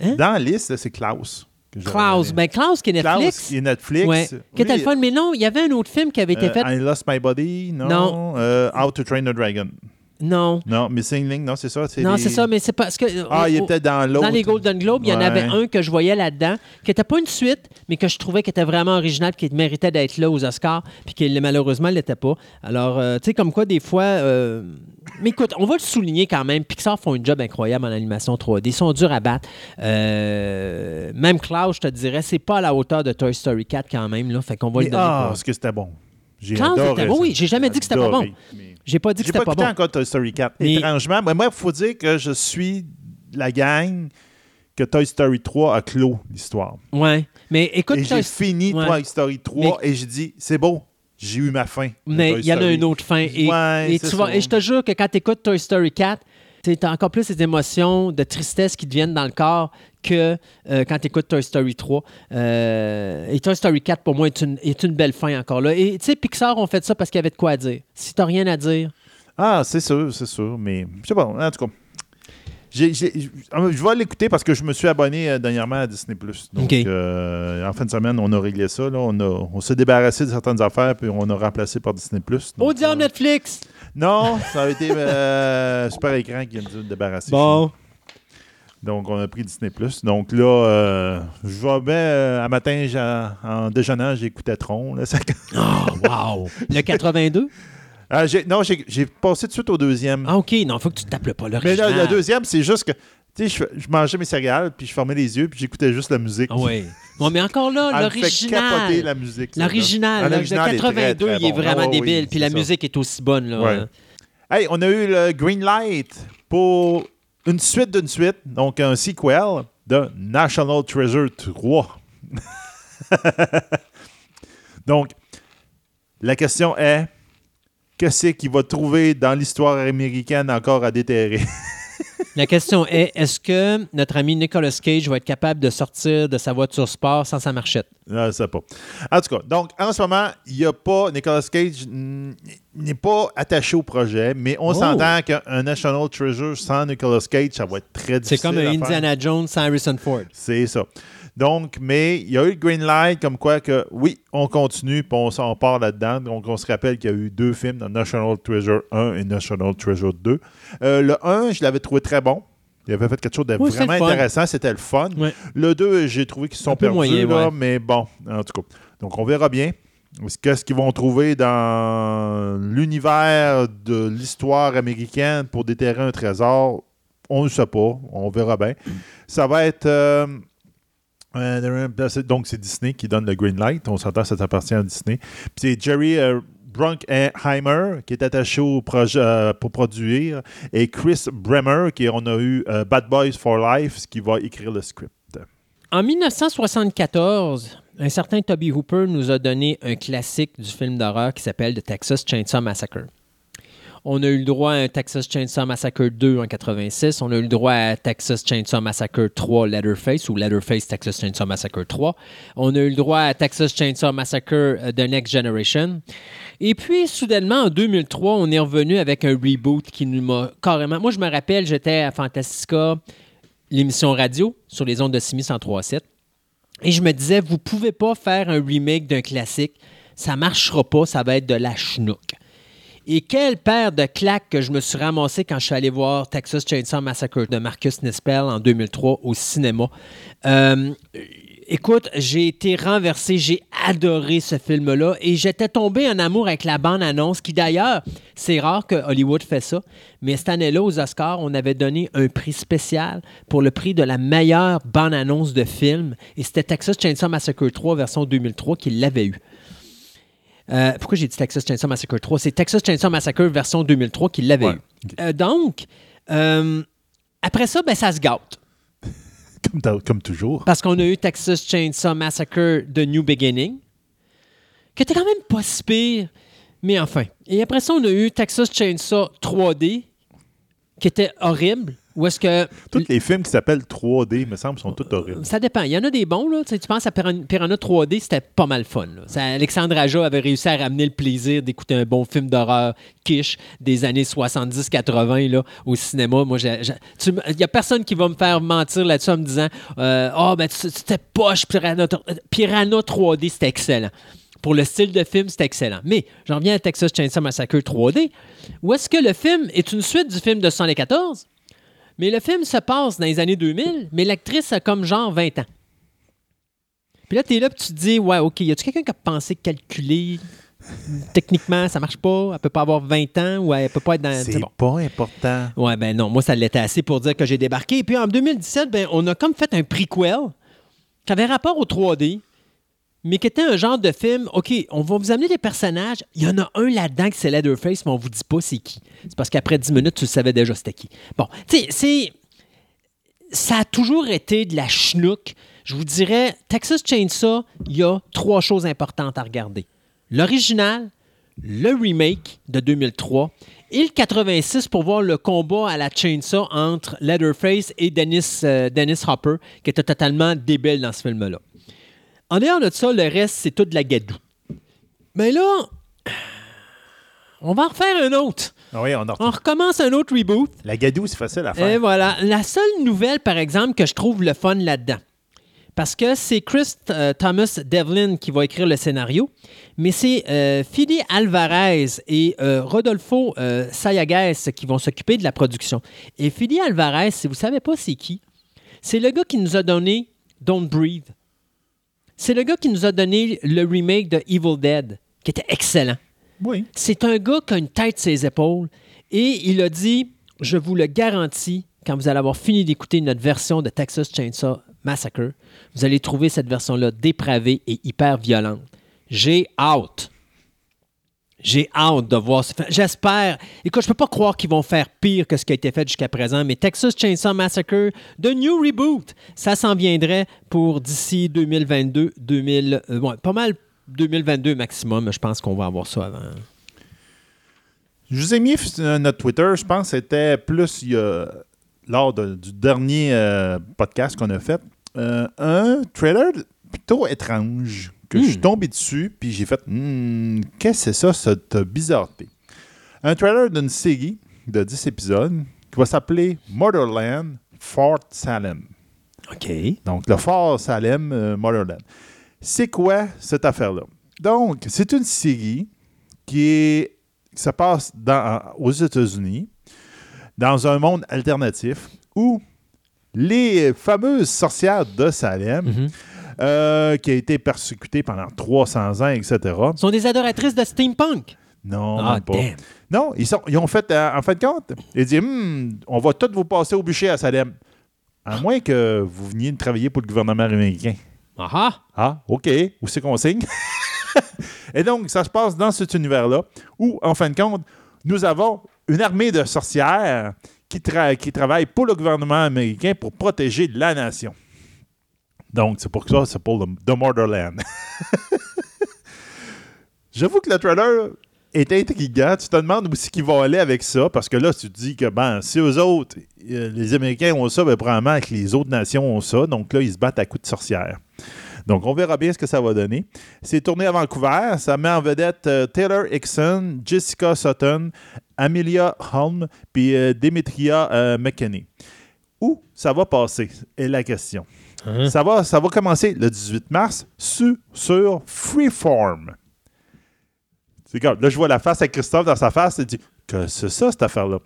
Hein? Dans la liste, c'est Klaus. Klaus. Ben Klaus qui est Klaus, Netflix. qui est Netflix. Ouais. Qui était le fun, mais non, il y avait un autre film qui avait été euh, fait. I Lost My Body, non. Non. Euh, How to Train a Dragon. Non. Non, Missing Link, non, c'est ça. Non, les- c'est ça, mais c'est parce que. Ah, il était dans l'autre. Dans les Golden Globes, il y en avait un que je voyais là-dedans, qui n'était pas une suite, mais que je trouvais qui était vraiment original, qui méritait d'être là aux Oscars, puis qui malheureusement ne l'était pas. Alors, euh, tu sais, comme quoi, des fois. euh, Mais écoute, on va le souligner quand même. Pixar font un job incroyable en animation 3D. Ils sont durs à battre. Euh, Même Klaus, je te dirais, c'est pas à la hauteur de Toy Story 4 quand même. Là, fait qu'on va Mais, le donner. ah, parce que c'était bon. J'ai adoré était oui. J'ai jamais dit que c'était pas bon. Mais- J'ai pas dit que J'ai c'était pas pas écouté bon. encore Toy Story 4. Mais- Étrangement, mais moi, il faut dire que je suis la gang que Toy Story 3 a clos l'histoire. Ouais. Mais écoute, j'ai fini Ouais. Toy Story 3 et j'ai dit, c'est beau, j'ai eu ma fin. Mais il y en a une autre fin. Et, Ouais, et tu vas- et je te jure que quand tu écoutes Toy Story 4, tu as encore plus ces émotions de tristesse qui te viennent dans le corps que euh, quand tu écoutes Toy Story 3. Euh, et Toy Story 4, pour moi, est une, est une belle fin encore là. Et tu sais, Pixar ont fait ça parce qu'il y avait de quoi à dire. Si tu rien à dire, Ah, c'est sûr, c'est sûr. Mais je sais pas, en tout cas. j'ai- j'ai- je vais l'écouter parce que je me suis abonné euh, dernièrement à Disney+. Donc, euh, en fin de semaine, on a réglé ça. Là. On, a- on s'est débarrassé de certaines affaires puis on a remplacé par Disney+. au Donc, diable euh, Netflix! Non, ça a été euh, Super Écran qui a dû débarrasser. Bon. Donc, on a pris Disney+. Donc là, euh, je vais bien... euh, à matin, j'ai- en déjeunant, j'écoutais Tron. Là, ça- Oh, wow! Le 82? Ah, j'ai- non, j'ai j'ai passé tout de suite au deuxième. Ah, OK. Non, faut que tu tapes pas Mais l'original. là, le deuxième, c'est juste que... Tu sais, je, je mangeais mes céréales, puis je fermais les yeux, puis j'écoutais juste la musique. Ah oui. Bon, mais encore là, Elle me fait l'original. la musique. celle-là. L'original, Ah, le l'original est très, 82, très il est bon. vraiment Ah, débile. Puis c'est la ça. musique est aussi bonne. Là. Ouais. Hey, on a eu le green light pour une suite d'une suite, donc un sequel de National Treasure 3. donc, la question est qu'est-ce qu'il va trouver dans l'histoire américaine encore à déterrer? La question est est-ce que notre ami Nicolas Cage va être capable de sortir de sa voiture sport sans sa marchette? Je ne sais pas. En tout cas, donc en ce moment, il n'y a pas. Nicolas Cage n'est pas attaché au projet, mais on Oh. s'entend qu'un National Treasure sans Nicolas Cage, ça va être très C'est difficile. comme un. Indiana Jones sans Harrison Ford. C'est ça. Donc, mais il y a eu le green light comme quoi que oui, on continue, puis on s'en part là-dedans. Donc, on se rappelle qu'il y a eu deux films, dans National Treasure 1 et National Treasure 2. Euh, le 1, je l'avais trouvé très bon. Il avait fait quelque chose de Oui, vraiment intéressant. C'était le fun. Ouais. Le 2, j'ai trouvé qu'ils sont perdus, moyen, là, ouais. mais bon, en tout cas. Donc, on verra bien. Qu'est-ce qu'ils vont trouver dans l'univers de l'histoire américaine pour déterrer un trésor? On ne sait pas. On verra bien. Ça va être. euh, donc, c'est Disney qui donne le green light. On s'entend, ça appartient à Disney. Puis c'est Jerry euh, Bruckheimer qui est attaché au projet euh, pour produire et Chris Bremer qui on a eu euh, Bad Boys for Life qui va écrire le script. En 1974, un certain Toby Hooper nous a donné un classique du film d'horreur qui s'appelle The Texas Chainsaw Massacre. On a eu le droit à un Texas Chainsaw Massacre 2 en 86. On a eu le droit à Texas Chainsaw Massacre 3 Leatherface ou Leatherface Texas Chainsaw Massacre 3. On a eu le droit à Texas Chainsaw Massacre euh, The Next Generation. Et puis, soudainement, en 2003, on est revenu avec un reboot qui nous m'a carrément... Moi, je me rappelle, j'étais à Fantastica, l'émission radio, sur les ondes de Simi 103.7. Et je me disais, vous pouvez pas faire un remake d'un classique. Ça marchera pas, ça va être de la chenouk. Et quelle paire de claques que je me suis ramassé quand je suis allé voir Texas Chainsaw Massacre de Marcus Nispel en 2003 au cinéma. Euh, écoute, j'ai été renversé, j'ai adoré ce film-là et j'étais tombé en amour avec la bande-annonce qui d'ailleurs, c'est rare que Hollywood fait ça, mais cette année-là aux Oscars, on avait donné un prix spécial pour le prix de la meilleure bande-annonce de film et c'était Texas Chainsaw Massacre 3 version 2003 qui l'avait eu. Euh, pourquoi j'ai dit Texas Chainsaw Massacre 3? C'est Texas Chainsaw Massacre version 2003 qui l'avait Ouais. eu. Euh, donc, euh, après ça, ben, ça se gâte. Comme, toujours. Parce qu'on a eu Texas Chainsaw Massacre de New Beginning, qui était quand même pas si pire, Mais enfin. Et après ça, on a eu Texas Chainsaw 3D, qui était horrible. Où est-ce que. Tous les films qui s'appellent 3D, me semble, sont tous horribles. Ça dépend. Il y en a des bons, là. Tu, sais, tu penses à Piran- Piranha 3D, c'était pas mal fun. là. Ça- Alexandre Aja avait réussi à ramener le plaisir d'écouter un bon film d'horreur quiche des années 70-80 là, au cinéma. Moi, il n'y a personne qui va me faire mentir là-dessus en me disant euh, Ah, ben, tu- c'était poche, Piranha, Piranha 3D, c'était excellent. Pour le style de film, c'est excellent. Mais j'en reviens à Texas Chainsaw Massacre 3D, où est-ce que le film est une suite du film de 74, mais le film se passe dans les années 2000, mais l'actrice a comme genre 20 ans. Puis là, t'es là, puis tu te dis, ouais, OK, y a-tu quelqu'un qui a pensé calculer? Techniquement, ça marche pas, elle peut pas avoir 20 ans ou elle peut pas être dans. C'est bon. pas important. Ouais, ben non, moi, ça l'était assez pour dire que j'ai débarqué. Et puis en 2017, ben, on a comme fait un prequel qui avait rapport au 3D, mais qui était un genre de film. OK, on va vous amener des personnages. Il y en a un là-dedans qui c'est Leatherface, mais on vous dit pas c'est qui. C'est parce qu'après 10 minutes, tu savais déjà c'était qui. Bon, tu sais, c'est. Ça a toujours été de la schnook. Je vous dirais, Texas Chainsaw, il y a trois choses importantes à regarder. L'original, le remake de 2003 et le 86 pour voir le combat à la chainsaw entre Leatherface et Dennis, euh, Dennis Hopper, qui était totalement débile dans ce film-là. En dehors de ça, le reste, c'est tout de la gadoue. Mais là, on va en refaire un autre. Ah oui, on recommence un autre reboot. La gadoue, c'est facile à Et faire. voilà. La seule nouvelle, par exemple, que je trouve le fun là-dedans, parce que c'est Chris euh, Thomas Devlin qui va écrire le scénario, mais c'est euh, Alvarez et euh, Rodolfo euh, Sayagues qui vont s'occuper de la production. Et Fidi Alvarez, si vous ne savez pas c'est qui, c'est le gars qui nous a donné Don't Breathe. C'est le gars qui nous a donné le remake de Evil Dead, qui était excellent. Oui. C'est un gars qui a une tête sur ses épaules et il a dit Je vous le garantis, quand vous allez avoir fini d'écouter notre version de Texas Chainsaw Massacre, vous allez trouver cette version-là dépravée et hyper violente. J'ai hâte. J'ai hâte de voir. J'espère. Écoute, je peux pas croire qu'ils vont faire pire que ce qui a été fait jusqu'à présent, mais Texas Chainsaw Massacre, The New Reboot, ça s'en viendrait pour d'ici 2022, 2000, euh, pas mal 2022 maximum. Je pense qu'on va avoir ça avant. Je vous ai mis sur notre Twitter, je pense que c'était plus lors du dernier euh, podcast qu'on a fait, euh, un trailer plutôt étrange que je suis Hmm. tombé dessus, puis j'ai fait Hmm, Qu'est-ce que c'est ça, cette bizarreté? Un trailer d'une série de 10 épisodes qui va s'appeler Motherland Fort Salem. OK. Donc, le Fort Salem, euh, Motherland. C'est quoi cette affaire-là? Donc, c'est une série qui, est, qui se passe dans- aux États-Unis, dans un monde alternatif, où les fameuses sorcières de Salem, Mhm. Euh, qui a été persécutée pendant 300 ans, etc. Ce sont des adoratrices de steampunk. Non, ah, pas. damn. Non, ils, sont, ils ont fait, euh, en fin de compte, ils disent Hmm, on va tous vous passer au bûcher à Salem. À moins que vous veniez de travailler pour le gouvernement américain. Ah ah. Ah, OK. Où c'est qu'on signe? Et donc, ça se passe dans cet univers-là où, en fin de compte, nous avons une armée de sorcières qui, tra- qui travaillent pour le gouvernement américain pour protéger la nation. Donc, c'est pour ça c'est pour le The Borderland. J'avoue que le trailer est intriguant. Tu te demandes c'est qu'ils vont aller avec ça, parce que là, tu te dis que, ben, si eux autres, euh, les Américains ont ça, ben, probablement que les autres nations ont ça. Donc là, ils se battent à coups de sorcières. Donc, on verra bien ce que ça va donner. C'est tourné à Vancouver. Ça met en vedette euh, Taylor Hickson, Jessica Sutton, Amelia Holm, puis euh, Demetria euh, McKinney. Où ça va passer, est la question. Hein? Ça, va, ça va commencer le 18 mars sur, sur Freeform. C'est comme, là, je vois la face à Christophe dans sa face. Il dit Que c'est ça, cette affaire-là?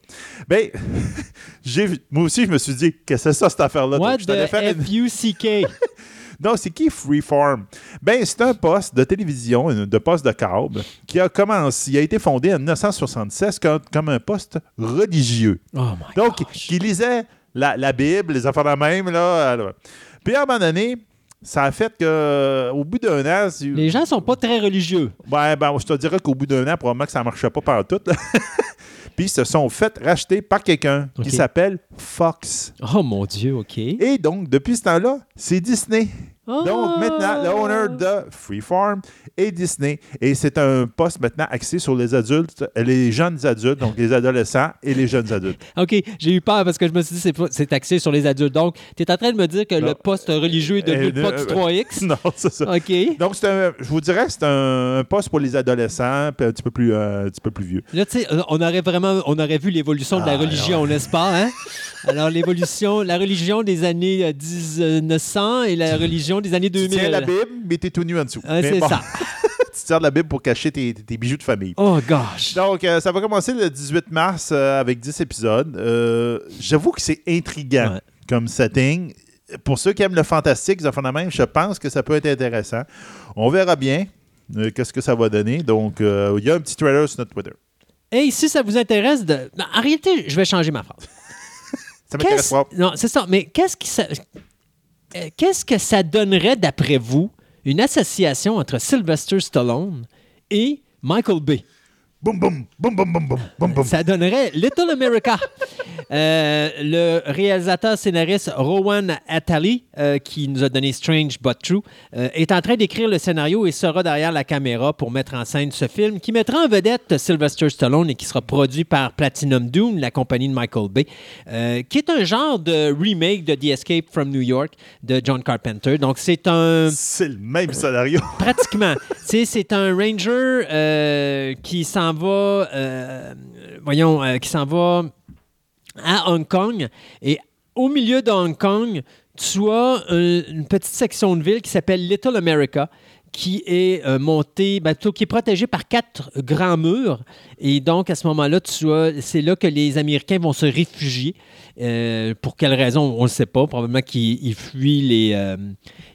Ben, j'ai moi aussi, je me suis dit Que c'est ça, cette affaire-là? What Donc, the F-U-C-K? non, c'est qui Freeform? Ben, c'est un poste de télévision, de poste de câble, qui a commencé, il a été fondé en 1976 comme, comme un poste religieux. Oh my Donc, gosh. qui lisait la, la Bible, les affaires de même, là. là. Puis, à un moment donné, ça a fait que, au bout d'un an, Les gens sont pas très religieux. Ouais, ben, je te dirais qu'au bout d'un an, probablement que ça ne marchait pas par tout. Puis, ils se sont fait racheter par quelqu'un qui s'appelle Fox. Oh mon Dieu, OK. Et donc, depuis ce temps-là, c'est Disney Ah! Donc maintenant, le owner de Freeform et Disney. Et c'est un poste maintenant axé sur les adultes, les jeunes adultes, donc les adolescents et les jeunes adultes. OK, j'ai eu peur parce que je me suis dit c'est c'est axé sur les adultes. Donc, tu es en train de me dire que Non. le poste religieux est devenu Euh, le poste euh, 3X? non, c'est ça. OK. Donc, c'est un- je vous dirais c'est un, un poste pour les adolescents, puis un petit peu plus, euh, un petit peu plus vieux. Là, tu sais, on aurait vraiment on aurait vu l'évolution de la Ah, religion, n'est-ce pas? Hein? Alors, l'évolution, la religion des années euh, 1900 et la religion des années 2000. Tu tiens la Bible, mais t'es tout nu en dessous. Ah, c'est bon, ça. tu tiens la Bible pour cacher tes, tes bijoux de famille. Oh, gosh. Donc, euh, ça va commencer le 18 mars euh, avec 10 épisodes. Euh, J'avoue que c'est intriguant Ouais. comme setting. Pour ceux qui aiment le fantastique, de même, je pense que ça peut être intéressant. On verra bien qu'est-ce que ça va donner. Donc, il y a un petit trailer sur notre Twitter. Hey, si ça vous intéresse de. Non, en réalité, je vais changer ma phrase. Ça m'intéresse pas. Non, c'est ça. Mais qu'est-ce qui qu'est-ce que ça donnerait, d'après vous, une association entre Sylvester Stallone et Michael Bay? Boum, boum, boum, boum, boum, boum, boum, boum. Ça donnerait Little America. Euh, le réalisateur scénariste Rowan Attali, euh, qui nous a donné Strange But True, euh, est en train d'écrire le scénario et sera derrière la caméra pour mettre en scène ce film qui mettra en vedette Sylvester Stallone et qui sera produit par Platinum Dune, la compagnie de Michael Bay, qui est un genre de remake de The Escape from New York de John Carpenter. Donc c'est un C'est le même scénario. Pratiquement. C'est un ranger qui s'en va, euh, voyons, euh, qui s'en va à Hong Kong. Et au milieu de Hong Kong, tu as une petite section de ville qui s'appelle Little America qui est euh, montée, ben, qui est protégée par quatre grands murs. Et donc, à ce moment-là, c'est là que les Américains vont se réfugier. Euh, pour quelle raison, on ne le sait pas. Probablement qu'ils ils fuient les, euh,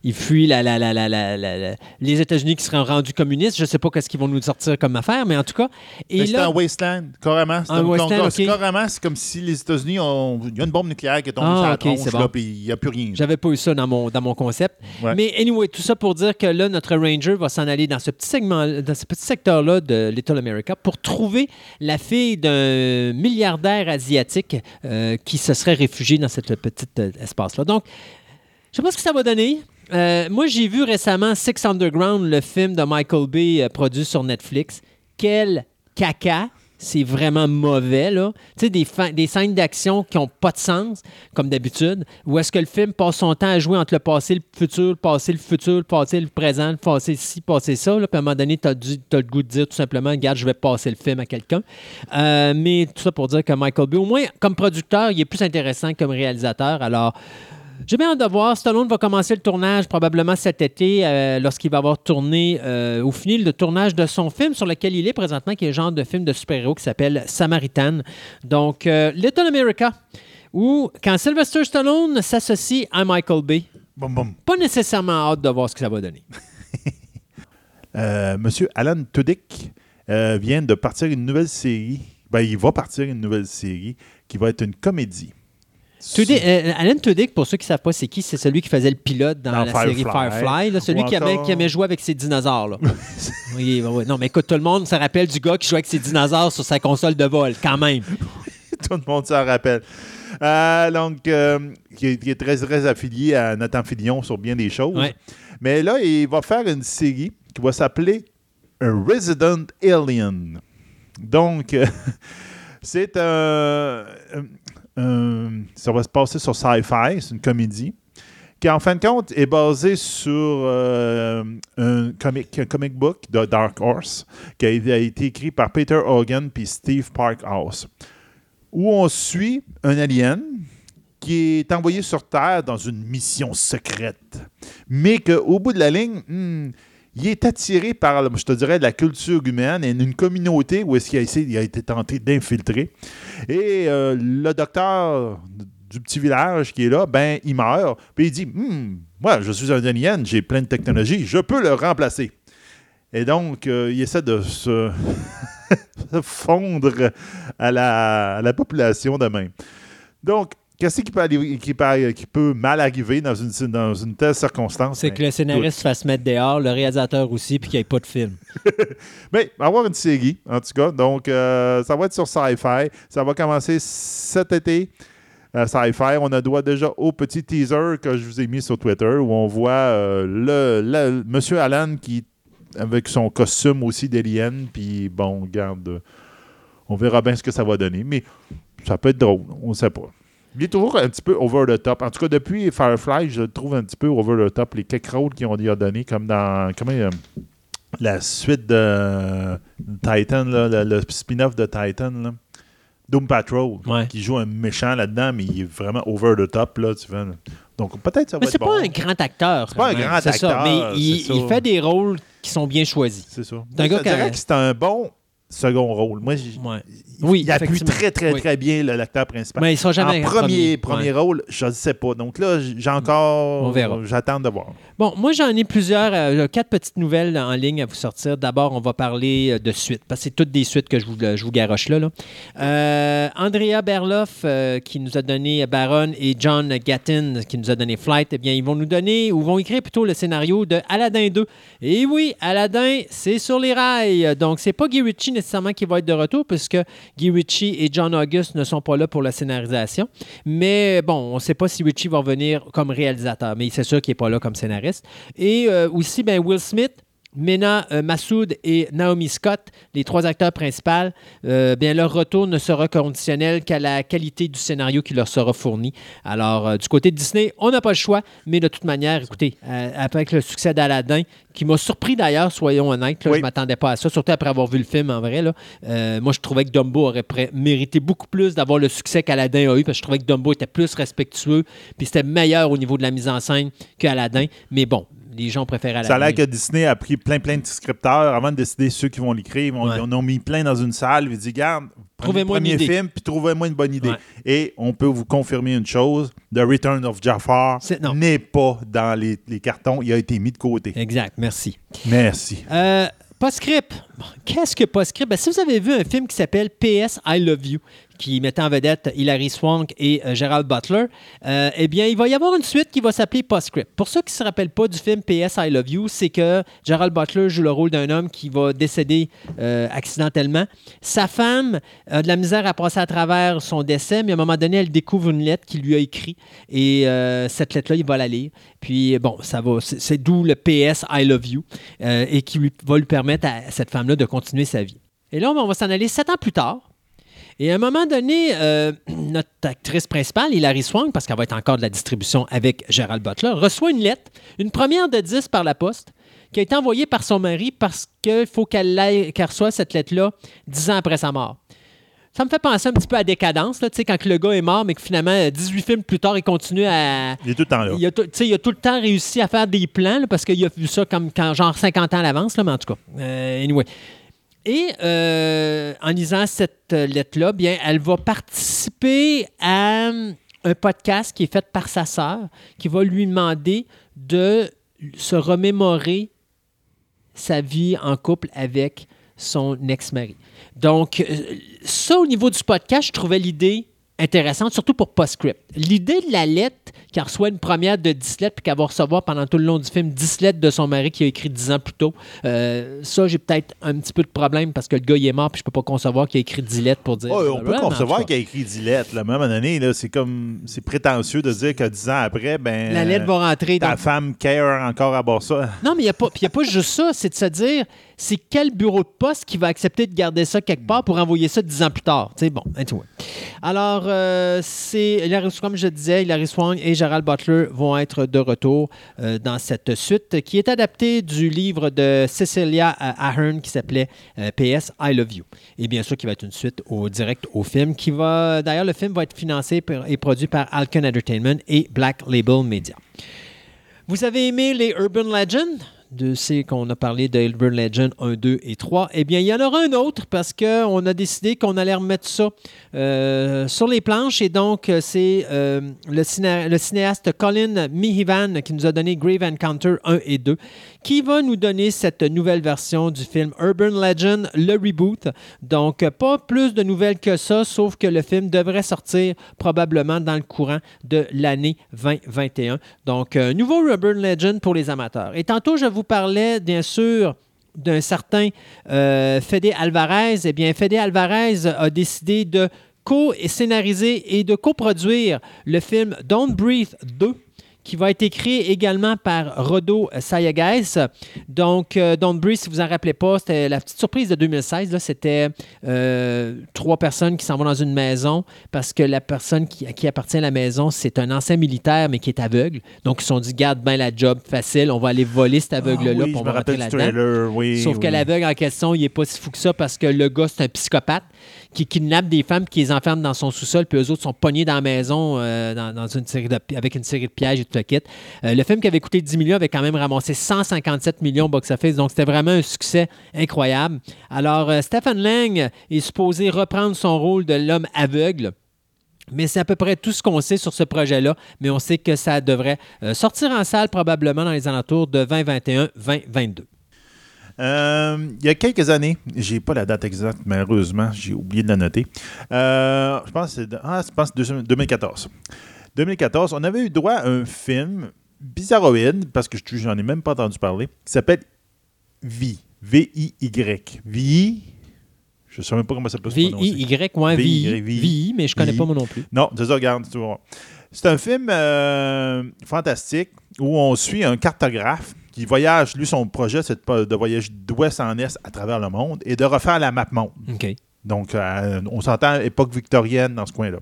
ils fuient la, la- la- la- la- la- la- les États-Unis qui seraient rendus communistes. Je ne sais pas qu'est-ce qu'ils vont nous sortir comme affaire, mais en tout cas. Et Mais c'est un wasteland, carrément. C'est Un wasteland, donc, c'est ok. carrément, c'est comme si les États-Unis ont. Il y a une bombe nucléaire qui est tombée Ah, sur la ok, tronche, bon. il n'y a plus rien. J'avais pas eu ça dans mon, dans mon concept. Ouais. Mais anyway, tout ça pour dire que là, notre ranger va s'en aller dans ce petit segment, dans ce petit secteur-là de Little America pour trouver la fille d'un milliardaire asiatique euh, qui se serait réfugié dans cette petite euh, espace-là. Donc, je sais pas ce que ça va donner. Euh, moi, j'ai vu récemment Six Underground, le film de Michael Bay euh, produit sur Netflix. Quel caca! C'est vraiment mauvais, là. Tu sais, des, des scènes d'action qui n'ont pas de sens, comme d'habitude, où est-ce que le film passe son temps à jouer entre le passé, le futur, le passé, le futur, le passé, le présent, le passé ci, passé ça, là. Puis à un moment donné, tu as, le goût de dire tout simplement, regarde, je vais passer le film à quelqu'un. Euh, mais tout ça pour dire que Michael Bay, au moins, comme producteur, il est plus intéressant que comme réalisateur. Alors, j'ai bien hâte de voir. Stallone va commencer le tournage probablement cet été euh, lorsqu'il va avoir tourné euh, ou fini le tournage de son film sur lequel il est présentement, qui est un genre de film de super-héros qui s'appelle Samaritan. Donc, euh, Little America, où quand Sylvester Stallone s'associe à Michael Bay, Boum, boum. pas nécessairement hâte de voir ce que ça va donner. Euh, Monsieur Alan Tudyk vient de partir une nouvelle série. Ben, il va partir une nouvelle série qui va être une comédie. Tudyk- euh, Alan Tudyk, pour ceux qui ne savent pas c'est qui, c'est celui qui faisait le pilote dans, Dans la série Firefly. Là, celui qui, aimait, qui aimait jouer avec ses dinosaures. là. oui, oui, oui. Non, mais écoute, tout le monde se rappelle du gars qui jouait avec ses dinosaures sur sa console de vol, quand même. Tout le monde s'en rappelle. Euh, donc, euh, qui, est, qui est très, très affilié à Nathan Fillion sur bien des choses. Ouais. Mais là, il va faire une série qui va s'appeler A Resident Alien. Donc, euh, c'est un- Ça va se passer sur Sci-Fi, c'est une comédie qui, en fin de compte, est basée sur euh, un, comic, un comic book de Dark Horse qui a été, a été écrit par Peter Hogan puis Steve Parkhouse où on suit un alien qui est envoyé sur Terre dans une mission secrète, mais qu'au bout de la ligne, hmm, il est attiré par, je te dirais, la culture humaine et une communauté où est-ce qu'il a, il a été tenté d'infiltrer. Et euh, le docteur du petit village qui est là, ben, il meurt. Puis il dit, Hmm, moi, je suis un alien, j'ai plein de technologie, je peux le remplacer. Et donc, euh, il essaie de se se fondre à la, à la population de même. Donc, qu'est-ce qui peut, arriver- qui peut- qui peut mal arriver dans une, dans une telle circonstance? C'est Ben, que le scénariste se fasse mettre dehors, le réalisateur aussi, puis qu'il n'y ait pas de film. Mais avoir une série, en tout cas. Donc, euh, ça va être sur Sci-Fi. Ça va commencer cet été. à Sci-Fi. On a droit déjà au petit teaser que je vous ai mis sur Twitter où on voit euh, le, le- Monsieur Allen qui avec son costume aussi d'alien. Puis bon, garde, on verra bien ce que ça va donner. Mais ça peut être drôle, on ne sait pas. Il est toujours un petit peu over the top. En tout cas, depuis Firefly, je le trouve un petit peu over the top. Les quelques rôles qu'ils ont donner, comme dans comment, euh, la suite de Titan, là, le, le spin-off de Titan, là. Doom Patrol, Ouais. qui joue un méchant là-dedans, mais il est vraiment over the top. Là, tu vois. Donc peut-être ça va Mais être c'est bon. pas un grand acteur. C'est pas un grand C'est ça, acteur, Mais il, c'est fait des rôles qui sont bien choisis. C'est ça. C'est un gars qui c'est un bon second rôle. Moi, Ouais. il, Oui, il appuie très, très, Oui. très bien le- l'acteur principal. Mais il sera jamais en premier, premier. premier Ouais. rôle, je ne sais pas. Donc là, j'ai encore. On verra. J'attends de voir. Bon, moi, j'en ai plusieurs, euh, quatre petites nouvelles en ligne à vous sortir. D'abord, on va parler euh, de suites, parce que c'est toutes des suites que je vous, je vous garoche là. là. Euh, Andrea Berloff, euh, qui nous a donné Baron, et John Gattin, qui nous a donné Flight, eh bien, ils vont nous donner, ou vont écrire plutôt le scénario de Aladdin 2. Et oui, Aladdin, c'est sur les rails. Donc, c'est pas Guy Ritchie nécessairement qui va être de retour, puisque Guy Ritchie et John August ne sont pas là pour la scénarisation. Mais bon, on ne sait pas si Ritchie va revenir comme réalisateur, mais c'est sûr qu'il n'est pas là comme scénariste. Et euh, aussi, ben, Will Smith. Mena euh, Massoud et Naomi Scott, les trois acteurs principaux, euh, bien leur retour ne sera conditionnel qu'à la qualité du scénario qui leur sera fourni. Alors, euh, du côté de Disney, on n'a pas le choix, mais de toute manière, écoutez, euh, avec le succès d'Aladin, qui m'a surpris d'ailleurs, soyons honnêtes, là, Oui. je ne m'attendais pas à ça, surtout après avoir vu le film en vrai. là. Moi, je trouvais que Dumbo aurait mérité beaucoup plus d'avoir le succès qu'Aladin a eu, parce que je trouvais que Dumbo était plus respectueux, puis c'était meilleur au niveau de la mise en scène qu'Aladin. Mais bon, les gens préfèrent Aladin. Ça a l'air que Disney a pris plein, plein de scripteurs avant de décider ceux qui vont l'écrire. Ils, vont- Ouais. ils en ont mis plein dans une salle. Ils disent Garde, prenez le Trouvez-moi une premier idée. film, puis trouvez-moi une bonne idée. Ouais. Et on peut vous confirmer une chose The Return of Jafar n'est pas dans les, les cartons. Il a été mis de côté. Exact, merci. Merci. Euh, Postscript. Qu'est-ce que Postscript? Ben, si vous avez vu un film qui s'appelle PS I Love You, qui mettait en vedette Hilary Swank et euh, Gerald Butler, euh, eh bien, il va y avoir une suite qui va s'appeler Postscript. Pour ceux qui ne se rappellent pas du film PS I Love You, c'est que Gerald Butler joue le rôle d'un homme qui va décéder euh, accidentellement. Sa femme a de la misère à passer à travers son décès, mais à un moment donné, elle découvre une lettre qu'il lui a écrite et cette lettre-là, il va la lire. Puis, bon, ça va, c'est d'où le PS I Love You et qui lui- va lui permettre à cette femme-là de continuer sa vie. Et là, on va s'en aller sept ans plus tard. Et à un moment donné, euh, notre actrice principale, Hilary Swank, parce qu'elle va être encore de la distribution avec Gerald Butler, reçoit une lettre, une première de 10 par la poste, qui a été envoyée par son mari parce qu'il faut qu'elle reçoive cette lettre-là dix ans après sa mort. Ça me fait penser un petit peu à Décadence, là, quand le gars est mort, mais que finalement, 18 films plus tard, il continue à, Il est tout le temps là. il a, il a tout le temps réussi à faire des plans là, parce qu'il a vu ça comme quand, genre 50 ans à l'avance, mais en tout cas. euh, anyway. Et euh, en lisant cette lettre-là, bien, elle va participer à euh, un podcast qui est fait par sa sœur, qui va lui demander de se remémorer sa vie en couple avec son ex-mari. Donc, euh, ça, au niveau du podcast, je trouvais l'idée intéressante, surtout pour Postscript. L'idée de la lettre, qu'elle reçoit une première de 10 lettres, puis qu'elle va recevoir pendant tout le long du film 10 lettres de son mari qui a écrit 10 ans plus tôt, euh, ça, j'ai peut-être un petit peu de problème parce que le gars, il est mort, puis je peux pas concevoir qu'il a écrit 10 lettres pour dire... Ouais, on peut concevoir qu'il a écrit 10 lettres. Là. À un moment donné, là, c'est comme c'est prétentieux de dire que 10 ans après, ben. La lettre va rentrer dans Ta femme care encore à bord ça. Non, mais il n'y a, pas- puis y a pas juste ça, c'est de se dire, c'est quel bureau de poste qui va accepter de garder ça quelque part pour envoyer ça dix ans plus tard? Tu sais, bon, anyway. Alors, euh, c'est comme je disais, Hilary Swank et Gerald Butler vont être de retour euh, dans cette suite qui est adaptée du livre de Cecilia euh, Ahern qui s'appelait euh, PS I Love You. Et bien sûr, qui va être une suite au direct au film qui va, d'ailleurs, le film va être financé et produit par Alken Entertainment et Black Label Media. Vous avez aimé les Urban Legends? De c'est qu'on a parlé de Legend 1, 2 et 3. Eh bien, il y en aura un autre parce qu'on a décidé qu'on allait remettre ça euh, sur les planches. Et donc, euh, c'est euh, le, ciné- le cinéaste Colin Mihivan qui nous a donné Grave Encounter 1 et 2, qui va nous donner cette nouvelle version du film Urban Legend, le reboot. Donc, pas plus de nouvelles que ça, sauf que le film devrait sortir probablement dans le courant de l'année 2021. Donc, nouveau Urban Legend pour les amateurs. Et tantôt, je vous parlais, bien sûr, d'un certain euh, Fede Alvarez. Eh bien, Fede Alvarez a décidé de co-scénariser et de coproduire le film Don't Breathe 2 qui va être écrit également par Rodo Sayagues. Donc, euh, Don't si vous en rappelez pas, c'était la petite surprise de 2016. là. C'était euh, trois personnes qui s'en vont dans une maison parce que la personne qui, à qui appartient la maison, c'est un ancien militaire, mais qui est aveugle. Donc, ils se sont dit, garde bien la job facile, on va aller voler cet aveugle-là, Ah oui, je va me rentrer là-dedans. oui. Sauf que l'aveugle en question, il n'est pas si fou que ça parce que le gars, c'est un psychopathe qui kidnappe des femmes, qui les enferme dans son sous-sol, puis eux autres sont pognés dans la maison euh, avec une série de pièges et tout le. Euh, le film qui avait coûté 10 millions avait quand même ramassé 157 millions box-office, donc c'était vraiment un succès incroyable. Alors, euh, Stephen Lang est supposé reprendre son rôle de l'homme aveugle. Mais c'est à peu près tout ce qu'on sait sur ce projet-là. Mais on sait que ça devrait sortir en salle probablement dans les alentours de 2021-2022. Euh, il y a quelques années, j'ai pas la date exacte, malheureusement, j'ai oublié de la noter. Euh, je pense que c'est ah, je pense que c'est 2014. 2014, on avait eu droit à un film bizarroïde, parce que je- j'en ai même pas entendu parler, qui s'appelle Vi. V-I-Y. Vi. Je ne sais même pas comment ça peut se prononcer. V-I-Y, ouais, VI, VI, mais je connais VI. pas moi non plus. Non, c'est ça, regarde, tu voir. C'est un film euh, fantastique où on suit un cartographe qui voyage. Lui, son projet, c'est de, voyager d'ouest en est à travers le monde et de refaire la map monde. Donc, euh, on s'entend époque victorienne dans ce coin-là.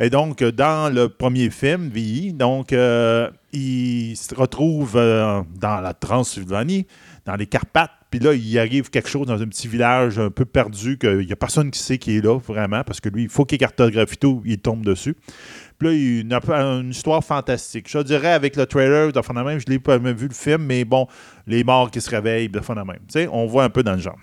Et donc, euh, dans le premier film, VI, donc, euh, il se retrouve euh, dans la Transylvanie, dans les Carpates, puis là, il arrive quelque chose dans un petit village un peu perdu, qu'il n'y a personne qui sait qui est là, vraiment, parce que lui, il faut qu'il cartographie tout, il tombe dessus. Puis là, il a une, une histoire fantastique. Je dirais, avec le trailer, de fond de même, je l'ai pas vu le film, mais bon, les morts qui se réveillent, de fond de même. Tu sais, on voit un peu dans le genre.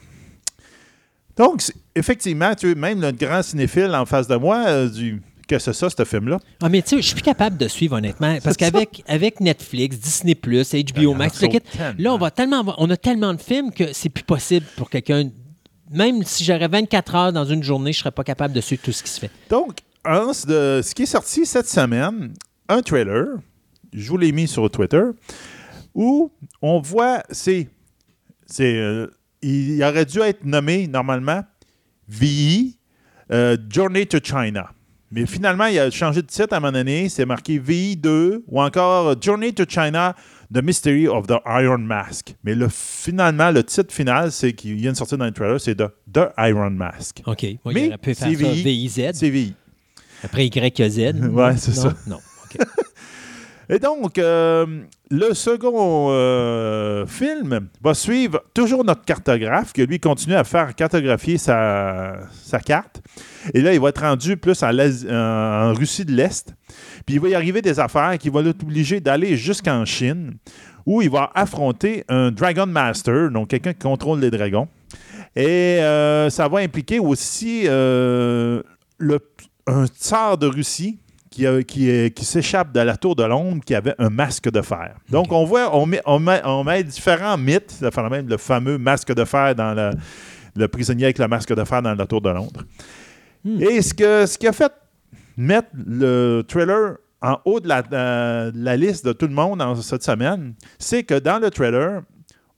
Donc, effectivement, tu même le grand cinéphile en face de moi, euh, du que c'est ça, ce film-là. Ah, mais tu sais, je suis plus capable de suivre, honnêtement. Parce qu'avec avec Netflix, Disney, HBO Max, y le kit, là, on, va tellement on a tellement de films que c'est plus possible pour quelqu'un. Même si j'aurais 24 heures dans une journée, je serais pas capable de suivre tout ce qui se fait. Donc, un, de ce qui est sorti cette semaine, un trailer, je vous l'ai mis sur Twitter, où on voit, c'est, c'est, euh, il aurait dû être nommé normalement VI, euh, Journey to China. Mais finalement, il a changé de titre à un moment donné, c'est marqué VI 2 ou encore Journey to China, The Mystery of the Iron Mask. Mais le, finalement, le titre final, c'est qui vient de sortir dans le trailer, c'est The, the Iron Mask. OK. Ouais, Mais il aurait pu faire c'est ça VI. VIZ. C'est VI. Après YZ. Ouais, c'est ça. Non. OK. Et donc, euh, le second euh, film va suivre toujours notre cartographe, qui lui continue à faire cartographier sa, sa carte. Et là, il va être rendu plus en, en Russie de l'Est. Puis il va y arriver des affaires qui vont l'obliger d'aller jusqu'en Chine, où il va affronter un Dragon Master, donc quelqu'un qui contrôle les dragons. Et euh, ça va impliquer aussi euh, le, un tsar de Russie qui, a- qui, euh, qui s'échappe de la tour de Londres qui avait un masque de fer. Donc, on voit, on met, on met, on met différents mythes, ça fait même le fameux masque de fer dans le, le prisonnier avec le masque de fer dans la tour de Londres. Et ce, que, ce qui a fait mettre le trailer en haut de la, de la liste de tout le monde en cette semaine, c'est que dans le trailer,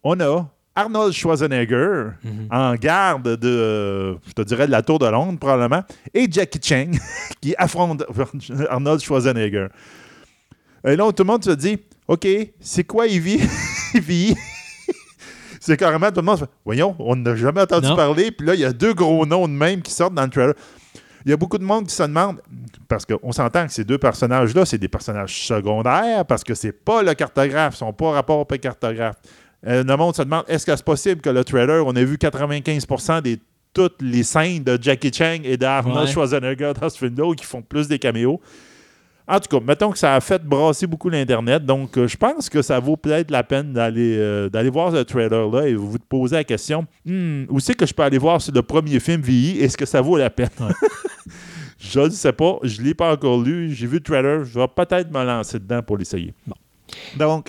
on a Arnold Schwarzenegger en garde de, je te dirais, de la Tour de Londres, probablement, et Jackie Chan qui affronte Arnold Schwarzenegger. Et là, tout le monde se dit, OK, c'est quoi Evie? Evie? c'est carrément tout le monde fait, voyons, on n'a jamais entendu Non. parler, puis là, il y a deux gros noms de même qui sortent dans le trailer. Il y a beaucoup de monde qui se demande, parce qu'on s'entend que ces deux personnages-là, c'est des personnages secondaires, parce que c'est pas le cartographe, ils sont pas rapport au cartographe. Euh, le monde se demande, est-ce que c'est possible que le trailer, on a vu 95% des toutes les scènes de Jackie Chan et d'Arnold Ouais. Schwarzenegger dans ce film-là, qui font plus des caméos? En tout cas, mettons que ça a fait brasser beaucoup l'Internet. Donc, euh, je pense que ça vaut peut-être la peine d'aller euh, d'aller voir ce trailer-là et vous vous poser la question Hmm, où c'est que je peux aller voir sur le premier film VI Est-ce que ça vaut la peine? Je ne sais pas. Je ne l'ai pas encore lu. J'ai vu le trailer. Je vais peut-être me lancer dedans pour l'essayer. Donc,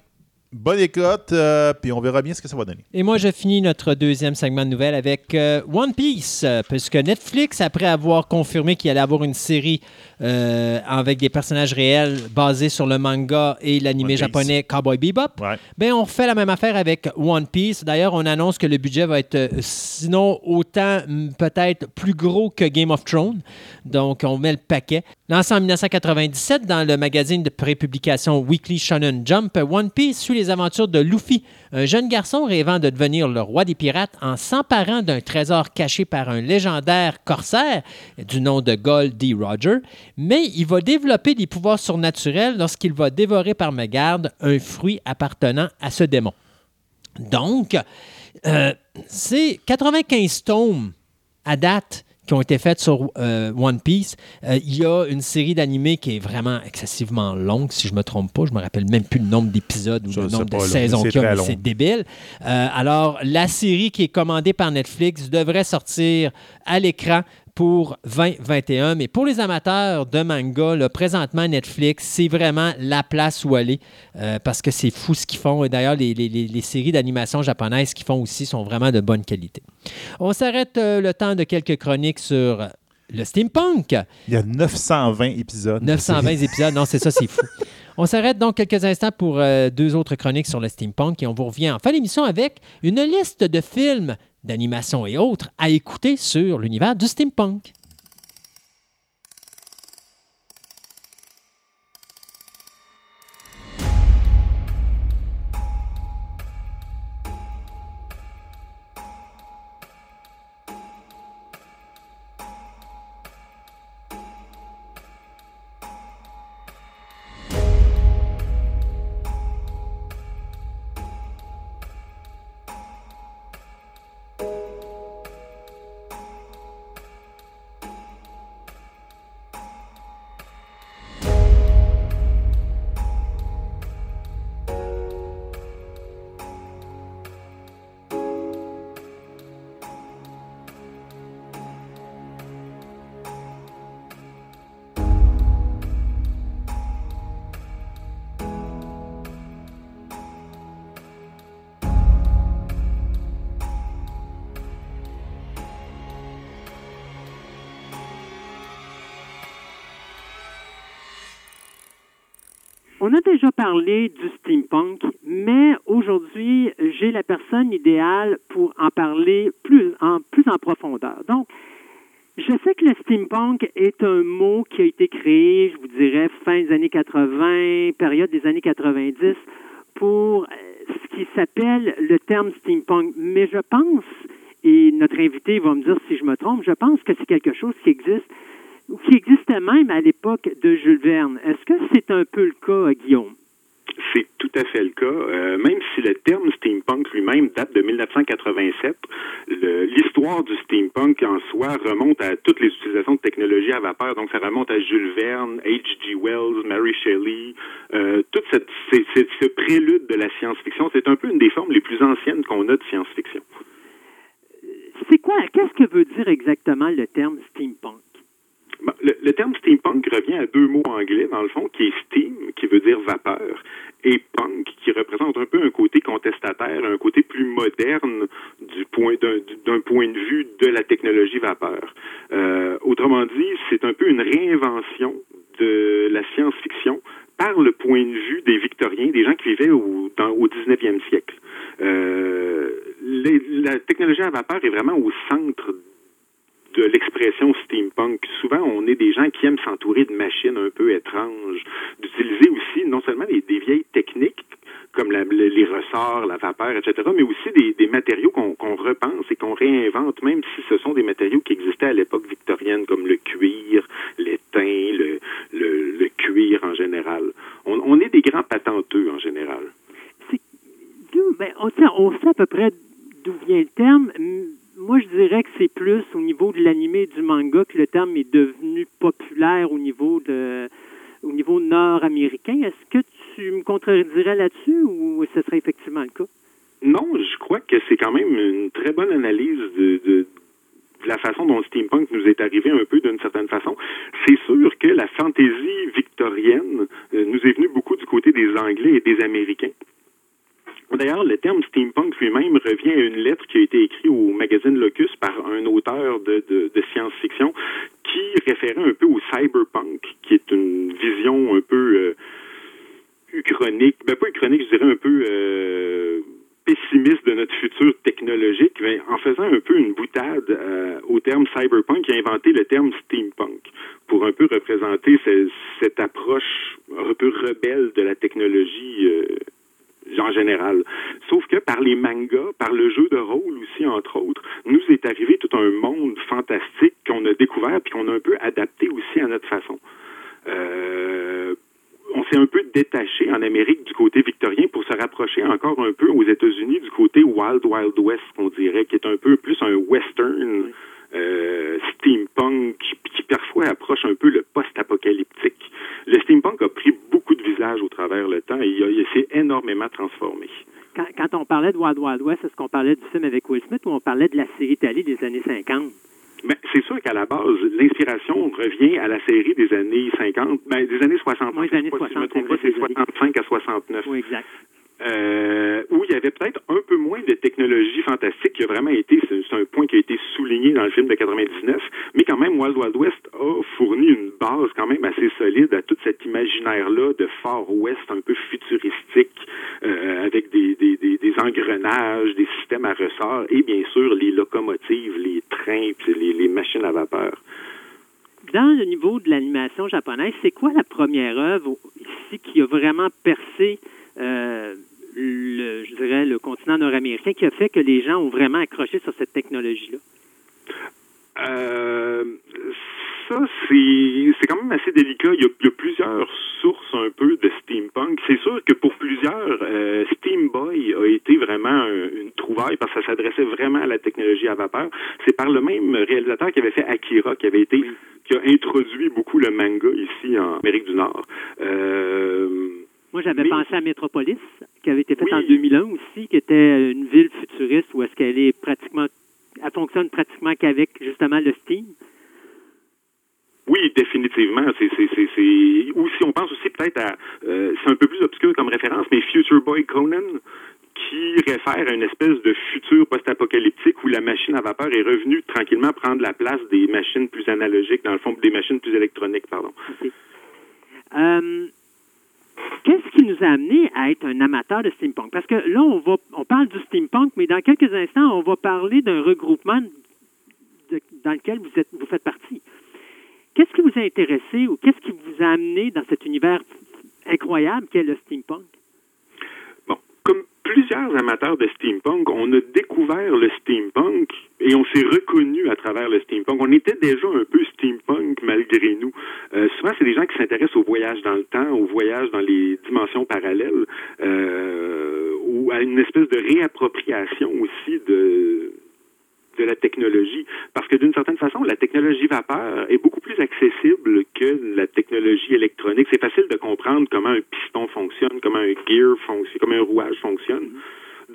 bonne écoute, euh, puis on verra bien ce que ça va donner. Et moi, je finis notre deuxième segment de nouvelles avec euh, One Piece, euh, puisque Netflix, après avoir confirmé qu'il allait avoir une série euh, avec des personnages réels basés sur le manga et Piece. japonais Cowboy Bebop, Ouais. ben, on fait la même affaire avec One Piece. D'ailleurs, on annonce que le budget va être euh, sinon autant, peut-être plus gros que Game of Thrones. Donc, on met le paquet. Lancé en 1997 dans le magazine de prépublication Weekly Shonen Jump, One Piece suit les aventures de Luffy, un jeune garçon rêvant de devenir le roi des pirates en s'emparant d'un trésor caché par un légendaire corsaire du nom de Gold D. Roger. Mais il va développer des pouvoirs surnaturels lorsqu'il va dévorer par mégarde un fruit appartenant à ce démon. Donc, euh, c'est 95 tomes à date qui ont été faites sur euh, One Piece. Euh, il y a une série d'animés qui est vraiment excessivement longue, si je ne me trompe pas. Je me rappelle même plus le nombre d'épisodes ou le nombre de saisons qu'il y a, mais c'est débile. Euh, alors, la série qui est commandée par Netflix devrait sortir à l'écran pour 2021. Mais pour les amateurs de manga, présentement, Netflix, c'est vraiment la place où aller euh, parce que c'est fou ce qu'ils font. Et d'ailleurs, les séries d'animation japonaises qu'ils font aussi sont vraiment de bonne qualité. On s'arrête euh, le temps de quelques chroniques sur le steampunk. Il y a 920 épisodes. 920 épisodes, non, c'est ça, c'est fou. On s'arrête donc quelques instants pour euh, deux autres chroniques sur le steampunk et on vous revient en fin d'émission avec une liste de films, d'animation et autres à écouter sur l'univers du steampunk. Déjà parlé du steampunk, mais aujourd'hui, j'ai la personne idéale pour en parler plus en, plus en profondeur. Donc, je sais que le steampunk est un mot qui a été créé, je vous dirais, fin des années 80, période des années 90, pour euh, ce qui s'appelle le terme steampunk. Mais je pense, et notre invité va me dire si je me trompe, je pense que c'est quelque chose qui existe qui existait même à l'époque de Jules Verne. Est-ce que c'est un peu le cas, Guillaume? C'est tout à fait le cas. Euh, même si le terme steampunk lui-même date de 1987, le- l'histoire du steampunk en soi remonte à toutes les utilisations de technologies à vapeur. Donc, ça remonte à Jules Verne, H.G. Wells, Mary Shelley. Euh, toute cette, ce prélude de la science-fiction, c'est un peu une des formes les plus anciennes qu'on a de science-fiction. C'est quoi, qu'est-ce que veut dire exactement le terme steampunk? Le, le terme steampunk revient à deux mots anglais, dans le fond, qui est steam, qui veut dire vapeur, et punk, qui représente un peu un côté contestataire, un côté plus moderne d'un point de vue de la technologie vapeur. Euh, autrement dit, c'est un peu une réinvention de la science-fiction par le point de vue des Victoriens, des gens qui vivaient au, au 19e siècle. Euh, la technologie à vapeur est vraiment au centre de l'expression steampunk. Souvent, on est des gens qui aiment s'entourer de machines un peu étranges, d'utiliser aussi non seulement des, vieilles techniques comme les ressorts, la vapeur, etc., mais aussi des, matériaux qu'on repense et qu'on réinvente, même si ce sont des matériaux qui existaient à l'époque victorienne, comme le cuir, l'étain, le, cuir en général. On, est des grands patenteux en général. Ben, on sait à peu près d'où vient le terme. Moi, je dirais que c'est plus au niveau de l'animé et du manga que le terme est devenu populaire au niveau de au niveau nord-américain. Est-ce que tu me contredirais là-dessus ou ce serait effectivement le cas? Non, je crois que c'est quand même une très bonne analyse de, de- de la façon dont le steampunk nous est arrivé un peu d'une certaine façon. C'est sûr que la fantaisie victorienne euh, nous est venue beaucoup du côté des Anglais et des Américains. D'ailleurs, le terme steampunk lui-même revient à une lettre qui a été écrite au magazine Locus par un auteur de, de, science-fiction qui référait un peu au cyberpunk, qui est une vision un peu euh, uchronique, ben pas uchronique, je dirais un peu euh, pessimiste de notre futur technologique, mais en faisant un peu une boutade euh, au terme cyberpunk, il a inventé le terme steampunk pour un peu représenter ce- cette approche un peu rebelle de la technologie euh, en général. Sauf que par les mangas, par le jeu de rôle aussi, entre autres, nous est arrivé tout un monde fantastique qu'on a découvert puis qu'on a un peu adapté aussi à notre façon. Euh, on s'est un peu détaché en Amérique du côté victorien pour se rapprocher encore un peu aux États-Unis du côté Wild Wild West, qu'on dirait, qui est un peu plus un western euh, steampunk qui, parfois approche un peu le post-apocalyptique. Le steampunk a pris beaucoup de visages au travers le temps et il, s'est énormément transformé. Quand, quand on parlait de Wild Wild West, est-ce qu'on parlait du film avec Will Smith ou on parlait de la série télé des années 50? Mais c'est sûr qu'à la base, l'inspiration revient à la série des années 50, ben, des années 60. Oui, des années Je sais pas si je me 60, trompe pas, c'est c'est vrai, 65 à 69. Oui, exact. Euh, où il y avait peut-être un peu moins de technologie fantastique qui a vraiment été, c'est un point qui a été souligné dans le film de 99, mais quand même Wild Wild West a fourni une base quand même assez solide à tout cet imaginaire-là de Far West un peu futuristique, euh, avec des, des, des, engrenages, des systèmes à ressort et bien sûr les locomotives, les trains, puis les, machines à vapeur. Dans le niveau de l'animation japonaise, c'est quoi la première œuvre ici qui a vraiment percé, euh, le, je dirais, le continent nord-américain, qui a fait que les gens ont vraiment accroché sur cette technologie-là? Euh, ça, c'est quand même assez délicat. Il y, a, il y a plusieurs sources un peu de steampunk. C'est sûr que pour plusieurs, euh, Steam Boy a été vraiment un- une trouvaille parce que ça s'adressait vraiment à la technologie à vapeur. C'est par le même réalisateur qui avait fait Akira, qui avait été, qui a introduit beaucoup le manga ici en Amérique du Nord. Euh, Moi, j'avais Mais- pensé à Metropolis, qui avait été faite Oui. en 2001 aussi, qui était une ville futuriste où est-ce qu'elle est pratiquement, elle fonctionne pratiquement qu'avec justement le Steam. Oui, définitivement. C'est, c'est, c'est, c'est... Ou si on pense aussi peut-être à... euh, c'est un peu plus obscur comme référence, mais Future Boy Conan, qui réfère à une espèce de futur post-apocalyptique où la machine à vapeur est revenue tranquillement prendre la place des machines plus analogiques, dans le fond, des machines plus électroniques, pardon. Euh, Qu'est-ce qui nous a amené à être un amateur de steampunk? Parce que là, on parle du steampunk, mais dans quelques instants, on va parler d'un regroupement dans lequel vous, vous faites partie. Qu'est-ce qui vous a intéressé ou qu'est-ce qui vous a amené dans cet univers incroyable qu'est le steampunk? Plusieurs amateurs de steampunk, on a découvert le steampunk et on s'est reconnu à travers le steampunk. On était déjà un peu steampunk malgré nous. Euh, souvent, c'est des gens qui s'intéressent au voyage dans le temps, au voyage dans les dimensions parallèles, euh, ou à une espèce de réappropriation aussi de de la technologie. Parce que d'une certaine façon, la technologie vapeur est beaucoup plus accessible que la technologie électronique. C'est facile de comprendre comment un piston fonctionne, comment un gear fonctionne, comment un rouage fonctionne.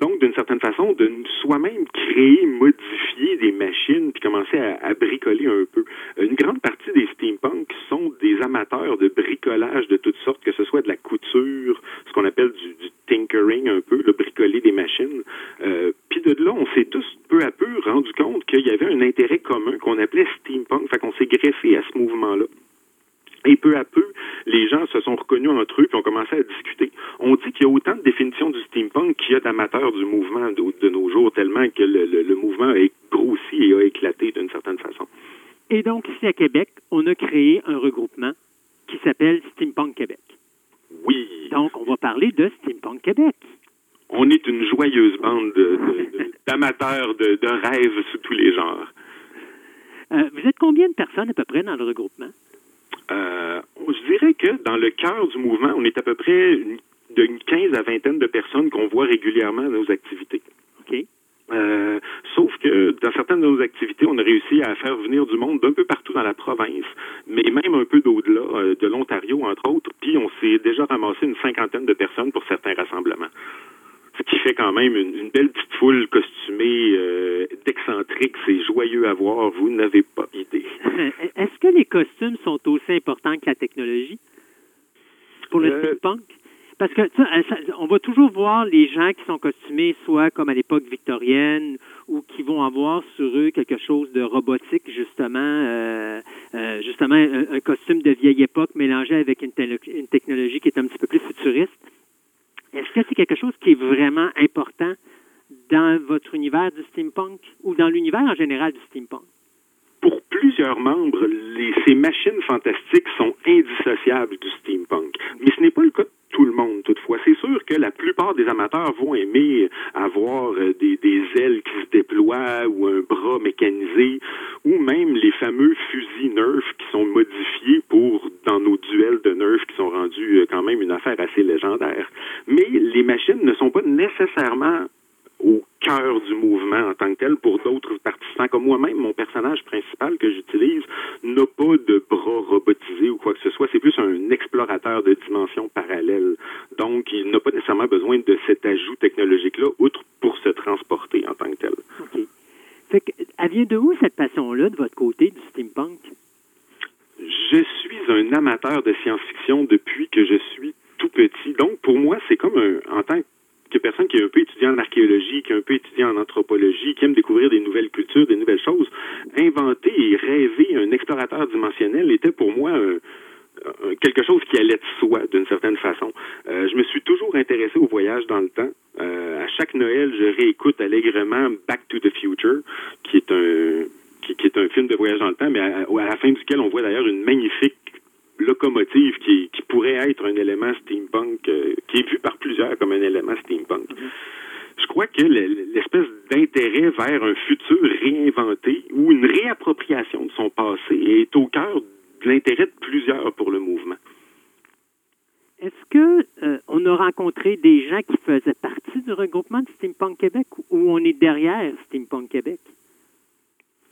Donc, d'une certaine façon, de soi-même créer, modifier des machines, puis commencer à, bricoler un peu. Une grande partie des steampunks sont des amateurs de bricolage de toutes sortes, que ce soit de la couture, ce qu'on appelle du, du tinkering un peu, le bricoler des machines. Euh, puis de là, on s'est tous peu à peu rendu compte qu'il y avait un intérêt commun qu'on appelait steampunk. Fait qu'on s'est greffé à ce mouvement-là. Et peu à peu, les gens se sont reconnus entre eux et ont commencé à discuter. On dit qu'il y a autant de définitions du steampunk qu'il y a d'amateurs du mouvement de, de nos jours, tellement que le, le- le mouvement a grossi et a éclaté d'une certaine façon. Et donc, ici à Québec, on a créé un regroupement qui s'appelle Steampunk Québec. Oui, Donc, on va parler de Steampunk Québec. on est une joyeuse bande de- de- de- d'amateurs de, de rêves sous tous les genres. Euh, vous êtes combien de personnes à peu près dans le regroupement? Euh, je dirais que dans le cœur du mouvement, on est à peu près une, d'une 15 à vingtaine de personnes qu'on voit régulièrement dans nos activités. OK. Euh, sauf que dans certaines de nos activités, on a réussi à faire venir du monde d'un peu partout dans la province, mais même un peu d'au-delà, euh, de l'Ontario entre autres, puis on s'est déjà ramassé une cinquantaine de personnes pour certains rassemblements. Ce qui fait quand même une, une belle petite foule costumée euh, d'excentriques. C'est joyeux à voir, vous n'avez pas idée. Est-ce que les costumes sont aussi importants que la technologie? Pour le Euh, steampunk? Parce que euh, ça- on va toujours voir les gens qui sont costumés, soit comme à l'époque victorienne, ou qui vont avoir sur eux quelque chose de robotique, justement, euh, euh, justement un, un costume de vieille époque mélangé avec une, une technologie qui est un petit peu plus futuriste. Est-ce que c'est quelque chose qui est vraiment important dans votre univers du steampunk ou dans l'univers en général du steampunk? Pour plusieurs membres, les- ces machines fantastiques sont indissociables du steampunk. Mais ce n'est pas le cas de tout le monde, toutefois. C'est sûr que la plupart des amateurs vont aimer avoir euh, des, des ailes qui se déploient ou un bras mécanisé ou même les fameux fusils Nerf qui sont modifiés pour, dans nos duels de Nerf qui sont rendus euh, quand même une affaire assez légendaire. Mais les machines ne sont pas nécessairement au cœur du mouvement en tant que tel pour d'autres participants comme moi-même. Mon personnage principal que j'utilise n'a pas de bras robotisés ou quoi que ce soit. C'est plus un explorateur de dimensions parallèles. Donc, il n'a pas nécessairement besoin de cet ajout technologique-là, outre pour se transporter en tant que tel. OK. Fait que, elle vient de où cette passion-là de votre côté du steampunk? Je suis un amateur de science-fiction depuis que je suis tout petit. Donc, pour moi, c'est comme un, en tant que personne qui est un peu étudiant en archéologie, qui est un peu étudiant en anthropologie, qui aime découvrir des nouvelles cultures, des nouvelles choses, inventer et rêver un explorateur dimensionnel était pour moi un, quelque chose qui allait de soi, d'une certaine façon. Euh, je me suis toujours intéressé au voyage dans le temps. Euh, à chaque Noël, je réécoute allègrement Back to the Future, qui est un qui, est un film de voyage dans le temps, mais à la fin duquel on voit d'ailleurs une magnifique locomotive qui, qui pourrait être un élément steampunk, euh, qui est vu par plusieurs comme un élément steampunk. Je crois que le- l'espèce d'intérêt vers un futur réinventé ou une réappropriation de son passé est au cœur de l'intérêt de plusieurs pour le mouvement. Est-ce que euh, on a rencontré des gens qui faisaient partie du regroupement de Steampunk Québec ou on est derrière Steampunk Québec?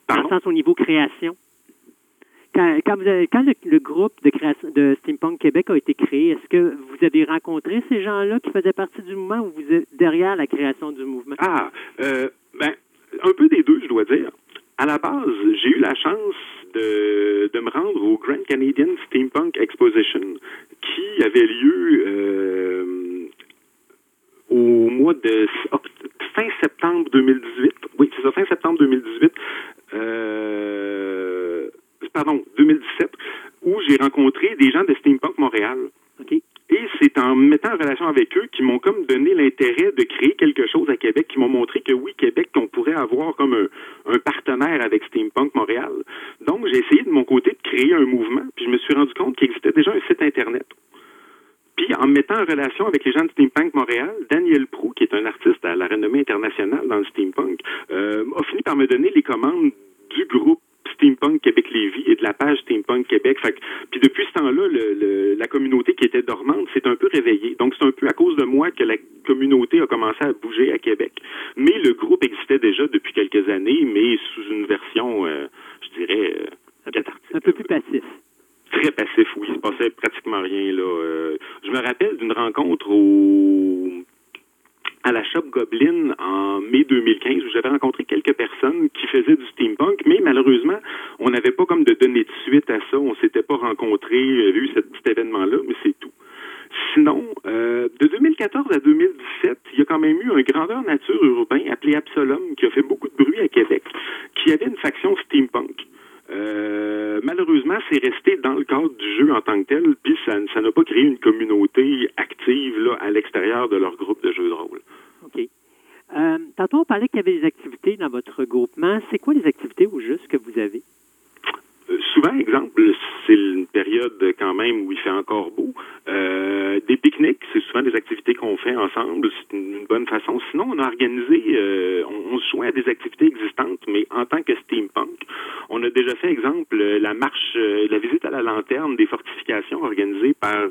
Dans le Pardon? sens au niveau création. Quand, quand, vous avez- quand le, groupe de, de Steampunk Québec a été créé, est-ce que vous avez rencontré ces gens-là qui faisaient partie du mouvement ou vous êtes derrière la création du mouvement? Ah, euh, ben, un peu des deux, je dois dire. À la base, j'ai eu la chance de, de me rendre au Grand Canadian Steampunk Exposition, qui avait lieu euh, au mois de fin septembre 2018. Oui, c'est ça, fin septembre 2018. Euh, pardon, 2017, où j'ai rencontré des gens de Steampunk Montréal. Et c'est en me mettant en relation avec eux qui m'ont comme donné l'intérêt de créer quelque chose à Québec, qui m'ont montré que oui, Québec, on pourrait avoir comme un, un partenaire avec Steampunk Montréal. Donc, j'ai essayé de mon côté de créer un mouvement, puis je me suis rendu compte qu'il existait déjà un site Internet. Puis, en me mettant en relation avec les gens de Steampunk Montréal, Daniel Prou, qui est un artiste à la renommée internationale dans le steampunk, euh, a fini par me donner les commandes du groupe Steampunk Québec Lévis et de la page Steampunk Québec. Fait que- puis depuis ce temps-là, le- le- la communauté qui était dormante s'est un peu réveillée. Donc c'est un peu à cause de moi que la communauté a commencé à bouger à Québec. Mais le groupe existait déjà depuis quelques années, mais sous une version, euh, je dirais, euh. Un peu plus passif. Très passif, oui. Il se passait pratiquement rien. Là. Euh, je me rappelle d'une rencontre au à la Shop Goblin en mai 2015 où j'avais rencontré quelques personnes qui faisaient du steampunk, mais malheureusement, on n'avait pas comme de donner de suite à ça. On s'était pas rencontrés, eu cet, événement-là, mais c'est tout. Sinon, euh, de 2014 à 2017, il y a quand même eu un grandeur nature urbain appelé Absolum qui a fait beaucoup de bruit à Québec, qui avait une faction steampunk. Euh, malheureusement, c'est resté dans le cadre du jeu en tant que tel, puis ça ça n'a pas créé une communauté active là, à l'extérieur de leur groupe de jeux de rôle. Euh, tantôt, on parlait qu'il y avait des activités dans votre regroupement. C'est quoi les activités au juste que vous avez? Euh, souvent, exemple, c'est une période quand même où il fait encore beau. Euh, des pique-niques, c'est souvent des activités qu'on fait ensemble. C'est une, bonne façon. Sinon, on a organisé, on, on se joint à des activités existantes, mais en tant que steampunk. On a déjà fait, exemple, la marche, la visite à la lanterne des fortifications organisée par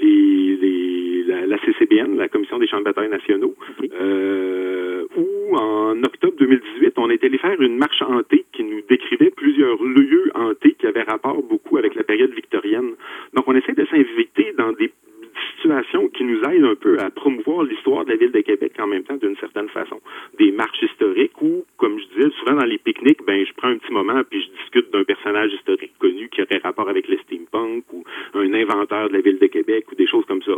les, les- la, la CCBN, la Commission des champs de bataille nationaux, OK. euh, où en octobre 2018, on est allé faire une marche hantée qui nous décrivait plusieurs lieux hantés qui avaient rapport beaucoup avec la période victorienne. Donc, on essaie de s'inviter dans des qui nous aident un peu à promouvoir l'histoire de la ville de Québec en même temps d'une certaine façon. Des marches historiques où, comme je disais, souvent dans les pique-niques, ben je prends un petit moment puis je discute d'un personnage historique connu qui aurait rapport avec le steampunk ou un inventeur de la ville de Québec ou des choses comme ça.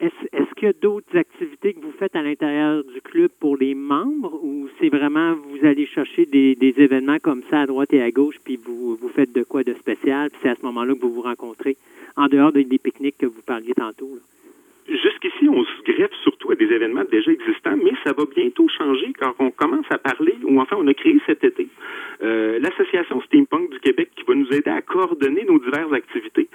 Est-ce est-ce qu'il y a d'autres activités que vous faites à l'intérieur du club pour les membres ou c'est vraiment vous allez chercher des, des événements comme ça à droite et à gauche puis vous, vous faites de quoi de spécial puis c'est à ce moment-là que vous vous rencontrez? En dehors des, pique-niques que vous parliez tantôt? Jusqu'ici, on se greffe surtout à des événements déjà existants, mais ça va bientôt changer car on commence à parler, ou enfin on a créé cet été, euh, l'association Steampunk du Québec qui va nous aider à coordonner nos diverses activités.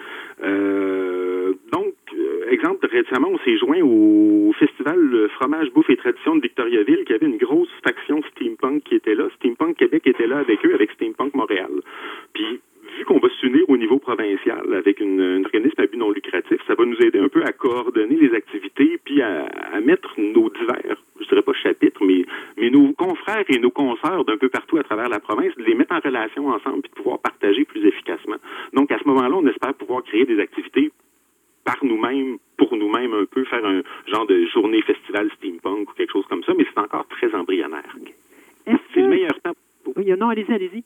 Euh, donc, euh, exemple, récemment, on s'est joint au festival Fromage, Bouffe et Tradition de Victoriaville qui avait une grosse faction Steampunk qui était là. Steampunk Québec était là avec eux, avec Steampunk Montréal. Puis, qu'on va s'unir au niveau provincial avec une, un organisme à but non lucratif, ça va nous aider un peu à coordonner les activités puis à, à mettre nos divers, je dirais pas chapitres, mais, mais nos confrères et nos consoeurs d'un peu partout à travers la province, de les mettre en relation ensemble puis de pouvoir partager plus efficacement. Donc, à ce moment-là, on espère pouvoir créer des activités par nous-mêmes, pour nous-mêmes un peu, faire un genre de journée festival steampunk ou quelque chose comme ça, mais c'est encore très embryonnaire. C'est le que... meilleur temps Oui, non, allez-y, allez-y.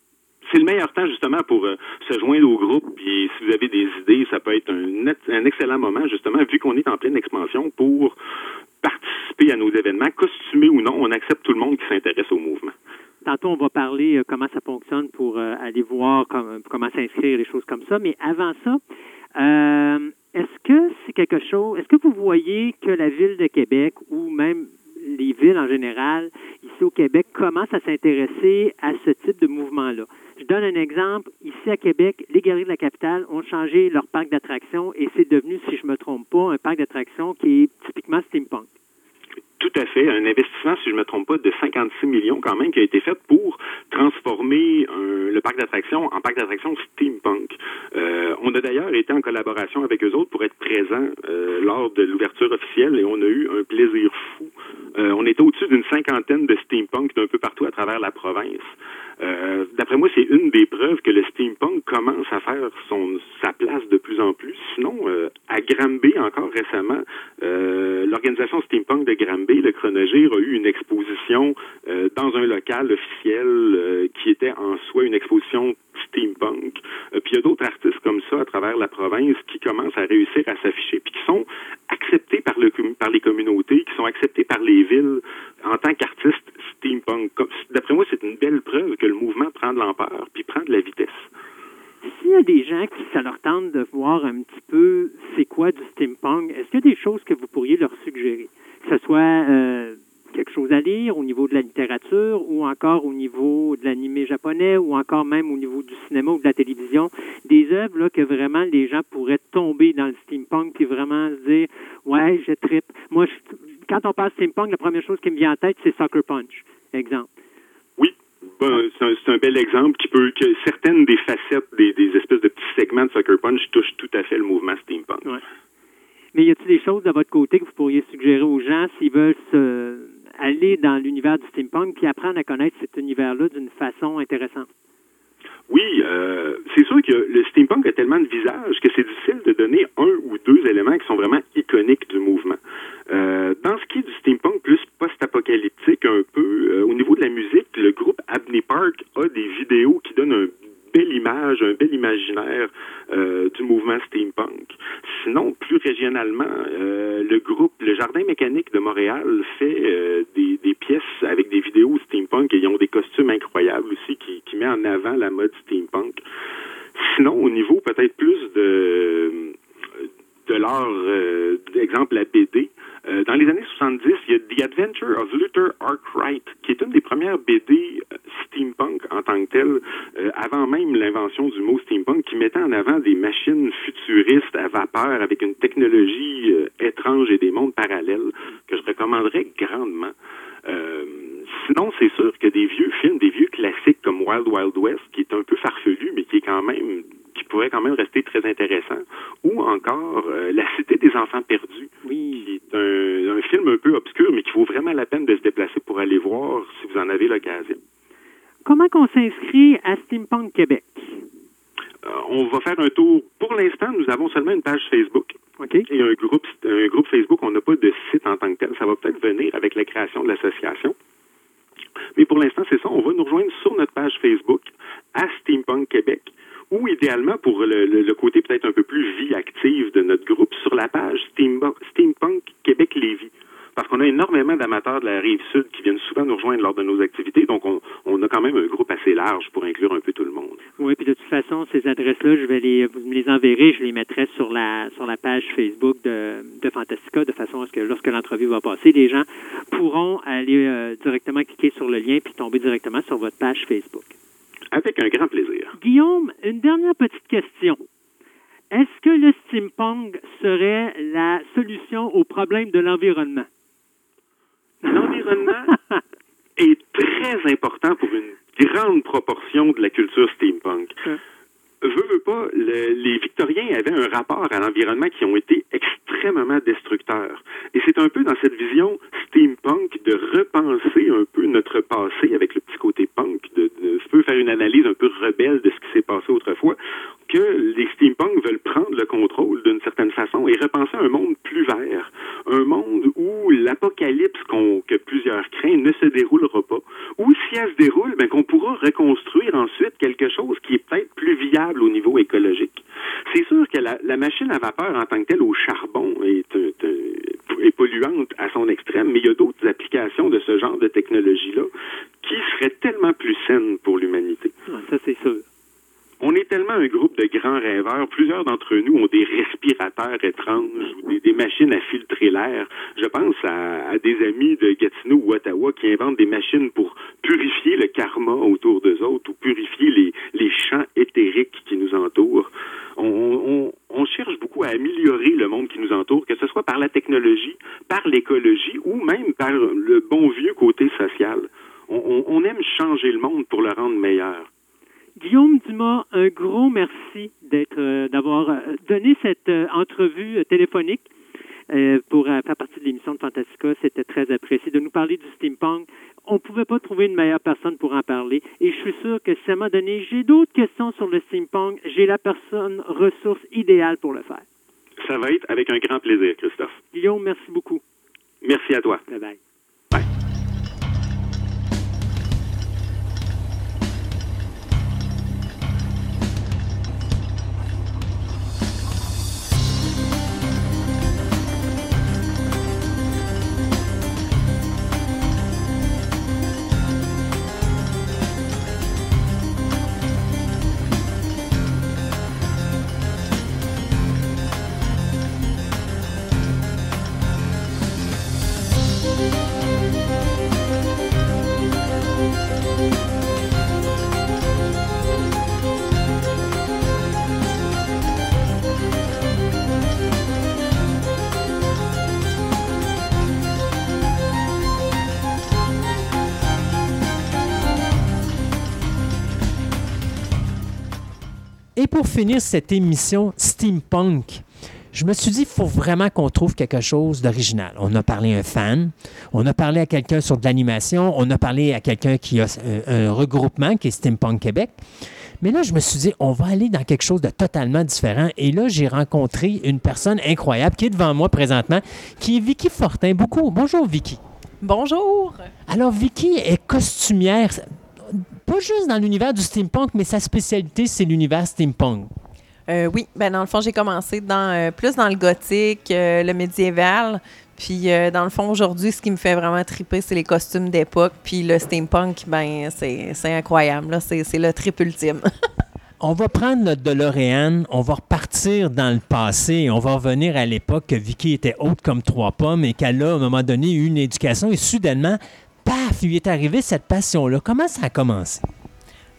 C'est le meilleur temps justement pour euh, se joindre au groupe. Puis si vous avez des idées, ça peut être un, ex- un excellent moment justement, vu qu'on est en pleine expansion, pour participer à nos événements, costumés ou non. On accepte tout le monde qui s'intéresse au mouvement. Tantôt, on va parler euh, comment ça fonctionne pour euh, aller voir com- comment s'inscrire, des choses comme ça. Mais avant ça, est-ce que c'est quelque chose, est-ce que vous voyez que la ville de Québec ou même les villes en général, ici au Québec, commencent à s'intéresser à ce type de mouvement-là? Je donne un exemple. Ici à Québec, les Galeries de la Capitale ont changé leur parc d'attractions et c'est devenu, si je me trompe pas, un parc d'attractions qui est typiquement steampunk. Tout à fait. Un investissement, si je ne me trompe pas, de 56 millions quand même qui a été fait pour transformer euh, le parc d'attractions en parc d'attractions steampunk. Euh, on a d'ailleurs été en collaboration avec eux autres pour être présents euh, lors de l'ouverture officielle et on a eu un plaisir fou. On était au-dessus d'une cinquantaine de steampunk d'un peu partout à travers la province. Euh, D'après moi, c'est une des preuves que le steampunk commence à faire son, sa place de plus en plus. Sinon, euh, à Granby, encore récemment, euh, l'organisation steampunk de Granby, le Chronogir, a eu une exposition euh, dans un local officiel euh, qui était en soi une exposition steampunk. Puis il y a d'autres artistes comme ça à travers la province qui commencent à réussir à s'afficher, puis qui sont acceptés par, le, par les communautés, qui sont acceptés par les villes en tant qu'artistes steampunk. D'après moi, c'est une belle preuve que le mouvement prend de l'ampleur, puis prend de la vitesse. S'il y a des gens qui ça leur tente de voir un petit peu c'est quoi du steampunk, est-ce qu'il y a des choses que vous pourriez leur suggérer? Que ce soit euh, quelque chose à lire au niveau de la littérature ou encore au niveau de l'animé japonais ou encore même au niveau du cinéma ou de la télévision, des œuvres là, que vraiment les gens pourraient tomber dans le steampunk puis vraiment se dire ouais, je trippe. Moi, je- quand on parle steampunk, la première chose qui me vient en tête, c'est Sucker Punch, exemple. Oui, ben, c'est un, un bel exemple qui peut que certaines des facettes, des, des espèces de petits segments de Sucker Punch touchent tout à fait le mouvement steampunk. Ouais. Mais y a-t-il des choses de votre côté que vous pourriez suggérer aux gens s'ils veulent se aller dans l'univers du steampunk puis apprendre à connaître cet univers-là d'une façon intéressante? Oui, euh, c'est sûr que le steampunk a tellement de visages que c'est difficile de donner un ou deux éléments qui sont vraiment iconiques du mouvement. Euh, dans ce qui est du steampunk plus post-apocalyptique un peu, euh, au niveau de la musique, le groupe Abney Park a des vidéos qui donnent un belle image, un bel imaginaire euh, du mouvement steampunk. Sinon, plus régionalement, euh, le groupe Le Jardin mécanique de Montréal fait euh, des, pièces avec des vidéos steampunk et ils ont des costumes incroyables aussi qui, qui met en avant la mode steampunk. Sinon, au niveau peut-être plus de de l'art, d'exemple la BD. Euh, dans les années 70, il y a The Adventure of Luther Arkwright, qui est une des premières BD euh, steampunk en tant que telle, euh, avant même l'invention du mot steampunk, qui mettait en avant des machines futuristes à vapeur avec une technologie euh, étrange et des mondes parallèles que je recommanderais grandement. Euh, sinon, c'est sûr que des vieux films, des vieux classiques comme Wild Wild West, qui est un peu farfelu, mais qui est quand même qui pourrait quand même rester très intéressant, ou encore euh, La Cité des Enfants Perdus, Oui. qui est un, un film un peu obscur, mais qui vaut vraiment la peine de se déplacer pour aller voir si vous en avez l'occasion. Comment qu'on s'inscrit à Steampunk Québec? Euh, on va faire un tour. Pour l'instant, nous avons seulement une page Facebook OK? et un groupe, un groupe Facebook. On n'a pas de site en tant que tel. Ça va peut-être venir avec la création de l'association. Mais pour l'instant, c'est ça. On va nous rejoindre sur notre page Facebook à Steampunk Québec ou idéalement pour le, le- le côté peut-être un peu plus vie active de notre groupe sur la page Steambo- Steampunk Québec Lévis. Parce qu'on a énormément d'amateurs de la rive sud qui viennent souvent nous rejoindre lors de nos activités, donc on, on a quand même un groupe assez large pour inclure un peu tout le monde. Oui, puis de toute façon, ces adresses-là, je vais les, vous me les enverrez, je les mettrai sur la sur la page Facebook de, de Fantastica, de façon à ce que lorsque l'entrevue va passer, les gens pourront aller euh, directement cliquer sur le lien puis tomber directement sur votre page Facebook. Avec un grand plaisir. Guillaume, une dernière petite question. Est-ce que le steampunk serait la solution au problème de l'environnement? L'environnement est très important pour une grande proportion de la culture steampunk. Veux, veux pas, le- les Victoriens avaient un rapport à l'environnement qui ont été extrêmement destructeurs. Et c'est un peu dans cette vision steampunk de repenser un peu notre passé avec le petit côté punk, de, je peux faire une analyse un peu rebelle de ce qui s'est passé autrefois, que les steampunk veulent prendre le contrôle d'une certaine façon et repenser un monde plus vert, un monde où l'apocalypse que plusieurs craignent ne se déroulera pas, ou si elle se déroule, ben, qu'on pourra reconstruire ensuite quelque chose qui est peut-être plus viable au niveau écologique. C'est sûr que la, machine à vapeur en tant que telle au charbon est, est polluante à son extrême, mais il y a d'autres applications de ce genre de technologie-là qui seraient tellement plus saines pour l'humanité. Ça, c'est sûr. On est tellement un groupe de grands rêveurs. Plusieurs d'entre nous ont des respirateurs étranges ou des, machines à filtrer l'air. Je pense à, des amis de Gatineau ou Ottawa qui inventent des machines pour purifier le karma autour d'eux autres ou purifier les, les champs éthériques qui nous entourent. On, cherche beaucoup à améliorer le monde qui nous entoure, que ce soit par la technologie, par l'écologie ou même par le bon vieux côté social. On aime changer le monde pour le rendre meilleur. Guillaume Dumas, un gros merci d'être, euh, d'avoir euh, donné cette euh, entrevue téléphonique pour faire partie de l'émission de Fantastica. C'était très apprécié de nous parler du steampunk. On ne pouvait pas trouver une meilleure personne pour en parler. Et je suis sûr que si à un moment donné, j'ai d'autres questions sur le steampunk, j'ai la personne ressource idéale pour le faire. Ça va être avec un grand plaisir, Christophe. Guillaume, merci beaucoup. Merci à toi. Bye bye. Pour finir cette émission steampunk, je me suis dit, il faut vraiment qu'on trouve quelque chose d'original. On a parlé à un fan, on a parlé à quelqu'un sur de l'animation, on a parlé à quelqu'un qui a un, un regroupement qui est Steampunk Québec. Mais là, je me suis dit, on va aller dans quelque chose de totalement différent. Et là, j'ai rencontré une personne incroyable qui est devant moi présentement, qui est Vicky Fortin. Beaucoup. Bonjour, Vicky. Bonjour. Alors, Vicky est costumière, pas juste dans l'univers du steampunk, mais sa spécialité, c'est l'univers steampunk. Euh, oui, ben dans le fond, j'ai commencé dans euh, plus dans le gothique, euh, le médiéval. Puis dans le fond, aujourd'hui, ce qui me fait vraiment triper, c'est les costumes d'époque. Puis le steampunk, ben c'est incroyable. C'est c'est le trip ultime. On va prendre notre DeLorean, on va repartir dans le passé et on va revenir à l'époque que Vicky était haute comme trois pommes et qu'elle a, à un moment donné, eu une éducation et soudainement, lui est arrivé cette passion-là. Comment ça a commencé?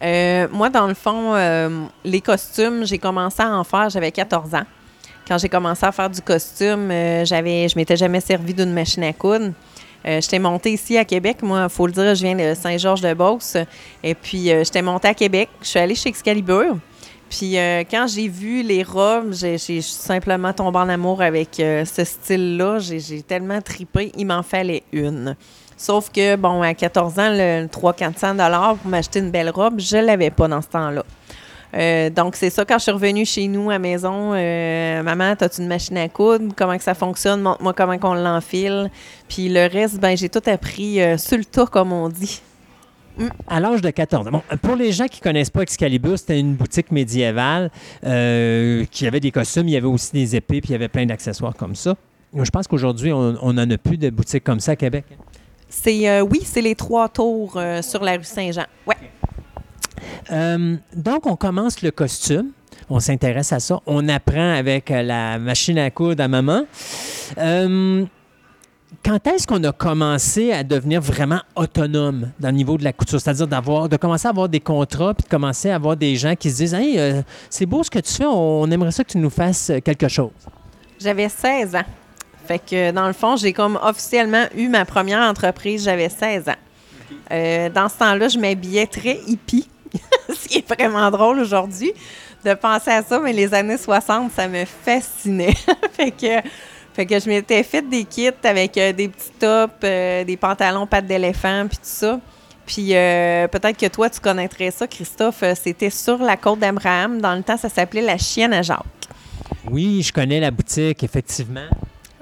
Euh, moi, dans le fond, euh, les costumes, j'ai commencé à en faire, j'avais 14 ans. Quand j'ai commencé à faire du costume, euh, j'avais, je m'étais jamais servi d'une machine à coudre. Euh, j'étais montée ici à Québec. Moi, il faut le dire, je viens de Saint-Georges-de-Beauce. Et puis, j'étais montée à Québec. Je suis allée chez Excalibur. Puis, quand j'ai vu les robes, j'ai, simplement tombé en amour avec ce style-là. J'ai tellement tripé. Il m'en fallait une. Sauf que, bon, à 14 ans, le 300-400 pour m'acheter une belle robe, je l'avais pas dans ce temps-là. Euh, donc, c'est ça, quand je suis revenue chez nous à la maison, euh, maman, as-tu une machine à coudre? Comment que ça fonctionne? Montre-moi comment qu'on l'enfile. Puis le reste, ben j'ai tout appris euh, sur le tas, comme on dit. À l'âge de 14 ans. Bon, pour les gens qui ne connaissent pas Excalibur, c'était une boutique médiévale euh, qui avait des costumes, il y avait aussi des épées, puis il y avait plein d'accessoires comme ça. Je pense qu'aujourd'hui, on n'en a plus de boutiques comme ça à Québec. C'est euh, oui, c'est les trois tours euh, sur la rue Saint-Jean. Ouais. Euh, donc, on commence le costume. On s'intéresse à ça. On apprend avec la machine à coudre à maman. Quand est-ce qu'on a commencé à devenir vraiment autonome dans le niveau de la couture? C'est-à-dire d'avoir, de commencer à avoir des contrats puis de commencer à avoir des gens qui se disent Hey, c'est beau ce que tu fais, on aimerait ça que tu nous fasses quelque chose. J'avais 16 ans. Fait que dans le fond, j'ai comme officiellement eu ma première entreprise, j'avais 16 ans. Euh, dans ce temps-là, je m'habillais très hippie, ce qui est vraiment drôle aujourd'hui de penser à ça, mais les années 60, ça me fascinait. fait que fait que je m'étais fait des kits avec euh, des petits tops, euh, des pantalons pattes d'éléphant, puis tout ça. Puis peut-être que toi, tu connaîtrais ça, Christophe. C'était sur la côte d'Abraham. Dans le temps, ça s'appelait la chienne à Jacques. Oui, je connais la boutique, effectivement.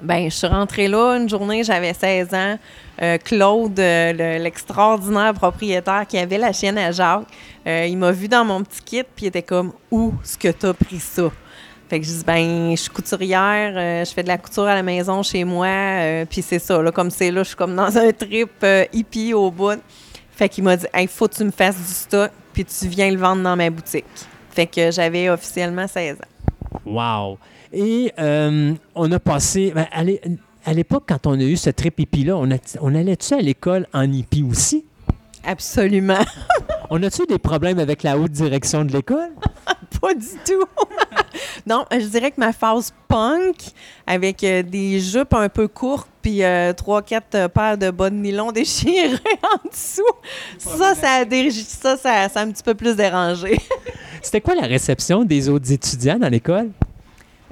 Ben, je suis rentrée là une journée, j'avais 16 ans. Euh, Claude, euh, le- l'extraordinaire propriétaire qui avait la chienne à Jacques, euh, il m'a vu dans mon petit kit, puis il était comme Où est-ce que t'as pris ça? Fait que je dis Ben, je suis couturière, je fais de la couture à la maison chez moi, puis c'est ça, là, comme c'est là, je suis comme dans un trip hippie au bout. Fait qu'il m'a dit Hey, faut que tu me fasses du stock, puis tu viens le vendre dans ma boutique. Fait que j'avais officiellement 16 ans. Wow! Et euh, on a passé. ben, à l'é- à l'époque, quand on a eu ce trip hippie-là, on, allait-tu à l'école en hippie aussi? Absolument. On a-tu des problèmes avec la haute direction de l'école? Pas du tout. non, je dirais que ma phase punk, avec euh, des jupes un peu courtes, puis euh, trois, quatre euh, paires de bas de nylon déchirés en dessous, ça, ça a, dé- ça, ça, ça a un petit peu plus dérangé. C'était quoi la réception des autres étudiants dans l'école?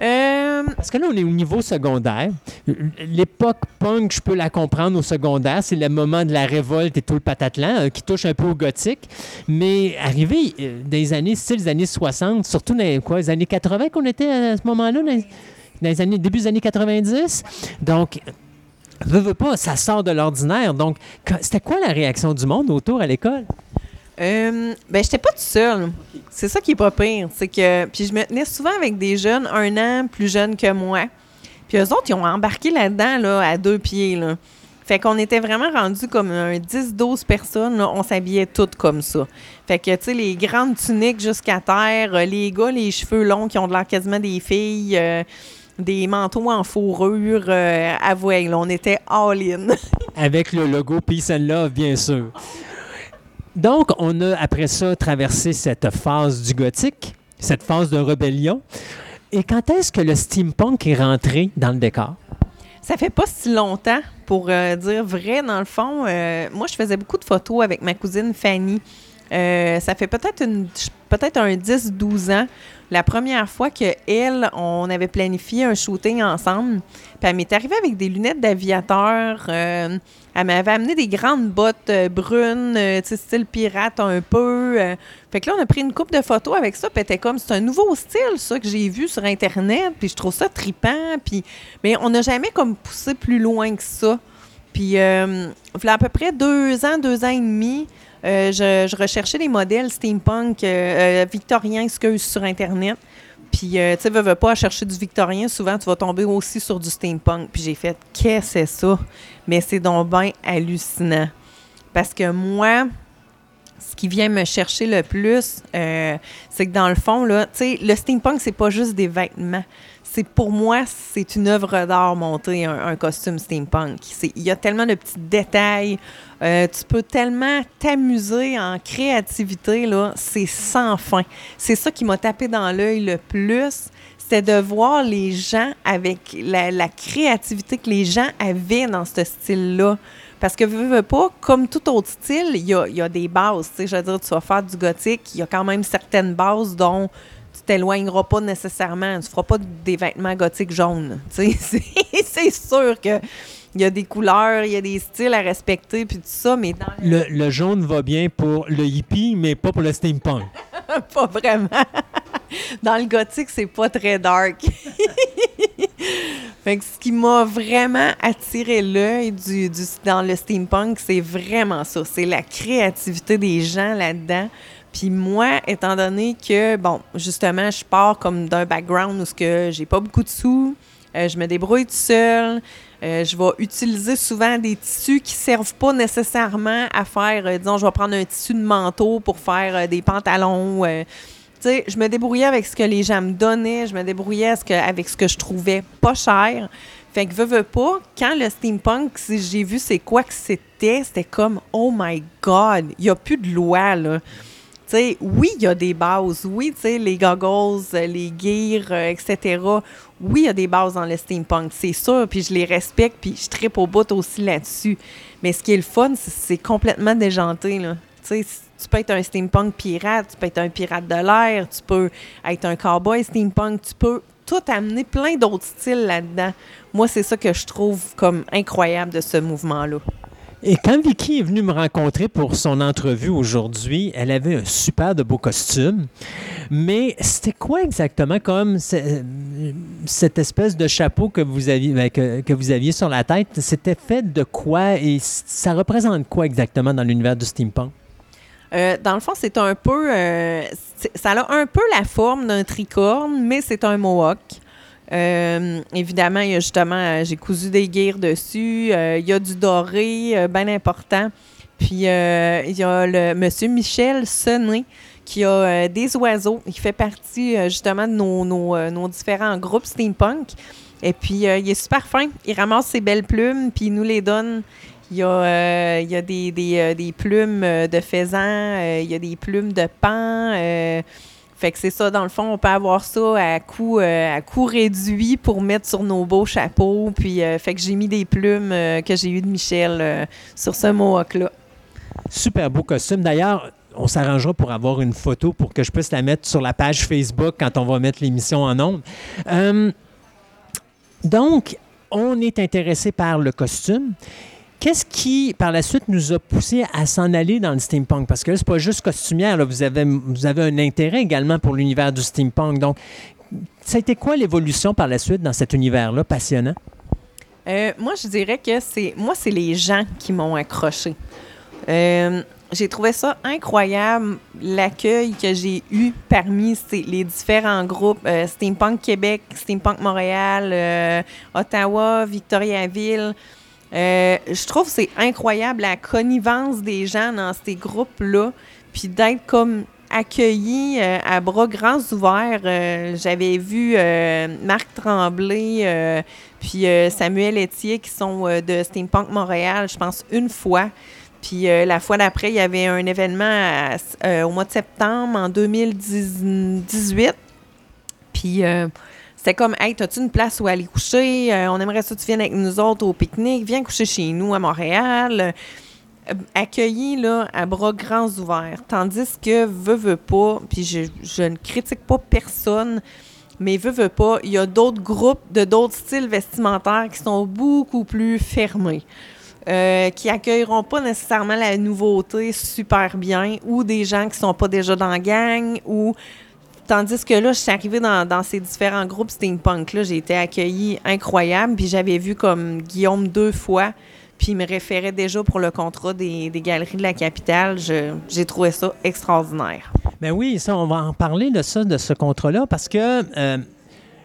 Euh, Parce que là, on est au niveau secondaire. L'époque punk, je peux la comprendre au secondaire. C'est le moment de la révolte et tout le patatlan euh, qui touche un peu au gothique. Mais arrivé euh, des années, années 60, surtout dans quoi, les années 80 qu'on était à ce moment-là, dans, les- années, début des années 90. Donc, veux, veux pas, ça sort de l'ordinaire. Donc, c'était quoi la réaction du monde autour à l'école? Euh, ben, j'étais pas toute seule. C'est ça qui est pas pire. C'est que. Puis je me tenais souvent avec des jeunes, un an plus jeunes que moi. Puis eux autres, ils ont embarqué là-dedans, là, à deux pieds, là. Fait qu'on était vraiment rendus comme un 10-12 personnes. On s'habillait toutes comme ça. Fait que, tu sais, les grandes tuniques jusqu'à terre, euh, les gars, les cheveux longs qui ont de l'air quasiment des filles, euh, des manteaux en fourrure. Euh, avouez, on était all-in. Avec le logo Peace and Love, bien sûr. Donc, on a après ça traversé cette phase du gothique, cette phase de rébellion. Et quand est-ce que le steampunk est rentré dans le décor? Ça fait pas si longtemps, pour euh, dire vrai, dans le fond. euh, moi, je faisais beaucoup de photos avec ma cousine Fanny. Euh, ça fait peut-être peut-être un 10-12 ans. La première fois que elle, on avait planifié un shooting ensemble. Puis elle m'est arrivée avec des lunettes d'aviateur. Elle m'avait amené des grandes bottes euh, brunes, euh, style pirate un peu. euh. fait que là, on a pris une coupe de photos avec ça. Puis comme, c'est un nouveau style, ça, que j'ai vu sur Internet. Puis je trouve ça tripant. Puis, mais on n'a jamais comme poussé plus loin que ça. Puis, euh, voilà à peu près deux ans, deux ans et demi, je, recherchais des modèles steampunk victoriens, sur Internet. Puis, euh, tu sais, veux, veux pas chercher du victorien, souvent, tu vas tomber aussi sur du steampunk. Puis j'ai fait, qu'est-ce que c'est ça? Mais c'est donc bien hallucinant. Parce que moi, ce qui vient me chercher le plus, euh, c'est que dans le fond, là, tu sais, le steampunk, c'est pas juste des vêtements. C'est pour moi, c'est une œuvre d'art monter un, costume steampunk. Il y a tellement de petits détails. euh, tu peux tellement t'amuser en créativité, là. C'est sans fin. C'est ça qui m'a tapé dans l'œil le plus. C'était de voir les gens avec la, créativité que les gens avaient dans ce style-là. Parce que, veux, pas, comme tout autre style, il y a, y a des bases. Je veux dire, tu vas faire du gothique, il y a quand même certaines bases dont tu t'éloigneras pas nécessairement. Tu feras pas des vêtements gothiques jaunes. C'est- sûr que il y a des couleurs, il y a des styles à respecter, puis tout ça, mais dans Le, le jaune va bien pour le hippie, mais pas pour le steampunk. pas vraiment. Dans le gothique, c'est pas très dark. Fait que ce qui m'a vraiment attiré l'œil du, du- dans le steampunk, c'est vraiment ça. C'est la créativité des gens là-dedans. Puis moi, étant donné que, bon, justement, je pars comme d'un background où que j'ai pas beaucoup de sous, euh, je me débrouille tout seul, euh, je vais utiliser souvent des tissus qui servent pas nécessairement à faire, euh, disons, je vais prendre un tissu de manteau pour faire des pantalons. tu sais, je me débrouillais avec ce que les gens me donnaient, je me débrouillais à ce que- avec ce que je trouvais pas cher. Fait que veux, veux pas, quand le steampunk, si j'ai vu c'est quoi que c'était, c'était comme, oh my God, il n'y a plus de loi, là. Oui, il y a des bases. Oui, tu sais, les goggles, euh, les gears, euh, etc. Oui, il y a des bases dans le steampunk, c'est sûr, puis je les respecte, puis je tripe au bout aussi là-dessus. Mais ce qui est le fun, c'est c'est complètement déjanté, là. Tu tu peux être un steampunk pirate, tu peux être un pirate de l'air, tu peux être un cowboy steampunk, tu peux tout amener plein d'autres styles là-dedans. Moi, c'est ça que je trouve comme incroyable de ce mouvement-là. Et quand Vicky est venue me rencontrer pour son entrevue aujourd'hui, elle avait un super de beau costume. Mais c'était quoi exactement comme ce- cette espèce de chapeau que vous aviez, ben, que, vous aviez sur la tête? C'était fait de quoi et ça représente quoi exactement dans l'univers du steampunk? Euh, dans le fond, c'est un peu. euh, ça a un peu la forme d'un tricorne, mais c'est un mohawk. Euh, évidemment, il y a justement, euh, j'ai cousu des guires dessus. euh, il y a du doré, bien important. Puis il y a le monsieur Michel Sonné qui a des oiseaux. Il fait partie justement de nos, différents groupes steampunk. Et puis il est super fin. Il ramasse ses belles plumes, puis il nous les donne. Il y a, des, plumes de faisan, il y a des plumes de pan. Fait que c'est ça, dans le fond, on peut avoir ça à coût, euh, à coût réduit pour mettre sur nos beaux chapeaux. Puis, euh, fait que j'ai mis des plumes euh, que j'ai eues de Michel euh, sur ce mohawk-là. Super beau costume. D'ailleurs, on s'arrangera pour avoir une photo pour que je puisse la mettre sur la page Facebook quand on va mettre l'émission en ondes. Donc, on est intéressé par le costume. Qu'est-ce qui, par la suite, nous a poussé à s'en aller dans le steampunk? Parce que là, c'est pas juste costumière. là. Vous, avez, vous avez un intérêt également pour l'univers du steampunk. Donc, ça a été quoi l'évolution par la suite dans cet univers-là passionnant? Euh, moi, je dirais que c'est moi, c'est les gens qui m'ont accroché. Euh, j'ai trouvé ça incroyable, l'accueil que j'ai eu parmi les différents groupes euh, Steampunk Québec, Steampunk Montréal, Ottawa, Victoriaville. Euh, je trouve c'est incroyable la connivence des gens dans ces groupes-là, puis d'être comme accueillis euh, à bras grands ouverts. Euh, J'avais vu Marc Tremblay, puis Samuel Etier qui sont de Steampunk Montréal, je pense une fois. Puis la fois d'après, il y avait un événement au mois de septembre en 2018. Puis c'était comme, hey, as-tu une place où aller coucher? Euh, on aimerait que tu viennes avec nous autres au pique-nique. Viens coucher chez nous à Montréal. Euh, accueilli là, à bras grands ouverts. Tandis que veut, veut pas, puis je, je ne critique pas personne, mais veut, veut pas, il y a d'autres groupes de d'autres styles vestimentaires qui sont beaucoup plus fermés. euh, qui accueilleront pas nécessairement la nouveauté super bien ou des gens qui sont pas déjà dans la gang ou Tandis que là, je suis arrivée dans, ces différents groupes steampunk-là, j'ai été accueillie incroyable, puis j'avais vu comme Guillaume deux fois, puis il me référait déjà pour le contrat des, galeries de la capitale. J'ai trouvé ça extraordinaire. Ben oui, ça, on va en parler de ça, de ce contrat-là, parce que euh,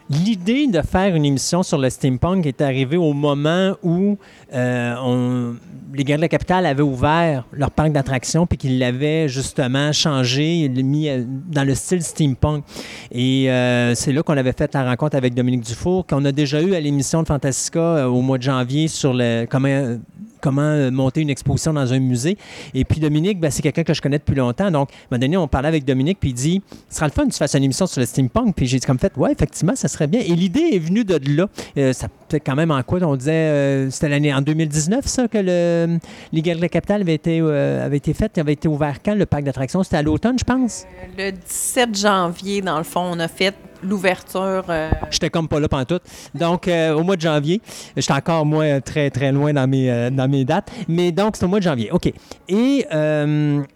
l'idée de faire une émission sur le steampunk est arrivée au moment où euh, les Galeries de la Capitale avaient ouvert leur parc d'attractions puis qu'ils l'avaient justement changé, mis euh, dans le style steampunk. Et euh, c'est là qu'on avait fait la rencontre avec Dominique Dufour, qu'on a déjà eu à l'émission de Fantastica au mois de janvier sur le comment comment euh, monter une exposition dans un musée. Et puis Dominique, ben, c'est quelqu'un que je connais depuis longtemps. Donc, à un moment donné, on parlait avec Dominique, puis il dit Ce sera le fun que tu fasses une émission sur le steampunk. Puis j'ai dit comme fait Ouais, effectivement, ça serait bien. Et l'idée est venue de là. Euh, ça fait quand même en quoi? On disait euh, C'était l'année en 2019, ça, que le, les de la Capitale avaient été, avaient été faites. avait été ouvert quand le parc d'attractions? C'était à l'automne, je pense? Le 17 janvier, dans le fond, on a fait l'ouverture. euh, J'étais comme pas là pantoute. Donc, euh, au mois de janvier, j'étais encore, moi, très, très loin dans mes, euh, dans mes dates. Mais donc, c'est au mois de janvier. OK. Et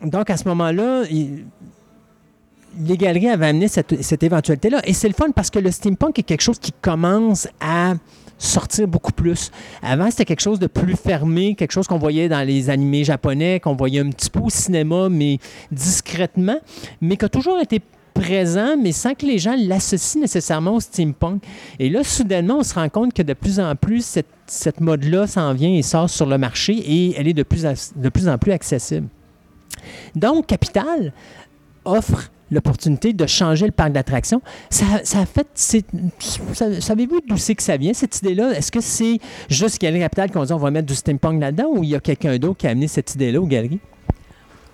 donc, à ce moment-là, les galeries avaient amené cette, cette éventualité-là. Et c'est le fun parce que le steampunk est quelque chose qui commence à sortir beaucoup plus. Avant, c'était quelque chose de plus fermé, quelque chose qu'on voyait dans les animés japonais, qu'on voyait un petit peu au cinéma, mais discrètement, mais qui a toujours été présent, mais sans que les gens l'associent nécessairement au steampunk. Et là, soudainement, on se rend compte que de plus en plus, cette, mode-là s'en vient et sort sur le marché et elle est de plus, en plus accessible. Donc, Capital offre l'opportunité de changer le parc d'attractions. Ça, a Savez-vous d'où c'est que ça vient, cette idée-là? Est-ce que c'est juste Galerie Capital qu'on dit on va mettre du steampunk là-dedans ou il y a quelqu'un d'autre qui a amené cette idée-là aux galeries?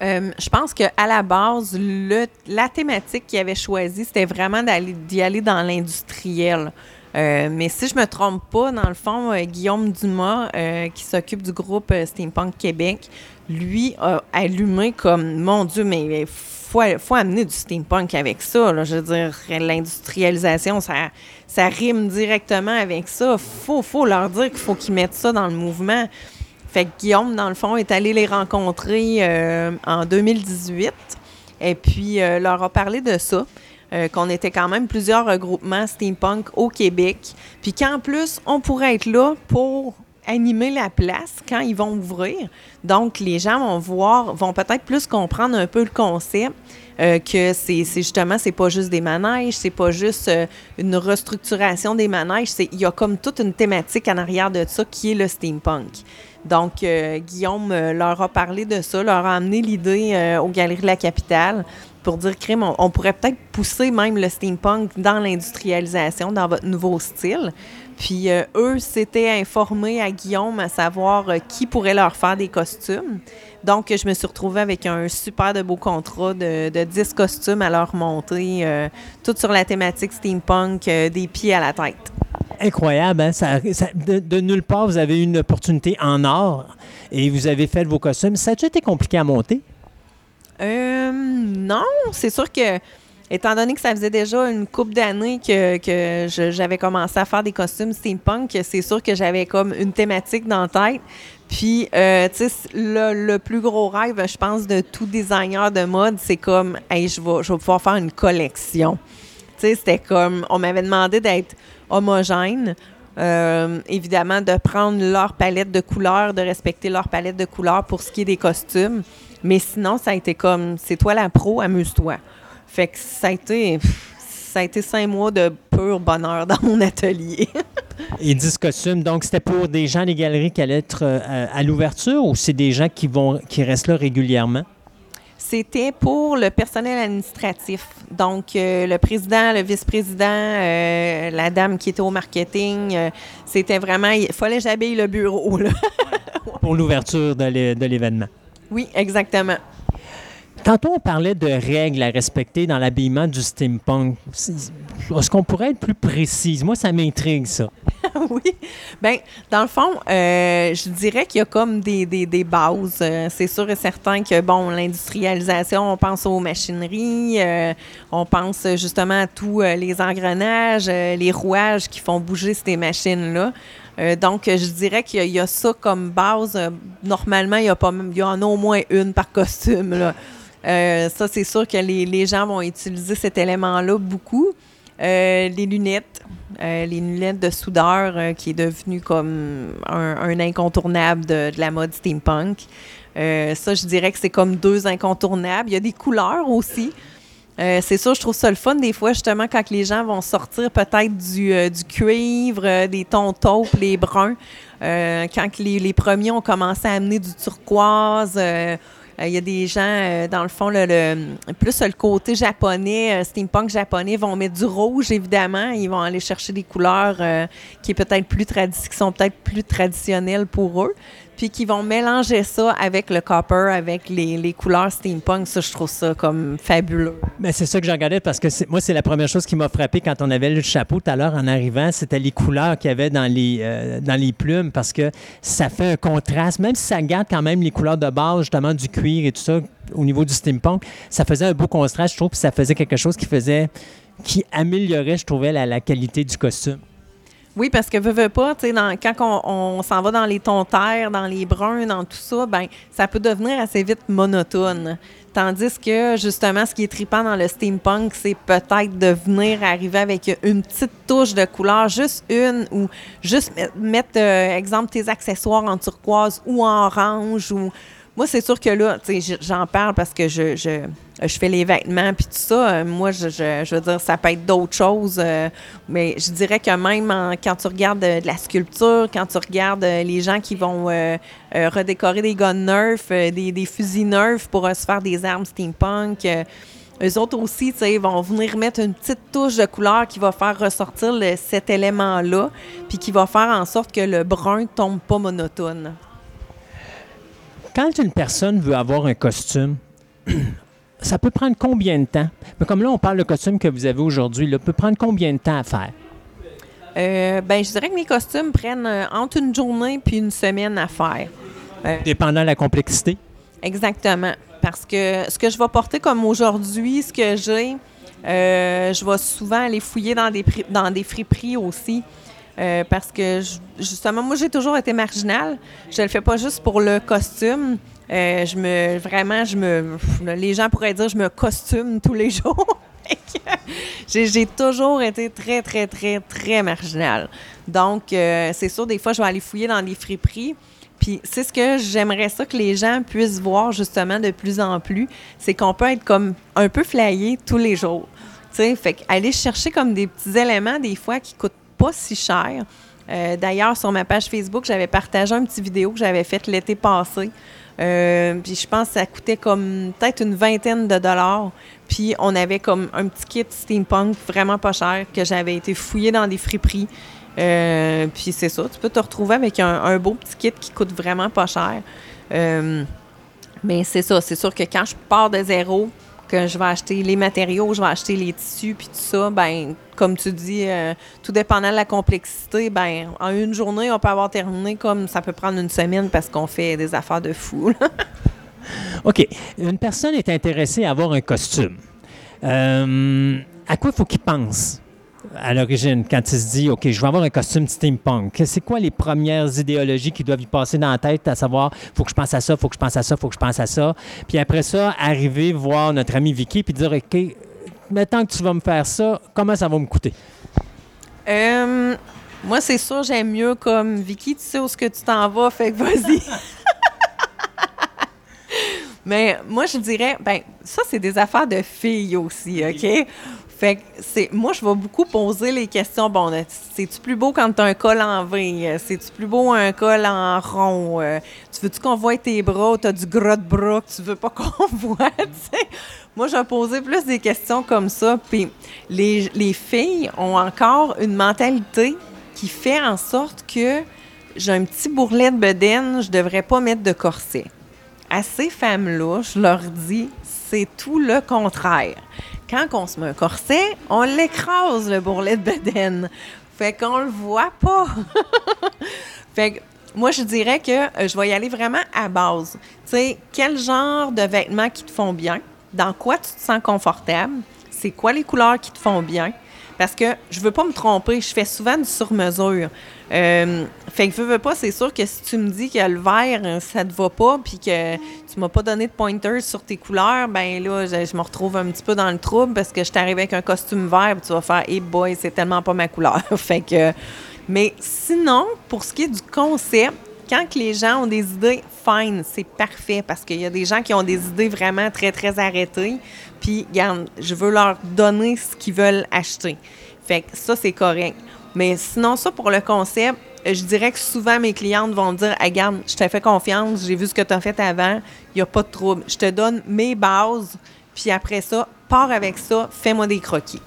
Euh, je pense qu'à la base, le- la thématique qu'ils avaient choisie, c'était vraiment d'aller- d'y aller dans l'industriel. Euh, mais si je me trompe pas, dans le fond, euh, Guillaume Dumas, qui s'occupe du groupe Steampunk Québec, lui a allumé comme, mon Dieu, mais il faut, faut amener du steampunk avec ça. Je veux dire, l'industrialisation, ça, ça rime directement avec ça. faut, faut leur dire qu'il faut qu'ils mettent ça dans le mouvement. Fait que Guillaume, dans le fond, est allé les rencontrer euh, en 2018 et puis euh, leur a parlé de ça, euh, qu'on était quand même plusieurs regroupements steampunk au Québec, puis qu'en plus, on pourrait être là pour animer la place quand ils vont ouvrir. Donc, les gens vont voir, vont peut-être plus comprendre un peu le concept, que c'est justement, c'est pas juste des manèges, c'est pas juste une restructuration des manèges, il y a comme toute une thématique en arrière de ça qui est le steampunk. Donc, euh, Guillaume euh, leur a parlé de ça, leur a amené l'idée euh, aux Galeries de la Capitale pour dire, crime, on, pourrait peut-être pousser même le steampunk dans l'industrialisation, dans votre nouveau style. Puis euh, eux s'étaient informés à Guillaume à savoir qui pourrait leur faire des costumes. Donc, je me suis retrouvée avec un super de beau contrat de, de 10 costumes à leur monter, tout sur la thématique steampunk, des pieds à la tête. Incroyable, hein? De, nulle part, vous avez eu une opportunité en or et vous avez fait vos costumes. Ça a-tu été compliqué à monter? Euh, non, c'est sûr que, étant donné que ça faisait déjà une couple d'années que, que j'avais commencé à faire des costumes steampunk, c'est sûr que j'avais comme une thématique dans la tête. Puis, euh, tu sais, le, le plus gros rêve, je pense, de tout designer de mode, c'est comme, hey, je vais, je vais pouvoir faire une collection. Tu sais, c'était comme, on m'avait demandé d'être homogène. Euh, évidemment, de prendre leur palette de couleurs, de respecter leur palette de couleurs pour ce qui est des costumes. Mais sinon, ça a été comme, c'est toi la pro, amuse-toi. Fait que ça a été, ça a cinq mois de pur bonheur dans mon atelier. Et 10 costumes. Donc, c'était pour des gens des galeries qui allaient être euh, à, à l'ouverture ou c'est des gens qui, vont, qui restent là régulièrement? C'était pour le personnel administratif. Donc, euh, le président, le vice-président, euh, la dame qui était au marketing, euh, c'était vraiment, il fallait que j'habille le bureau. Là. Pour l'ouverture de l'événement. Oui, exactement. Tantôt, on parlait de règles à respecter dans l'habillement du steampunk. Est-ce qu'on pourrait être plus précise? Moi, ça m'intrigue, ça. oui. Ben, dans le fond, euh, je dirais qu'il y a comme des, des, bases. Euh, c'est sûr et certain que, bon, l'industrialisation, on pense aux machineries, euh, on pense justement à tous les engrenages, les rouages qui font bouger ces machines-là. Donc, je dirais qu'il y, a- ça comme base. Normalement, il y, a pas, il y en a au moins une par costume. Là. Ça, c'est sûr que les, les gens vont utiliser cet élément-là beaucoup. Euh, les lunettes, euh, les lunettes de soudeur euh, qui est devenu comme un, incontournable de, la mode steampunk. Ça, je dirais que c'est comme deux incontournables. Il y a des couleurs aussi. C'est sûr, je trouve ça le fun des fois, justement, quand les gens vont sortir peut-être du, du cuivre, des tons taupes, les bruns. Quand les, les premiers ont commencé à amener du turquoise, il y a des gens, euh, dans le fond, le, plus le côté japonais, euh, steampunk japonais, vont mettre du rouge, évidemment. Ils vont aller chercher des couleurs euh, qui, est qui sont peut-être plus traditionnelles pour eux. Puis qui vont mélanger ça avec le copper, avec les, les couleurs steampunk. Ça, je trouve ça comme fabuleux. Mais c'est ça que je regardais parce que moi, c'est la première chose qui m'a frappé quand on avait le chapeau tout à l'heure en arrivant. C'était les couleurs qu'il y avait dans les, euh, dans les plumes parce que ça fait un contraste. Même si ça garde quand même les couleurs de base, justement, du cuir et tout ça, au niveau du steampunk, ça faisait un beau contraste, je trouve, puis ça faisait quelque chose qui faisait. qui améliorait, je trouvais, la qualité du costume. Oui, parce que veux, veux pas, dans- quand on, s'en va dans les tons dans les bruns, dans tout ça, ben ça peut devenir assez vite monotone. Tandis que, justement, ce qui est trippant dans le steampunk, c'est peut-être de venir arriver avec une petite touche de couleur, juste une, ou juste met- mettre, euh, exemple, tes accessoires en turquoise ou en orange, ou... Moi, c'est sûr que là, j'en parle parce que je, je fais les vêtements puis tout ça. Euh, Moi, je, veux dire, ça peut être d'autres choses. euh, mais je dirais que même en- quand tu regardes euh, de la sculpture, quand tu regardes euh, les gens qui vont euh, euh, redécorer des guns Nerf, euh, des, fusils Nerf pour euh, se faire des armes steampunk, euh, eux autres aussi, tu sais, vont venir mettre une petite touche de couleur qui va faire ressortir cet élément-là, puis qui va faire en sorte que le brun tombe pas monotone. Quand une personne veut avoir un costume, ça peut prendre combien de temps? Mais comme là, on parle de costume que vous avez aujourd'hui, là, peut prendre combien de temps à faire? Euh, ben, je dirais que mes costumes prennent euh, entre une journée puis une semaine à faire. Euh, Dépendant de la complexité. Exactement. Parce que ce que je vais porter comme aujourd'hui, ce que j'ai, euh, je vais souvent aller fouiller dans des, pri- dans des friperies aussi. Euh, parce que, ju- justement, moi, j'ai toujours été marginale. Je le fais pas juste pour le costume. Euh, je me, vraiment, je me, les gens pourraient dire, je me costume tous les jours. J'ai toujours été très, très, très, très marginale. Donc, euh, c'est sûr, des fois, je vais aller fouiller dans des friperies. Puis c'est ce que j'aimerais ça que les gens puissent voir justement de plus en plus, c'est qu'on peut être comme un peu flyé tous les jours. Tu sais, fait aller chercher comme des petits éléments des fois qui coûtent pas si cher. Euh, D'ailleurs, sur ma page Facebook, j'avais partagé un petit vidéo que j'avais faite l'été passé. Euh, puis je pense que ça coûtait comme peut-être une vingtaine de dollars. Puis on avait comme un petit kit steampunk vraiment pas cher que j'avais été fouillé dans des friperies. Euh, puis c'est ça, tu peux te retrouver avec un, beau petit kit qui coûte vraiment pas cher. Euh, mais c'est ça, c'est sûr que quand je pars de zéro, que je vais acheter les matériaux, je vais acheter les tissus, puis tout ça, ben comme tu dis, euh, tout dépendant de la complexité, ben en une journée, on peut avoir terminé comme ça peut prendre une semaine parce qu'on fait des affaires de fou. OK. Une personne est intéressée à avoir un costume. Euh, à quoi faut qu'il pense? À l'origine quand il se dit, OK, je vais avoir un costume steampunk? C'est quoi les premières idéologies qui doivent y passer dans la tête, à savoir, faut que je pense à ça, faut que je pense à ça, faut que je pense à ça? Puis après ça, arriver voir notre ami Vicky puis dire, OK, maintenant que tu vas me faire ça, comment ça va me coûter? Euh, moi, c'est sûr, j'aime mieux comme Vicky, tu sais où ce que tu t'en vas, fait que vas-y. Mais moi, je dirais, ben, ça, c'est des affaires de filles aussi, OK? Fait que c'est, moi, je vais beaucoup poser les questions. Bon, là, c'est-tu plus beau quand tu as un col en V? Euh, C'est-tu plus beau un col en rond? Euh, tu veux-tu qu'on voit tes bras? Tu as du gras de bras que tu veux pas qu'on voit? Moi, je vais poser plus des questions comme ça. Puis les, les filles ont encore une mentalité qui fait en sorte que j'ai un petit bourrelet de bedaine, je devrais pas mettre de corset. À ces femmes-là, je leur dis, c'est tout le contraire. Quand on se met un corset, on l'écrase, le bourrelet de bedaine. Fait qu'on le voit pas. fait que moi, je dirais que euh, je vais y aller vraiment à base. Tu sais, quel genre de vêtements qui te font bien? Dans quoi tu te sens confortable? C'est quoi les couleurs qui te font bien? Parce que je veux pas me tromper, je fais souvent du sur-mesure. Euh, fait que veux, veux pas, c'est sûr que si tu me dis que le vert, euh, ça te va pas, puis que tu m'as pas donné de pointers sur tes couleurs, ben là, je, je me retrouve un petit peu dans le trouble parce que je t'arrive avec un costume vert, puis tu vas faire, hey boy, c'est tellement pas ma couleur. fait que. Mais sinon, pour ce qui est du concept, quand que les gens ont des idées, fine, c'est parfait parce qu'il y a des gens qui ont des idées vraiment très, très arrêtées. Puis, regarde, je veux leur donner ce qu'ils veulent acheter. Fait que ça, c'est correct. Mais sinon, ça, pour le concept, je dirais que souvent mes clientes vont dire hey, Regarde, je t'ai fait confiance, j'ai vu ce que tu as fait avant, il n'y a pas de trouble. Je te donne mes bases, puis après ça, pars avec ça, fais-moi des croquis.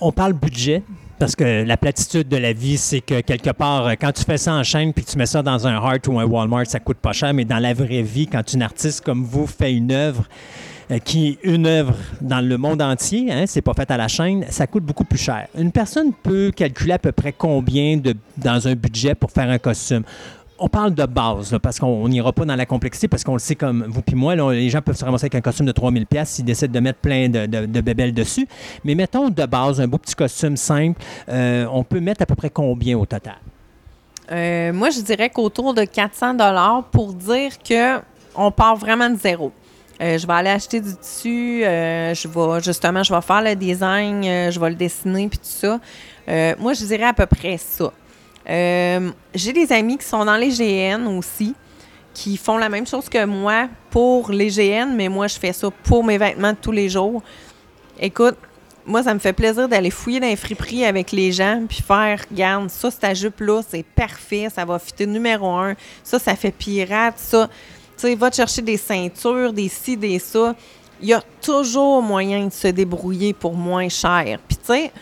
On parle budget. Parce que la platitude de la vie, c'est que quelque part, euh, quand tu fais ça en chaîne puis tu mets ça dans un Hart ou un Walmart, ça coûte pas cher. Mais dans la vraie vie, quand une artiste comme vous fait une œuvre, euh, qui est une œuvre dans le monde entier, hein, c'est pas fait à la chaîne, ça coûte beaucoup plus cher. Une personne peut calculer à peu près combien de, dans un budget pour faire un costume. on parle de base, parce qu'on n'ira pas dans la complexité, parce qu'on le sait comme vous puis moi, les gens peuvent se ramasser avec un costume de 3000 pièces s'ils décident de mettre plein de, de, de bébelles dessus. Mais mettons de base, un beau petit costume simple, euh, on peut mettre à peu près combien au total? Euh, moi, je dirais qu'autour de 400 dollars pour dire que on part vraiment de zéro. Euh, je vais aller acheter du tissu, euh, je vais justement, je vais faire le design, euh, je vais le dessiner puis tout ça. Moi, je dirais à peu près ça. J'ai des amis qui sont dans les GN aussi, qui font la même chose que moi pour les GN, mais moi, je fais ça pour mes vêtements de tous les jours. Écoute, moi, ça me fait plaisir d'aller fouiller dans les friperies avec les gens, puis faire, regarde, ça, ta jupe-là, c'est parfait, ça va fitter numéro un. Ça, ça fait pirate, ça. Sais, va te chercher des ceintures, des ci, des ça. Il y a toujours moyen de se débrouiller pour moins cher. Puis, tu sais,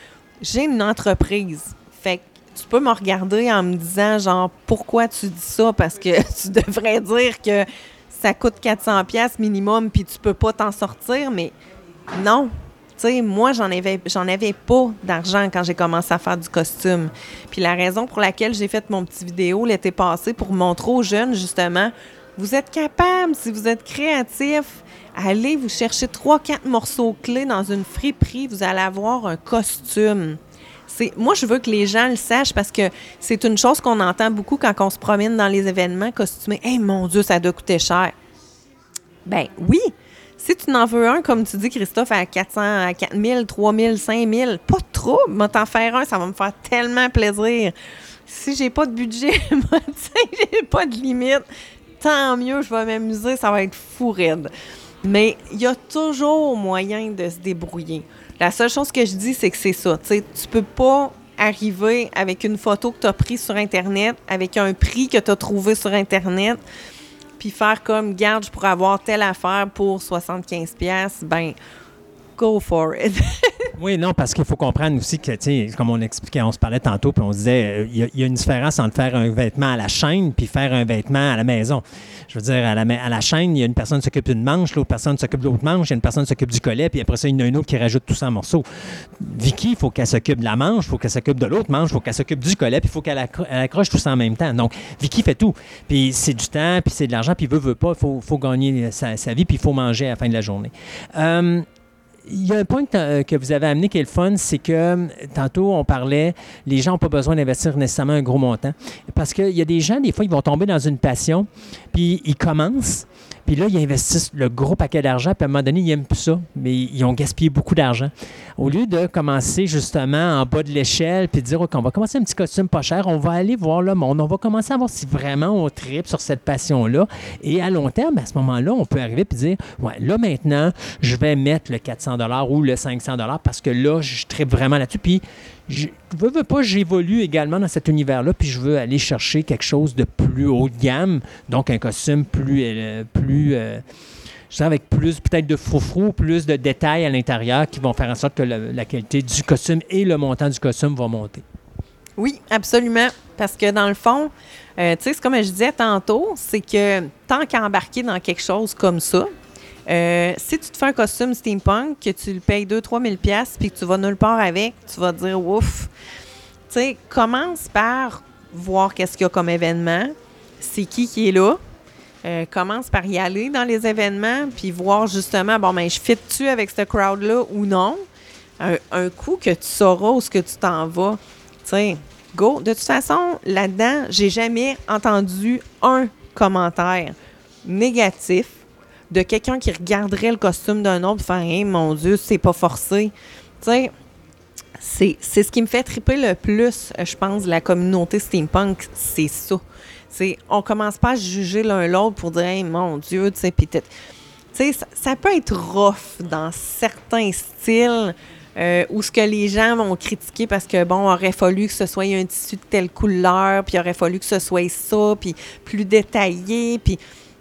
j'ai une entreprise. Fait que tu peux me regarder en me disant, genre, pourquoi tu dis ça? Parce que tu devrais dire que ça coûte 400$ piastres minimum, puis tu peux pas t'en sortir, mais non. Tu sais, moi, j'en avais, j'en avais pas d'argent quand j'ai commencé à faire du costume. Puis la raison pour laquelle j'ai fait mon petit vidéo l'été passé pour montrer aux jeunes, justement, vous êtes capable, si vous êtes créatif, allez vous chercher trois, quatre morceaux clés dans une friperie, vous allez avoir un costume. Moi, je veux que les gens le sachent parce que c'est une chose qu'on entend beaucoup quand on se promène dans les événements costumés. Hey, mon Dieu, ça doit coûter cher. Ben oui, si tu n'en veux un, comme tu dis, Christophe, à 400, à 4000, 3000, 5000, pas trouble. Moi, t'en faire un, ça va me faire tellement plaisir. Si j'ai pas de budget, moi, j'ai pas de limite, tant mieux, je vais m'amuser, ça va être fou raide. Mais il y a toujours moyen de se débrouiller. La seule chose que je dis, c'est que c'est ça. Tu tu peux pas arriver avec une photo que tu as prise sur Internet, avec un prix que tu as trouvé sur Internet, puis faire comme, garde, je pourrais avoir telle affaire pour 75$, pièces ben, Oui, non, parce qu'il faut comprendre aussi que, comme on expliquait, on se parlait tantôt, puis on se disait, euh, il y, a- une différence entre faire un vêtement à la chaîne puis faire un vêtement à la maison. Je veux dire, à la, à chaîne, il y a une personne qui s'occupe d'une manche, l'autre personne s'occupe de l'autre manche, il y a une personne qui s'occupe du collet, puis après ça, il y en a une autre qui rajoute tout ça en morceaux. Vicky, il faut qu'elle s'occupe de la manche, il faut qu'elle s'occupe de l'autre manche, il faut qu'elle s'occupe du collet, puis il faut qu'elle accro- elle accroche tout ça en même temps. Donc, Vicky fait tout. Puis c'est du temps, puis c'est de l'argent, puis veut, veut pas, il faut, faut gagner sa, sa vie, puis il faut manger à la fin de la journée. Euh, il y a un point que, t'as- que vous avez amené qui est le fun, c'est que euh, tantôt on parlait, les gens n'ont pas besoin d'investir nécessairement un gros montant. Parce qu'il y a des gens, des fois, ils vont tomber dans une passion, puis ils commencent, puis là, ils investissent le gros paquet d'argent, puis à un moment donné, ils n'aiment plus ça, mais ils ont gaspillé beaucoup d'argent. Au lieu de commencer justement en bas de l'échelle, puis dire, OK, on va commencer un petit costume pas cher, on va aller voir le monde, on va commencer à voir si vraiment on tripe sur cette passion-là. Et à long terme, à ce moment-là, on peut arriver et dire, ouais, là maintenant, je vais mettre le 400 ou le 500 parce que là, je tripe vraiment là-dessus. Puis, je veux, veux pas, j'évolue également dans cet univers-là, puis je veux aller chercher quelque chose de plus haut de gamme, donc un costume plus, euh, plus euh, je dirais avec plus peut-être de froufrou, plus de détails à l'intérieur qui vont faire en sorte que la qualité du costume et le montant du costume vont monter. Oui, absolument. Parce que dans le fond, euh, tu sais, c'est comme je disais tantôt, c'est que tant qu'à embarquer dans quelque chose comme ça, euh, si tu te fais un costume steampunk, que tu le payes 2-3 000 pièces puis que tu vas nulle part avec, tu vas dire ouf. Tu sais, commence par voir qu'est-ce qu'il y a comme événement, c'est qui qui est là. Euh, commence par y aller dans les événements puis voir justement, bon, ben, je fit-tu avec ce crowd-là ou non? Un, un coup que tu sauras où ce que tu t'en vas, tu sais, go. De toute façon, là-dedans, j'ai jamais entendu un commentaire négatif de quelqu'un qui regarderait le costume d'un autre et faire mon Dieu, c'est pas forcé. Tu c'est c'est ce qui me fait triper le plus, euh, je pense, la communauté steampunk, c'est ça. C'est on commence pas à juger l'un l'autre pour dire mon Dieu, tu sais, puis ça, ça peut être rough dans certains styles euh, où ce que les gens vont critiquer parce que, bon, aurait fallu que ce soit un tissu de telle couleur, puis aurait fallu que ce soit ça, puis plus détaillé, puis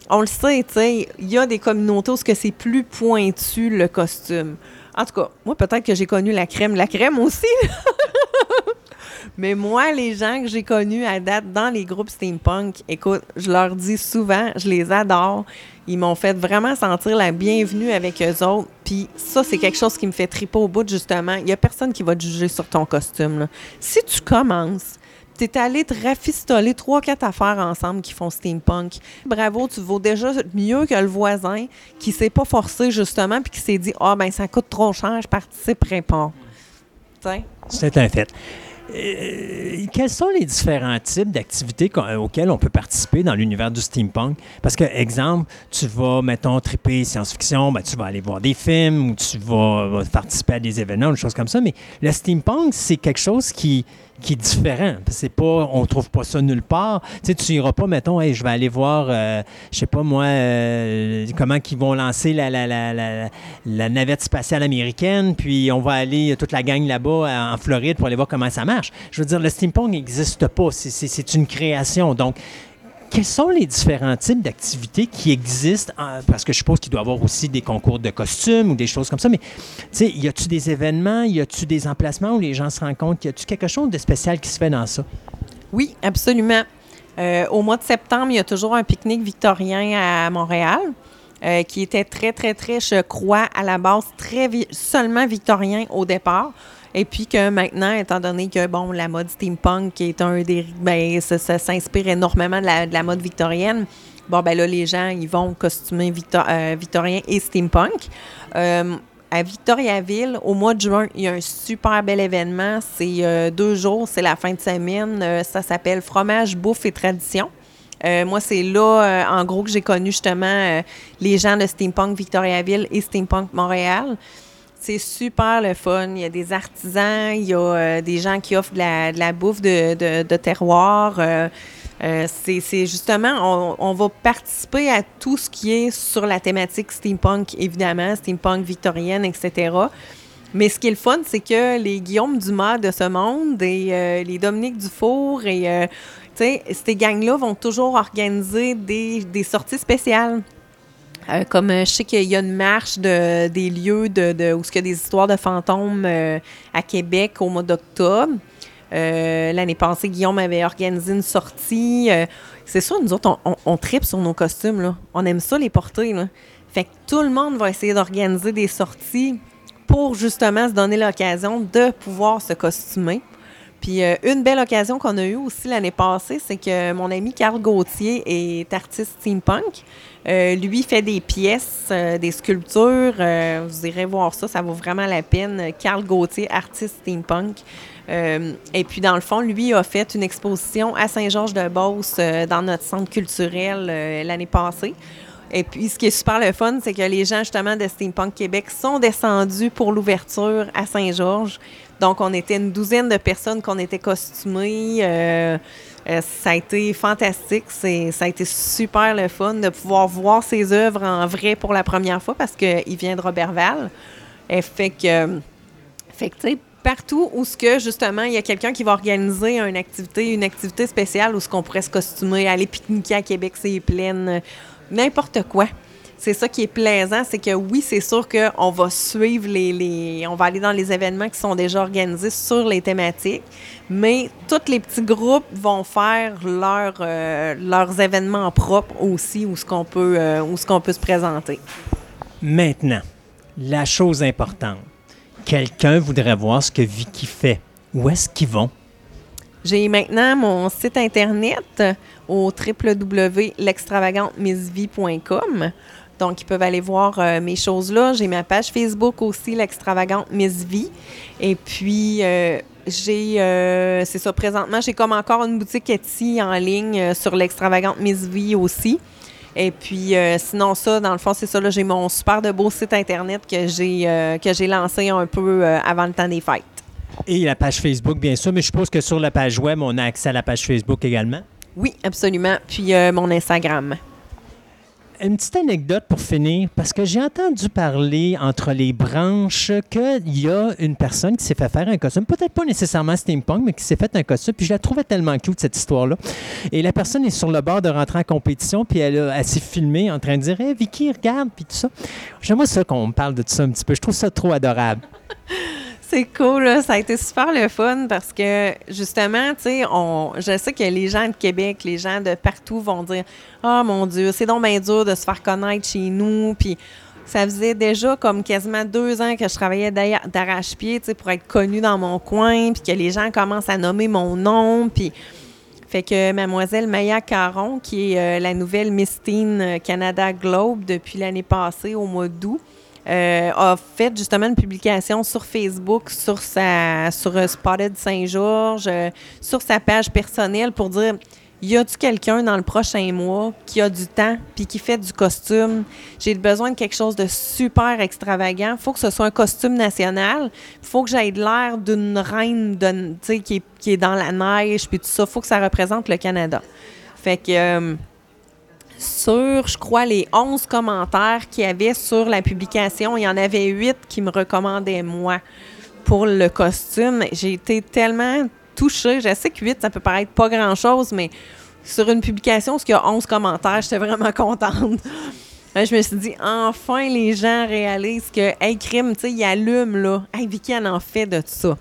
on le sait, tu sais, il y a des communautés où c'est plus pointu, le costume. En tout cas, moi, peut-être que j'ai connu la crème. La crème aussi, Mais moi, les gens que j'ai connus à date dans les groupes steampunk, écoute, je leur dis souvent, je les adore. Ils m'ont fait vraiment sentir la bienvenue avec eux autres. Puis ça, c'est quelque chose qui me fait triper au bout, justement. Il n'y a personne qui va te juger sur ton costume. là. Si tu commences, t'es allé te rafistoler trois, quatre affaires ensemble qui font steampunk. Bravo, tu vaux déjà mieux que le voisin qui s'est pas forcé, justement, puis qui s'est dit Ah, ben, ça coûte trop cher, je participerai pas. C'est un fait. Euh, quels sont les différents types d'activités auxquelles on peut participer dans l'univers du steampunk? Parce que, exemple, tu vas, mettons, triper science-fiction, ben, tu vas aller voir des films ou tu vas participer à des événements, des choses comme ça. Mais le steampunk, c'est quelque chose qui, qui est différent. C'est pas, on trouve pas ça nulle part. Tu sais, iras pas, mettons, je vais aller voir, euh, je sais pas moi, euh, comment qu'ils vont lancer la, la, navette spatiale américaine, puis on va aller toute la gang là-bas en Floride pour aller voir comment ça marche. Je veux dire, le steampunk n'existe pas. C'est une création. Donc, quels sont les différents types d'activités qui existent? en- parce que je suppose qu'il doit y avoir aussi des concours de costumes ou des choses comme ça. Mais, tu sais, y a-tu des événements, y a-tu des emplacements où les gens se rencontrent? Y a-tu quelque chose de spécial qui se fait dans ça? Oui, absolument. Euh, au mois de septembre, il y a toujours un pique-nique victorien à Montréal. euh, qui était très, très, très, je crois, à la base, très seulement victorien au départ. Et puis que maintenant, étant donné que, bon, la mode steampunk est un des... Ben, ça, s'inspire énormément de la, de la mode victorienne. Bon, ben là, les gens, ils vont costumer euh, victorien et steampunk. Euh, à Victoriaville, au mois de juin, il y a un super bel événement. C'est euh, deux jours, c'est la fin de semaine. Ça s'appelle Fromage, Bouffe et Tradition. Moi, c'est là, en gros, que j'ai connu justement les gens de Steampunk Victoriaville et Steampunk Montréal. C'est super le fun. Il y a des artisans, il y a euh, des gens qui offrent de la, bouffe de, de- terroir. Euh, euh, c'est justement, on, on va participer à tout ce qui est sur la thématique steampunk, évidemment, steampunk victorienne, etc. Mais ce qui est le fun, c'est que les Guillaume Dumas de ce monde et les Dominique Dufour et ces gangs-là vont toujours organiser des, des sorties spéciales. Euh, comme euh, je sais qu'il y a une marche de, des lieux de, où il y a des histoires de fantômes euh, à Québec au mois d'octobre. L'année passée, Guillaume avait organisé une sortie. C'est sûr, nous autres, on, tripe sur nos costumes. On aime ça les porter. Fait que tout le monde va essayer d'organiser des sorties pour justement se donner l'occasion de pouvoir se costumer. Puis euh, une belle occasion qu'on a eue aussi l'année passée, c'est que mon ami Carl Gauthier est artiste steampunk. Euh, lui fait des pièces, euh, des sculptures. Vous irez voir ça, ça vaut vraiment la peine. Carl Gauthier, artiste steampunk. Et puis, dans le fond, lui a fait une exposition à Saint-Georges-de-Beauce dans notre centre culturel l'année passée. Et puis, ce qui est super le fun, c'est que les gens, justement, de Steampunk Québec sont descendus pour l'ouverture à Saint-Georges. Donc, on était une douzaine de personnes qu'on était costumées. Euh, euh, ça a été fantastique. C'est, ça a été super le fun de pouvoir voir ses œuvres en vrai pour la première fois parce qu'il vient de Robertval. Et fait que, fait que tu sais, partout où ce que justement il y a quelqu'un qui va organiser une activité, une activité spéciale où ce qu'on pourrait se costumer, aller pique-niquer à Québec, c'est plein, euh, n'importe quoi. C'est ça qui est plaisant, c'est que oui, c'est sûr qu'on va suivre les, On va aller dans les événements qui sont déjà organisés sur les thématiques, mais tous les petits groupes vont faire euh, leurs événements propres aussi, euh, où ce qu'on peut se présenter. Maintenant, la chose importante. Quelqu'un voudrait voir ce que Vicky fait. Où est-ce qu'ils vont? J'ai maintenant mon site internet au www.l'extravagantmissvie.com. Donc, ils peuvent aller voir euh, mes choses là. J'ai ma page Facebook aussi, l'Extravagante Miss. Et puis, euh, j'ai, euh, c'est ça, présentement, j'ai comme encore une boutique Etsy en ligne euh, sur l'Extravagante Miss aussi. Et puis, euh, sinon, ça, dans le fond, c'est ça, là, j'ai mon super de beau site Internet que j'ai, euh, que j'ai lancé un peu euh, avant le temps des fêtes. Et la page Facebook, bien sûr, mais je suppose que sur la page web, on a accès à la page Facebook également. Oui, absolument. Puis, euh, mon Instagram. Une petite anecdote pour finir, parce que j'ai entendu parler entre les branches qu'il y a une personne qui s'est fait faire un costume, peut-être pas nécessairement steampunk, mais qui s'est fait un costume, puis je la trouvais tellement cute, cette histoire-là. Et la personne est sur le bord de rentrer en compétition, puis elle, a- elle s'est filmée en train de dire Hey, Vicky, regarde, puis tout ça. J'aimerais ça qu'on me parle de tout ça un petit peu. Je trouve ça trop adorable. C'est cool, ça a été super le fun parce que justement, tu sais, on, je sais que les gens de Québec, les gens de partout vont dire Ah mon Dieu, c'est donc bien dur de se faire connaître chez nous. Puis Ça faisait déjà comme quasiment deux ans que je travaillais d'arrache-pied, tu sais, pour être connue dans mon coin, puis que les gens commencent à nommer mon nom, puis... Fait que Mademoiselle Maya Caron, qui est euh, la nouvelle Miss Teen euh, Canada Globe depuis l'année passée, au mois d'août, euh, a fait justement une publication sur Facebook, sur sa sur euh, Spotted Saint-Georges, euh, sur sa page personnelle pour dire y a-tu quelqu'un dans le prochain mois qui a du temps puis qui fait du costume? J'ai besoin de quelque chose de super extravagant. Faut que ce soit un costume national. Faut que j'aie de l'air d'une reine qui, est, qui est dans la neige puis tout ça. Faut que ça représente le Canada. Fait que sur, je crois, les 11 commentaires qu'il y avait sur la publication, il y en avait 8 qui me recommandaient moi pour le costume. J'ai été tellement touchée. Je sais que 8, ça peut paraître pas grand-chose, mais sur une publication où il y a 11 commentaires, j'étais vraiment contente. Je me suis dit, enfin, les gens réalisent que, hey, crime, tu sais, il allume, là. Hey, Vicky, en fait de ça.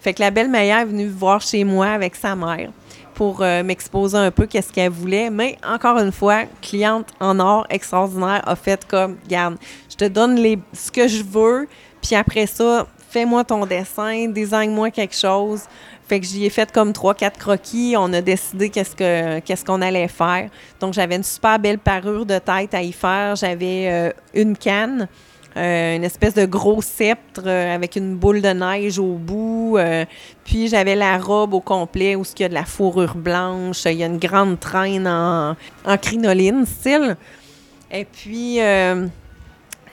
Fait que la belle meilleure est venue voir chez moi avec sa mère pour euh, m'exposer un peu qu'est-ce qu'elle voulait. Mais encore une fois, cliente en or extraordinaire a fait comme, garde, je te donne les, ce que je veux, puis après ça, fais-moi ton dessin, design-moi quelque chose. Fait que j'y ai fait comme trois, quatre croquis. On a décidé qu'est-ce que qu'est-ce qu'on allait faire. Donc j'avais une super belle parure de tête à y faire. J'avais euh, une canne, euh, une espèce de gros sceptre euh, avec une boule de neige au bout. euh, puis j'avais la robe au complet où il y a de la fourrure blanche. Il y a une grande traîne en, crinoline style. Et puis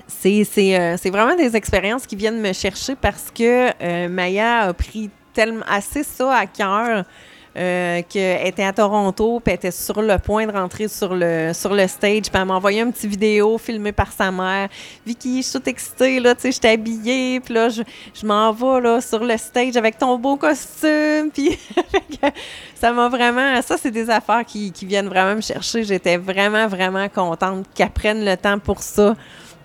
c'est vraiment des expériences qui viennent me chercher parce que Maya a pris tellement assez ça à cœur. Euh, qu'elle était à Toronto, puis elle était sur le point de rentrer sur le, sur le stage, puis elle m'a envoyé une petite vidéo filmée par sa mère. Vicky, je suis toute excitée, là, tu sais, je suis habillée, puis là, je, je m'en vais, là, sur le stage avec ton beau costume, puis que ça m'a vraiment... Ça, c'est des affaires qui, qui viennent vraiment me chercher. J'étais vraiment, vraiment contente qu'elle prenne le temps pour ça.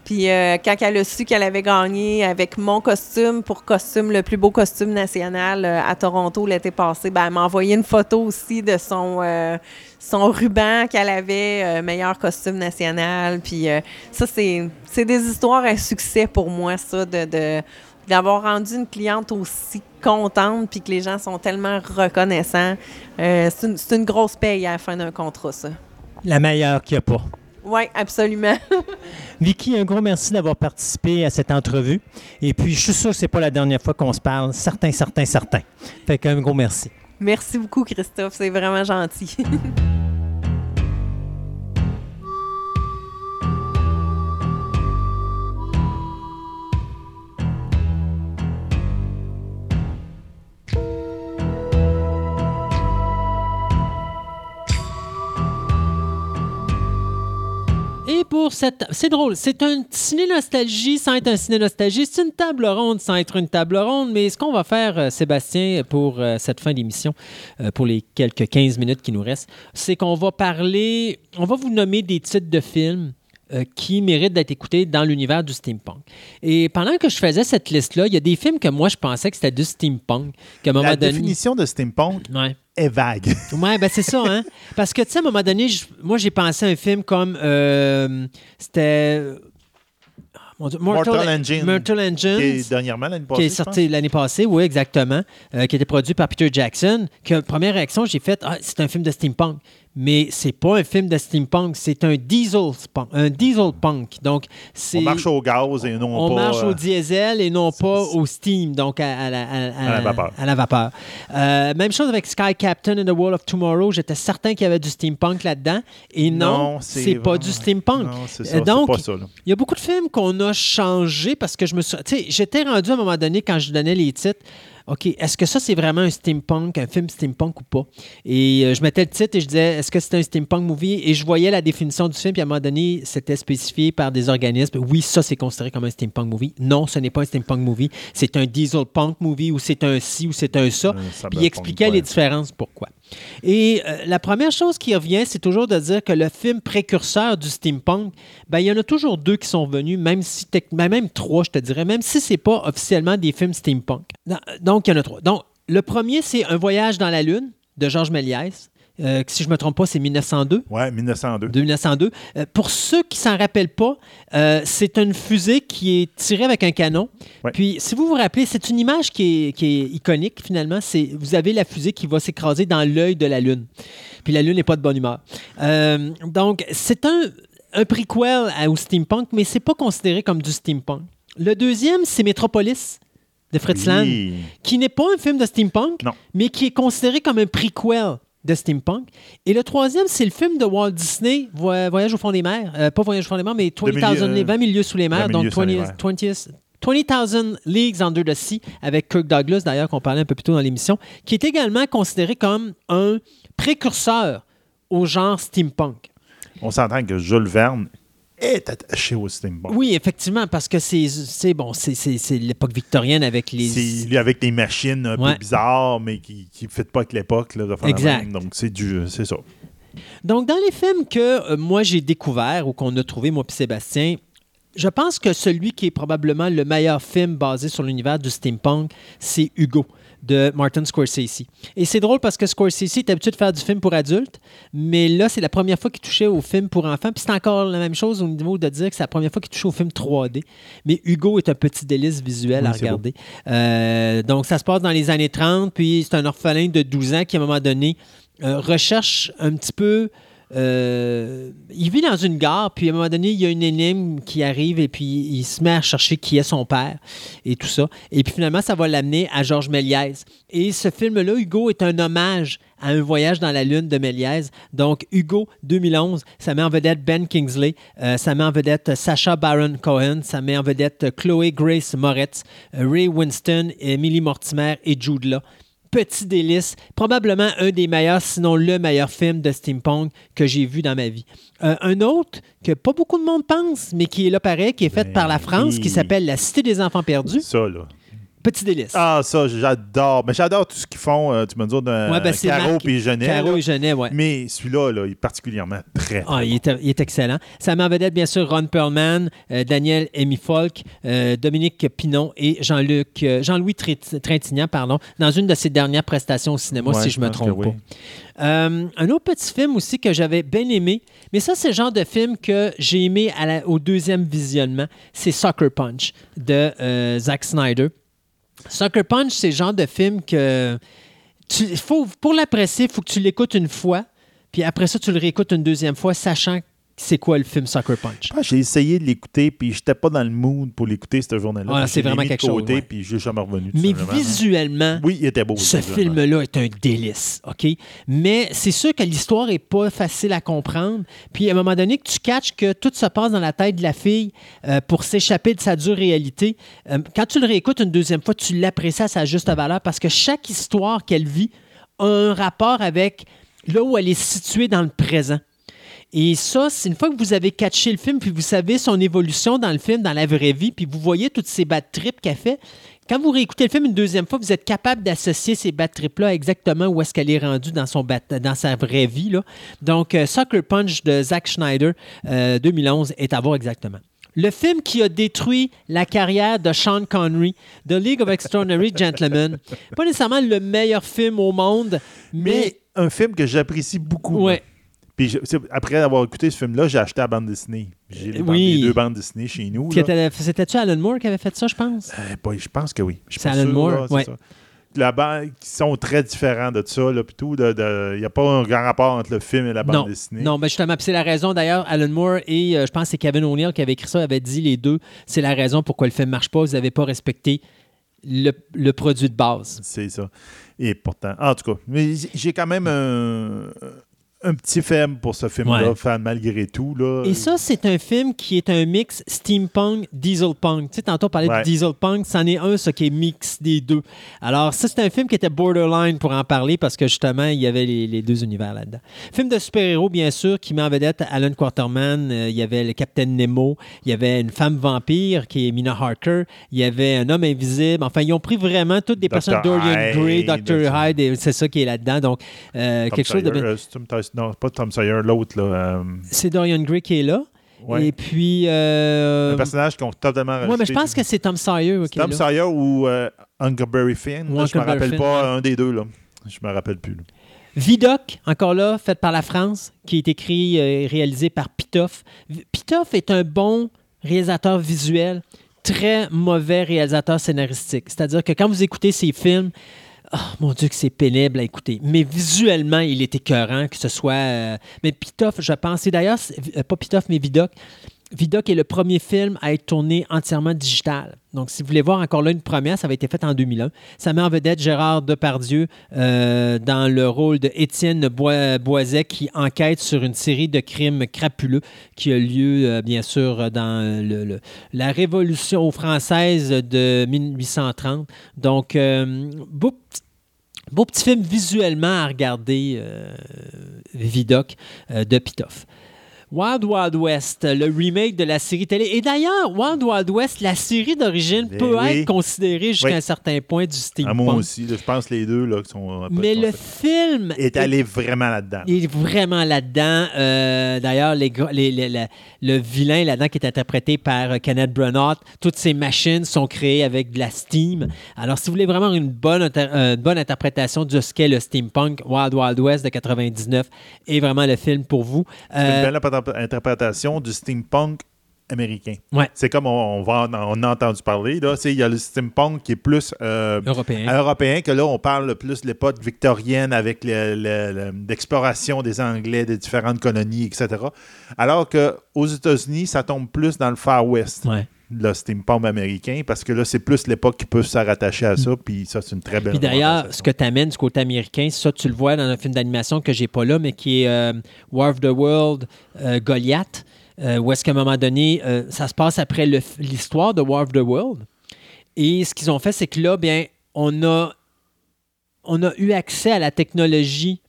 Puis euh, quand elle a su qu'elle avait gagné avec mon costume pour costume, le plus beau costume national euh, à Toronto l'été passé, ben, elle m'a envoyé une photo aussi de son, euh, son ruban qu'elle avait, meilleur costume national. Puis ça, c'est des histoires à succès pour moi, ça, de, d'avoir rendu une cliente aussi contente puis que les gens sont tellement reconnaissants. C'est une, une grosse paye à la fin d'un contrat, ça. La meilleure qu'il n'y a pas. Oui, absolument. Vicky, un gros merci d'avoir participé à cette entrevue. Et puis, je suis sûr que ce n'est pas la dernière fois qu'on se parle. Certain, certain, certain. Fait qu'un gros merci. Merci beaucoup, Christophe. C'est vraiment gentil. Et pour cette. C'est drôle, c'est un ciné-nostalgie sans être un ciné-nostalgie. C'est une table ronde sans être une table ronde. Mais ce qu'on va faire, euh, Sébastien, pour euh, cette fin d'émission, euh, pour les quelques 15 minutes qui nous restent, c'est qu'on va parler. On va vous nommer des titres de films. qui méritent d'être écoutés dans l'univers du steampunk. Et pendant que je faisais cette liste-là, il y a des films que moi je pensais que c'était du steampunk. Qu'à un moment La donné. définition de steampunk? Ouais. Est vague. Ouais, ben c'est ça, hein. Parce que, tu sais, à un moment donné, je- moi, j'ai pensé à un film comme. euh, C'était. ah, Mortal Engines. Mortal Engines. Qui est dernièrement l'année passée. qui est sorti l'année passée, oui, exactement, euh, qui était produit par Peter Jackson. Que première réaction, j'ai fait, ah, c'est un film de steampunk. Mais c'est pas un film de steampunk, c'est un diesel punk, un diesel punk. Donc c'est On marche au gaz et non on pas. marche euh, au diesel et non pas au steam, donc à, à la, à- À la vapeur. à la vapeur. Euh, même chose avec Sky Captain and the World of Tomorrow. J'étais certain qu'il y avait du steampunk là-dedans. Et non, Non, c'est pas vraiment- du steampunk. Non, Euh, ça. donc, il y a beaucoup de films qu'on a changés parce que je me suis. Tu sais, j'étais rendu à un moment donné quand je donnais les titres. OK, est-ce que ça, c'est vraiment un steampunk, un film steampunk ou pas? Et euh, je mettais le titre et je disais, est-ce que c'est un steampunk movie? Et je voyais la définition du film, puis à un moment donné, c'était spécifié par des organismes. Oui, ça, c'est considéré comme un steampunk movie. Non, ce n'est pas un steampunk movie. C'est un diesel punk movie ou c'est un ci ou c'est un ça. Un Puis il expliquait les différences pourquoi? Et euh, la première chose qui revient, c'est toujours de dire que le film précurseur du steampunk, ben, il y en a toujours deux qui sont venus, même si ben, même trois, je te dirais, même si c'est pas officiellement des films steampunk. Non, Donc, il y en a trois. Donc, le premier, c'est Un voyage dans la Lune de Georges Méliès. Euh, si je ne me trompe pas, c'est 1902. Ouais, 1902. De 1902. Euh, pour ceux qui s'en rappellent pas, euh, c'est une fusée qui est tirée avec un canon. Ouais. Puis, si vous vous rappelez, c'est une image qui est, qui est iconique finalement. C'est vous avez la fusée qui va s'écraser dans l'œil de la Lune. Puis la Lune n'est pas de bonne humeur. Euh, donc, c'est un, un prequel à- au steampunk, mais c'est pas considéré comme du steampunk. Le deuxième, c'est Metropolis de Fritz Lang Oui. qui n'est pas un film de steampunk, Non. mais qui est considéré comme un prequel de steampunk. Et le troisième, c'est le film de Walt Disney, Voy- Voyage au fond des mers. Euh, pas Voyage au fond des mers, mais 20, milieu- 000 les 20 milieux sous les mers, 20 donc milieux sous les 20 mers. 20 20,000 Leagues Under the Sea, avec Kirk Douglas, d'ailleurs, qu'on parlait un peu plus tôt dans l'émission, qui est également considéré comme un précurseur au genre steampunk. On s'entend que Jules Verne est attaché au steampunk. Oui, effectivement, parce que c'est bon, c'est- l'époque victorienne avec les... Avec des machines un Ouais. peu bizarres, mais qui ne fit pas avec l'époque. Exact. Donc, c'est du c'est ça. Donc, dans les films que euh, moi j'ai découvert ou qu'on a trouvé, moi et Sébastien, je pense que celui qui est probablement le meilleur film basé sur l'univers du steampunk, c'est Hugo de Martin Scorsese. Et c'est drôle parce que Scorsese est habitué de faire du film pour adultes, mais là, c'est la première fois qu'il touchait au film pour enfants. Puis c'est encore la même chose au niveau de dire que c'est la première fois qu'il touchait au film 3D. Mais Hugo est un petit délice visuel Oui, à regarder. Euh, donc, ça se passe dans les années 30, puis c'est un orphelin de 12 ans qui, à un moment donné, euh, recherche un petit peu. Euh, il vit dans une gare, puis à un moment donné, il y a une énigme qui arrive et puis il se met à chercher qui est son père et tout ça. Et puis finalement, ça va l'amener à Georges Méliès. Et ce film-là, Hugo, est un hommage à un voyage dans la Lune de Méliès. Donc, Hugo 2011, ça met en vedette Ben Kingsley, euh, ça met en vedette Sacha Baron Cohen, ça met en vedette Chloé Grace Moretz, euh, Ray Winston, Emily Mortimer et Jude Law. Petit délice, probablement un des meilleurs, sinon le meilleur film de steampunk que j'ai vu dans ma vie. Euh, un autre que pas beaucoup de monde pense, mais qui est là pareil, qui est fait Ben par la France, oui. qui s'appelle La Cité des Enfants Perdus. Ça, là. Petit délice. Ah, ça, j'adore. Mais j'adore tout ce qu'ils font, euh, tu me dis, de Ouais, ben, c'est Caro et Genet. Caro là. et Genet, ouais. Mais celui-là, là, il est particulièrement très, Ah, il, est, il est excellent. Ça met en vedette, bien sûr, Ron Perlman, euh, Daniel Amy Folk, euh, Dominique Pinon et Jean-Luc, Jean-Louis Trin- Trintignant, pardon, dans une de ses dernières prestations au cinéma, Ouais, si je me pense que trompe pas. Un autre petit film aussi que j'avais bien aimé, mais ça, c'est le genre de film que j'ai aimé à la- au deuxième visionnement, c'est Soccer Punch de Zack Snyder. Soccer Punch, c'est le genre de film que tu, faut, pour l'apprécier, il faut que tu l'écoutes une fois, puis après ça, tu le réécoutes une deuxième fois, sachant c'est quoi le film Soccer Punch? Ah, J'ai essayé de l'écouter, puis j'étais pas dans le mood pour l'écouter cette journée-là. Ah, c'est je vraiment quelque chose, ouais. puis j'ai jamais revenu. Mais visuellement, Oui, il était beau. ce film-là est un délice, OK? Mais c'est sûr que l'histoire est pas facile à comprendre. Puis à un moment donné, que tu catches que tout se passe dans la tête de la fille euh, pour s'échapper de sa dure réalité, euh, quand tu le réécoutes une deuxième fois, tu l'apprécies à sa juste valeur parce que chaque histoire qu'elle vit a un rapport avec là où elle est située dans le présent. Et ça, c'est une fois que vous avez catché le film, puis vous savez son évolution dans le film, dans la vraie vie, puis vous voyez toutes ces bad trips qu'elle fait, quand vous réécoutez le film une deuxième fois, vous êtes capable d'associer ces bad trips-là exactement où est-ce qu'elle est rendue dans, son bat- dans sa vraie vie. Là. Donc, euh, Sucker Punch de Zack Schneider, euh, 2011, est à voir exactement. Le film qui a détruit la carrière de Sean Connery, The League of Extraordinary Gentlemen. Pas nécessairement le meilleur film au monde, mais... Mais un film que j'apprécie beaucoup. Ouais. Puis je- après avoir écouté ce film-là, j'ai acheté la bande dessinée. J'ai les, Oui. bandes- les deux bandes dessinées chez nous. C'était-tu Alan Moore qui avait fait ça, je pense? Euh, je pense que oui. C'est Alan sûr, Moore, qui sont très différents de ça, là, tout. Il n'y a pas un grand rapport entre le film et la bande non, dessinée. non, ben justement, c'est la raison d'ailleurs, Alan Moore et euh, je pense que c'est Kevin O'Neill qui avait écrit ça, avait dit les deux, c'est la raison pourquoi le film ne marche pas, vous n'avez pas respecté le, le produit de base. C'est ça. Et pourtant, en tout cas, j'ai quand même un, un petit faible pour ce film-là, Ouais. fan malgré tout. Là. Et ça, c'est un film qui est un mix steampunk, dieselpunk. Tu sais, tantôt on parlait Ouais. de dieselpunk, c'en est un, ça qui est mix des deux. Alors, ça, c'est un film qui était borderline pour en parler parce que justement, il y avait les, les deux univers là-dedans. Film de super-héros, bien sûr, qui met en vedette Alan Quaterman. Euh, il y avait le Capitaine Nemo. Il y avait une femme vampire qui est Mina Harker. Il y avait un homme invisible. Enfin, ils ont pris vraiment toutes des Dr. personnes. Dorian Gray, Hyde, Dr. Hyde, et c'est ça qui est là-dedans. Donc, euh, quelque chose de. Euh, non, pas Tom Sawyer, l'autre. là. euh, C'est Dorian Gray qui est là. ouais. Et puis. euh, un personnage qu'on totalement Oui, mais je pense que c'est Tom Sawyer. est Tom là. Sawyer ou euh, Huckleberry Finn. Ou là, je me Huckleberry rappelle Finn, pas un des deux. là. Je me rappelle plus. là. Vidoc, encore là, fait par la France, qui est écrit euh, et réalisé par Pitoff. Pitoff est un bon réalisateur visuel, très mauvais réalisateur scénaristique. C'est-à-dire que quand vous écoutez ses films, oh, mon Dieu, que c'est pénible à écouter. Mais visuellement, il est écœurant, que ce soit. euh, mais Pitoff, je pense, et d'ailleurs, euh, pas Pitoff, mais Vidoc. Vidoc est le premier film à être tourné entièrement digital. Donc, si vous voulez voir encore là une première, ça avait été fait en 2001. Ça met en vedette Gérard Depardieu euh, dans le rôle de Étienne Boi- Boiset qui enquête sur une série de crimes crapuleux qui a lieu, bien sûr, dans la Révolution française de 1830. Donc, euh, beau petit film visuellement à regarder, euh, Vidoc euh, de Pitoff. Wild Wild West, le remake de la série télé. Et d'ailleurs, Wild Wild West, la série d'origine, Ben peut oui. être considérée jusqu'à Oui. un certain point du À moi steampunk. aussi, je pense les deux là, qui sont un peu Mais le film est allé vraiment là-dedans. il est vraiment là-dedans. Euh, D'ailleurs, les, les- le vilain là-dedans qui est interprété par euh, Kenneth Branagh, toutes ces machines sont créées avec de la steam. Alors, si vous voulez vraiment une bonne, inter- euh, une bonne interprétation de ce qu'est le steampunk, Wild Wild West de 99 est vraiment le film pour vous. C'est une belle interprétation du steampunk américain. Ouais. C'est comme on, on va, on a entendu parler. Il y a le steampunk qui est plus euh, Européen. européen, que là, on parle plus de l'époque victorienne avec le- le- le- l'exploration des Anglais, des différentes colonies, etc. Alors qu'aux États-Unis, ça tombe plus dans le Far West. Ouais. Le steampunk américain, parce que là, c'est plus l'époque qui peut se rattacher à ça, puis ça, c'est une très belle Puis d'ailleurs, ce que tu amènes du côté américain, ça, tu le vois dans un film d'animation que j'ai pas là, mais qui est euh, War of the World, euh, Goliath, euh, où est-ce qu'à un moment donné, ça se passe après l'histoire de War of the World. Et ce qu'ils ont fait, c'est que là, bien, on a, on a eu accès à la technologie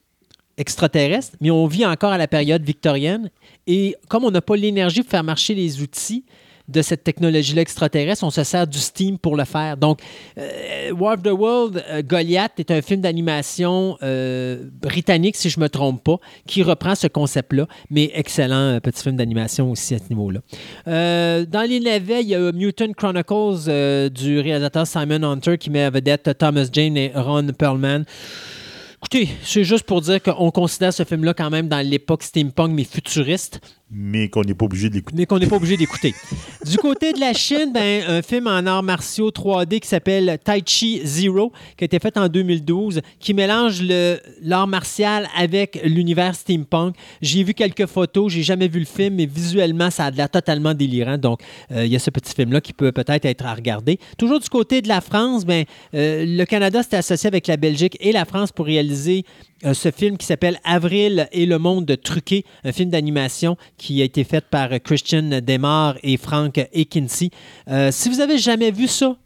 extraterrestre, mais on vit encore à la période victorienne. Et comme on n'a pas l'énergie pour faire marcher les outils de cette technologie-là extraterrestre, on se sert du Steam pour le faire. Donc, euh, War of the World, euh, Goliath est un film d'animation euh, britannique, si je ne me trompe pas, qui reprend ce concept-là, mais excellent petit film d'animation aussi à ce niveau-là. Dans les navets, il y a Mutant Chronicles du réalisateur Simon Hunter qui met à vedette Thomas Jane et Ron Perlman. Écoutez, c'est juste pour dire qu'on considère ce film-là quand même dans l'époque steampunk, mais futuriste Mais qu'on n'est pas obligé de mais qu'on n'est pas obligé d'écouter. Du côté de la Chine, ben, un film en arts martiaux 3D qui s'appelle Tai Chi Zero, qui a été fait en 2012, qui mélange l'art martial avec l'univers steampunk. J'ai vu quelques photos, j'ai jamais vu le film, mais visuellement, ça a l'air totalement délirant. Donc, euh, il y a ce petit film-là qui peut peut-être être à regarder. Toujours du côté de la France, ben, euh, le Canada s'est associé avec la Belgique et la France pour réaliser ce film qui s'appelle Avril et le monde truqué, un film d'animation qui a été fait par euh, Christian Demar et Frank Ekinci. Euh, si vous avez jamais vu ça,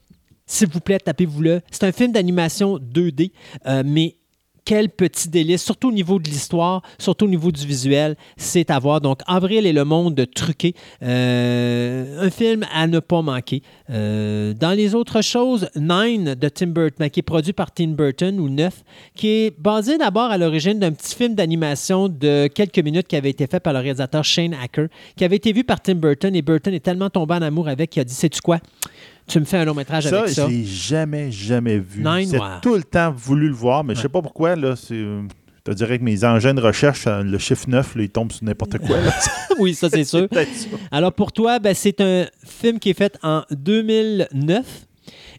s'il vous plaît, tapez-vous-le. C'est un film d'animation 2D, euh, mais quel petit délice, surtout au niveau de l'histoire, surtout au niveau du visuel, c'est à voir. Donc, Avril et le monde truqué, euh, un film à ne pas manquer. Euh, dans les autres choses, Nine de Tim Burton, qui est produit par Tim Burton, ou Neuf, qui est basé d'abord à l'origine d'un petit film d'animation de quelques minutes qui avait été fait par le réalisateur Shane Hacker, qui avait été vu par Tim Burton, et Burton est tellement tombé en amour avec qu'il a dit, sais-tu quoi? Tu me fais un long métrage Ça, avec ça. je l'ai jamais, jamais vu. J'ai ouais. tout le temps voulu le voir, mais je sais pas pourquoi. Là, c'est, je te dirais que mes engins de recherche, euh, le chiffre 9, là, il tombe sur n'importe quoi. oui, ça c'est sûr. Alors pour toi, ben, c'est un film qui est fait en 2009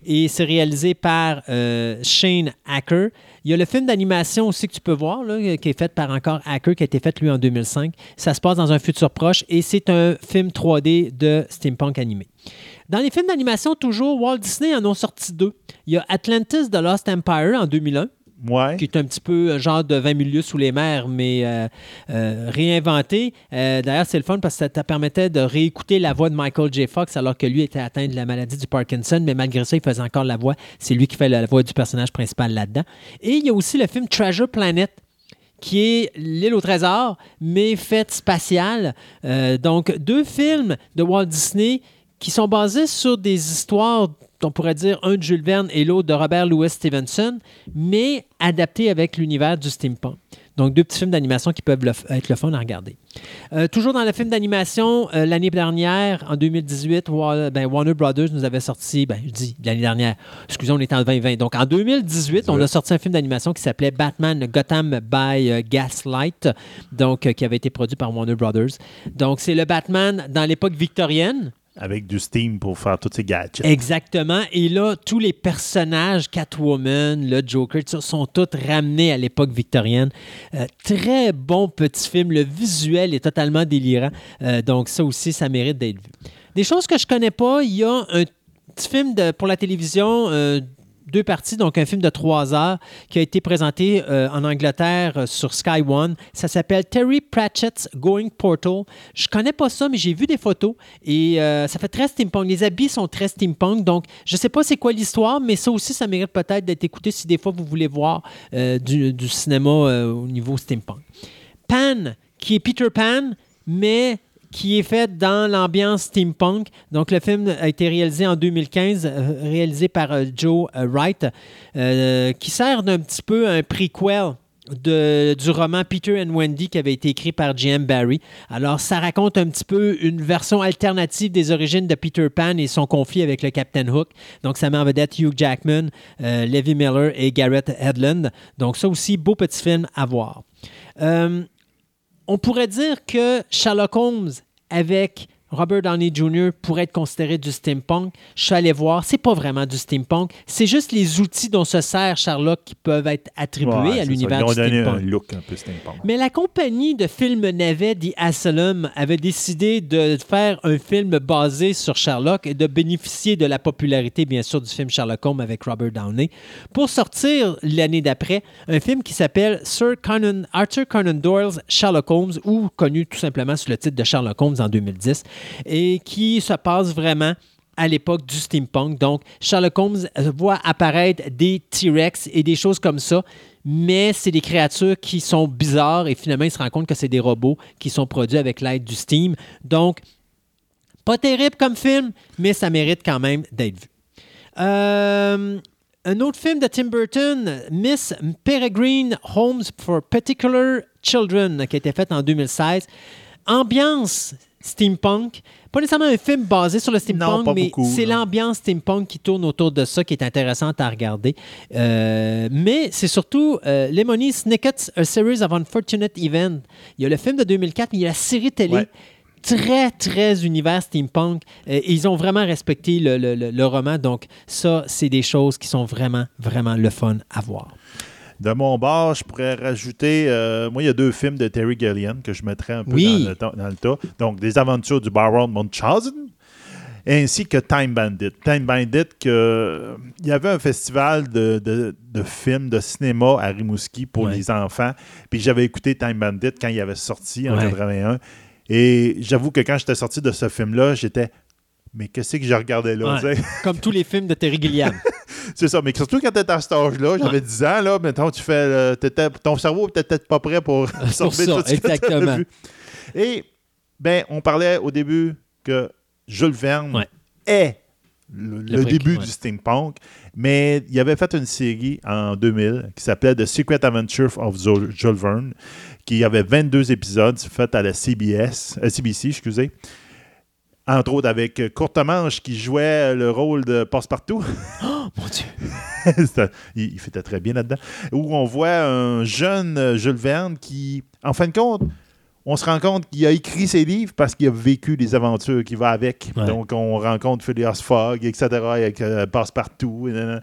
et c'est réalisé par euh, Shane Hacker. Il y a le film d'animation aussi que tu peux voir, là, qui est fait par encore Hacker, qui a été fait lui en 2005. Ça se passe dans un futur proche et c'est un film 3D de steampunk animé. Dans les films d'animation, toujours, Walt Disney en ont sorti deux. Il y a Atlantis The Lost Empire en 2001 Ouais. qui est un petit peu un genre de 20 milieux sous les mers, mais euh, euh, réinventé. Euh, D'ailleurs, c'est le fun parce que ça te permettait de réécouter la voix de Michael J. Fox alors que lui était atteint de la maladie du Parkinson, mais malgré ça, il faisait encore la voix. C'est lui qui fait la voix du personnage principal là-dedans. Et il y a aussi le film Treasure Planet qui est l'île au trésor, mais faite spatiale. Euh, donc, deux films de Walt Disney qui sont basés sur des histoires, on pourrait dire un de Jules Verne et l'autre de Robert Louis Stevenson, mais adaptés avec l'univers du steampunk. Donc, deux petits films d'animation qui peuvent le être le fun à regarder. Euh, toujours dans le film d'animation, euh, l'année dernière, en 2018, Wa- ben, Warner Brothers nous avait sorti, ben, je dis l'année dernière, excusez, on est en 2020. Donc en 2018, on a sorti un film d'animation qui s'appelait Batman Gotham by euh, Gaslight, donc qui avait été produit par Warner Brothers. Donc c'est le Batman dans l'époque victorienne. Avec du Steam pour faire tous ces gadgets. Exactement. Et là, tous les personnages, Catwoman, le Joker, sont tous ramenés à l'époque victorienne. Euh, très bon petit film. Le visuel est totalement délirant. Euh, donc, ça aussi, ça mérite d'être vu. Des choses que je connais pas, il y a un petit film pour la télévision. euh, deux parties, donc un film de trois heures qui a été présenté euh, en Angleterre euh, sur Sky One. Ça s'appelle Terry Pratchett's Going Portal. Je connais pas ça, mais j'ai vu des photos et euh, ça fait très steampunk. Les habits sont très steampunk, donc je sais pas c'est quoi l'histoire, mais ça aussi, ça mérite peut-être d'être écouté si des fois vous voulez voir du, cinéma au niveau steampunk. Pan, qui est Peter Pan, mais qui est fait dans l'ambiance steampunk. Donc, le film a été réalisé en 2015, euh, réalisé par euh, Joe euh, Wright, qui sert d'un petit peu un prequel du roman Peter and Wendy qui avait été écrit par J.M. Barry. Alors, ça raconte un petit peu une version alternative des origines de Peter Pan et son conflit avec le Captain Hook. Donc, ça met en vedette Hugh Jackman, euh, Levi Miller et Garrett Hedlund. Donc, ça aussi, beau petit film à voir. On pourrait dire que Sherlock Holmes avec Robert Downey Jr. pourrait être considéré du steampunk. Je suis allé voir, c'est pas vraiment du steampunk. C'est juste les outils dont se sert Sherlock qui peuvent être attribués Ouais, à l'univers du donné un steampunk. look un peu steampunk. Mais la compagnie de films navet The Asylum avait décidé de faire un film basé sur Sherlock et de bénéficier de la popularité, bien sûr, du film Sherlock Holmes avec Robert Downey pour sortir l'année d'après un film qui s'appelle Sir Conan, Arthur Conan Doyle's Sherlock Holmes ou connu tout simplement sous le titre de Sherlock Holmes en 2010 et qui se passe vraiment à l'époque du steampunk. Donc, Sherlock Holmes voit apparaître des T-Rex et des choses comme ça, mais c'est des créatures qui sont bizarres et finalement, il se rend compte que c'est des robots qui sont produits avec l'aide du steam. Donc, pas terrible comme film, mais ça mérite quand même d'être vu. Euh, un autre film de Tim Burton, Miss Peregrine Homes for Particular Children, qui a été fait en 2016. Ambiance steampunk. Pas nécessairement un film basé sur le steampunk, mais c'est l'ambiance steampunk qui tourne autour de ça qui est intéressante à regarder. Euh, mais c'est surtout euh, Lemony Snicket's A Series of Unfortunate Events. Il y a le film de 2004, mais il y a la série télé. Ouais. Très, très univers steampunk. Euh, et ils ont vraiment respecté le, le- le- le roman. Donc, ça, c'est des choses qui sont vraiment, vraiment le fun à voir. De mon bord, je pourrais rajouter. euh, moi, il y a deux films de Terry Gilliam que je mettrais un peu Oui. dans, le, dans le tas. Donc, Des aventures du Baron Munchausen ainsi que Time Bandit. Time Bandit, que, il y avait un festival de, de- de films, de cinéma à Rimouski pour Ouais. les enfants. Puis j'avais écouté Time Bandit quand il avait sorti en Ouais. 81. Et j'avoue que quand j'étais sorti de ce film-là, j'étais. Mais qu'est-ce que je regardais là? Ouais. Comme tous les films de Terry Gilliam. C'est ça, mais surtout quand tu à cet âge-là, j'avais Ouais. 10 ans, là, mettons, tu fais, euh, ton cerveau était peut-être pas prêt pour absorber tout ce que exactement. vu. Et, ben, on parlait au début que Jules Verne Ouais. est le, Le le pré- début ouais. du steampunk, mais il avait fait une série en 2000 qui s'appelait The Secret Adventures of Jules Verne, qui avait 22 épisodes faits à la CBS, euh, CBC, excusez. Entre autres avec Courtemanche qui jouait le rôle de Passepartout. oh, mon Dieu. Il, il faisait très bien là-dedans. Où on voit un jeune euh, Jules Verne qui, en fin de compte, on se rend compte qu'il a écrit ses livres parce qu'il a vécu les aventures qui vont avec. Ouais. Donc, on rencontre Phileas Fogg, etc., avec euh, Passepartout. et.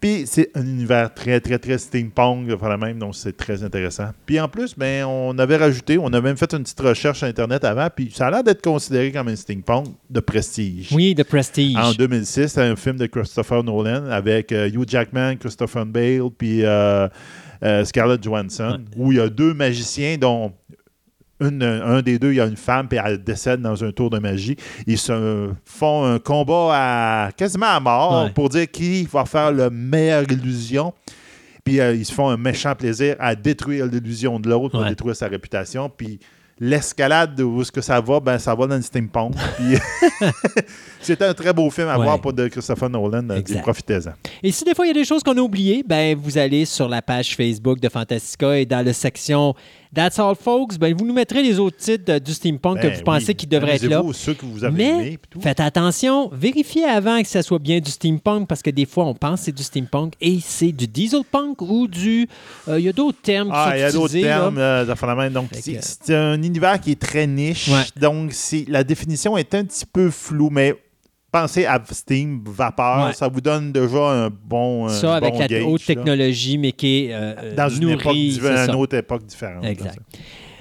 Puis, c'est un univers très, très, très steampunk, par la même, donc c'est très intéressant. Puis, en plus, ben, on avait rajouté, on a même fait une petite recherche sur Internet avant, puis ça a l'air d'être considéré comme un steampunk de prestige. Oui, The Prestige. En 2006, c'est un film de Christopher Nolan avec euh, Hugh Jackman, Christopher Bale, puis euh, euh, Scarlett Johansson, où il y a deux magiciens dont une- un des deux, il y a une femme, puis elle décède dans un tour de magie. Ils se font un combat à quasiment à mort Ouais. pour dire qui va faire la meilleure illusion. Puis euh, ils se font un méchant plaisir à détruire l'illusion de l'autre pour Ouais. détruire sa réputation. Puis l'escalade où est-ce que ça va, ben ça va dans le steampunk. C'est un très beau film à Ouais. voir pour de Christopher Nolan. euh. Profitez-en. Et si des fois il y a des choses qu'on a oubliées, ben vous allez sur la page Facebook de Fantastica et dans la section That's All Folks, ben vous nous mettrez les autres titres du steampunk Ben que vous pensez oui. qui devraient être là. Ceux que vous avez Mais faites attention, vérifiez avant que ça soit bien du steampunk parce que des fois on pense que c'est du steampunk et c'est du dieselpunk ou du. euh, Il y a d'autres termes qui Ah, sont il y a d'autres termes euh. Donc, c'est que- un univers qui est très niche. Ouais. Donc, la définition est un petit peu floue, mais pensez à Steam, Vapeur, Ouais. ça vous donne déjà un bon. un Ça avec bon la gauge, haute là. technologie, mais qui est euh, euh, Dans une, époque, nourrie, une autre époque différente. Exact.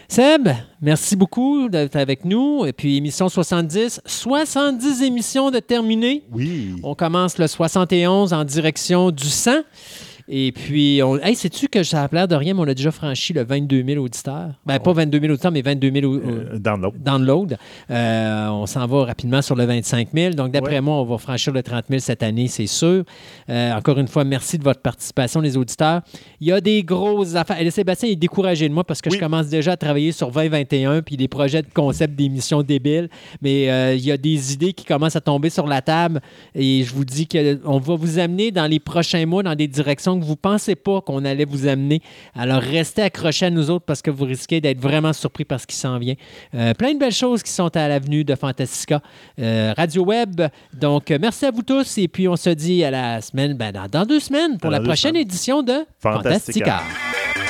Seb, merci beaucoup d'être avec nous. Et puis, émission 70, 70 émissions de terminées. Oui. On commence le 71 en direction du 100. Et puis, on... hey, sais-tu que ça a l'air de rien, mais on a déjà franchi le 22 000 auditeurs. Ben, pas 22 000 auditeurs, mais 22 000 au- Euh, download. Euh, on s'en va rapidement sur le 25 000. Donc, d'après Ouais. moi, on va franchir le 30 000 cette année, c'est sûr. Euh, encore une fois, merci de votre participation, les auditeurs. Il y a des grosses affaires. Et Sébastien est découragé de moi parce que Oui. je commence déjà à travailler sur 2021 puis des projets de concept d'émissions débiles. Mais euh, il y a des idées qui commencent à tomber sur la table et je vous dis qu'on va vous amener dans les prochains mois dans des directions que vous ne pensez pas qu'on allait vous amener. Alors, restez accrochés à nous autres parce que vous risquez d'être vraiment surpris par ce qui s'en vient. Euh, plein de belles choses qui sont à l'avenue de Fantastica euh, Radio Web. Donc, euh, merci à vous tous et puis on se dit à la semaine, ben, dans, dans deux semaines pour Dans la prochaine semaines. édition de Fantastica. Fantastica.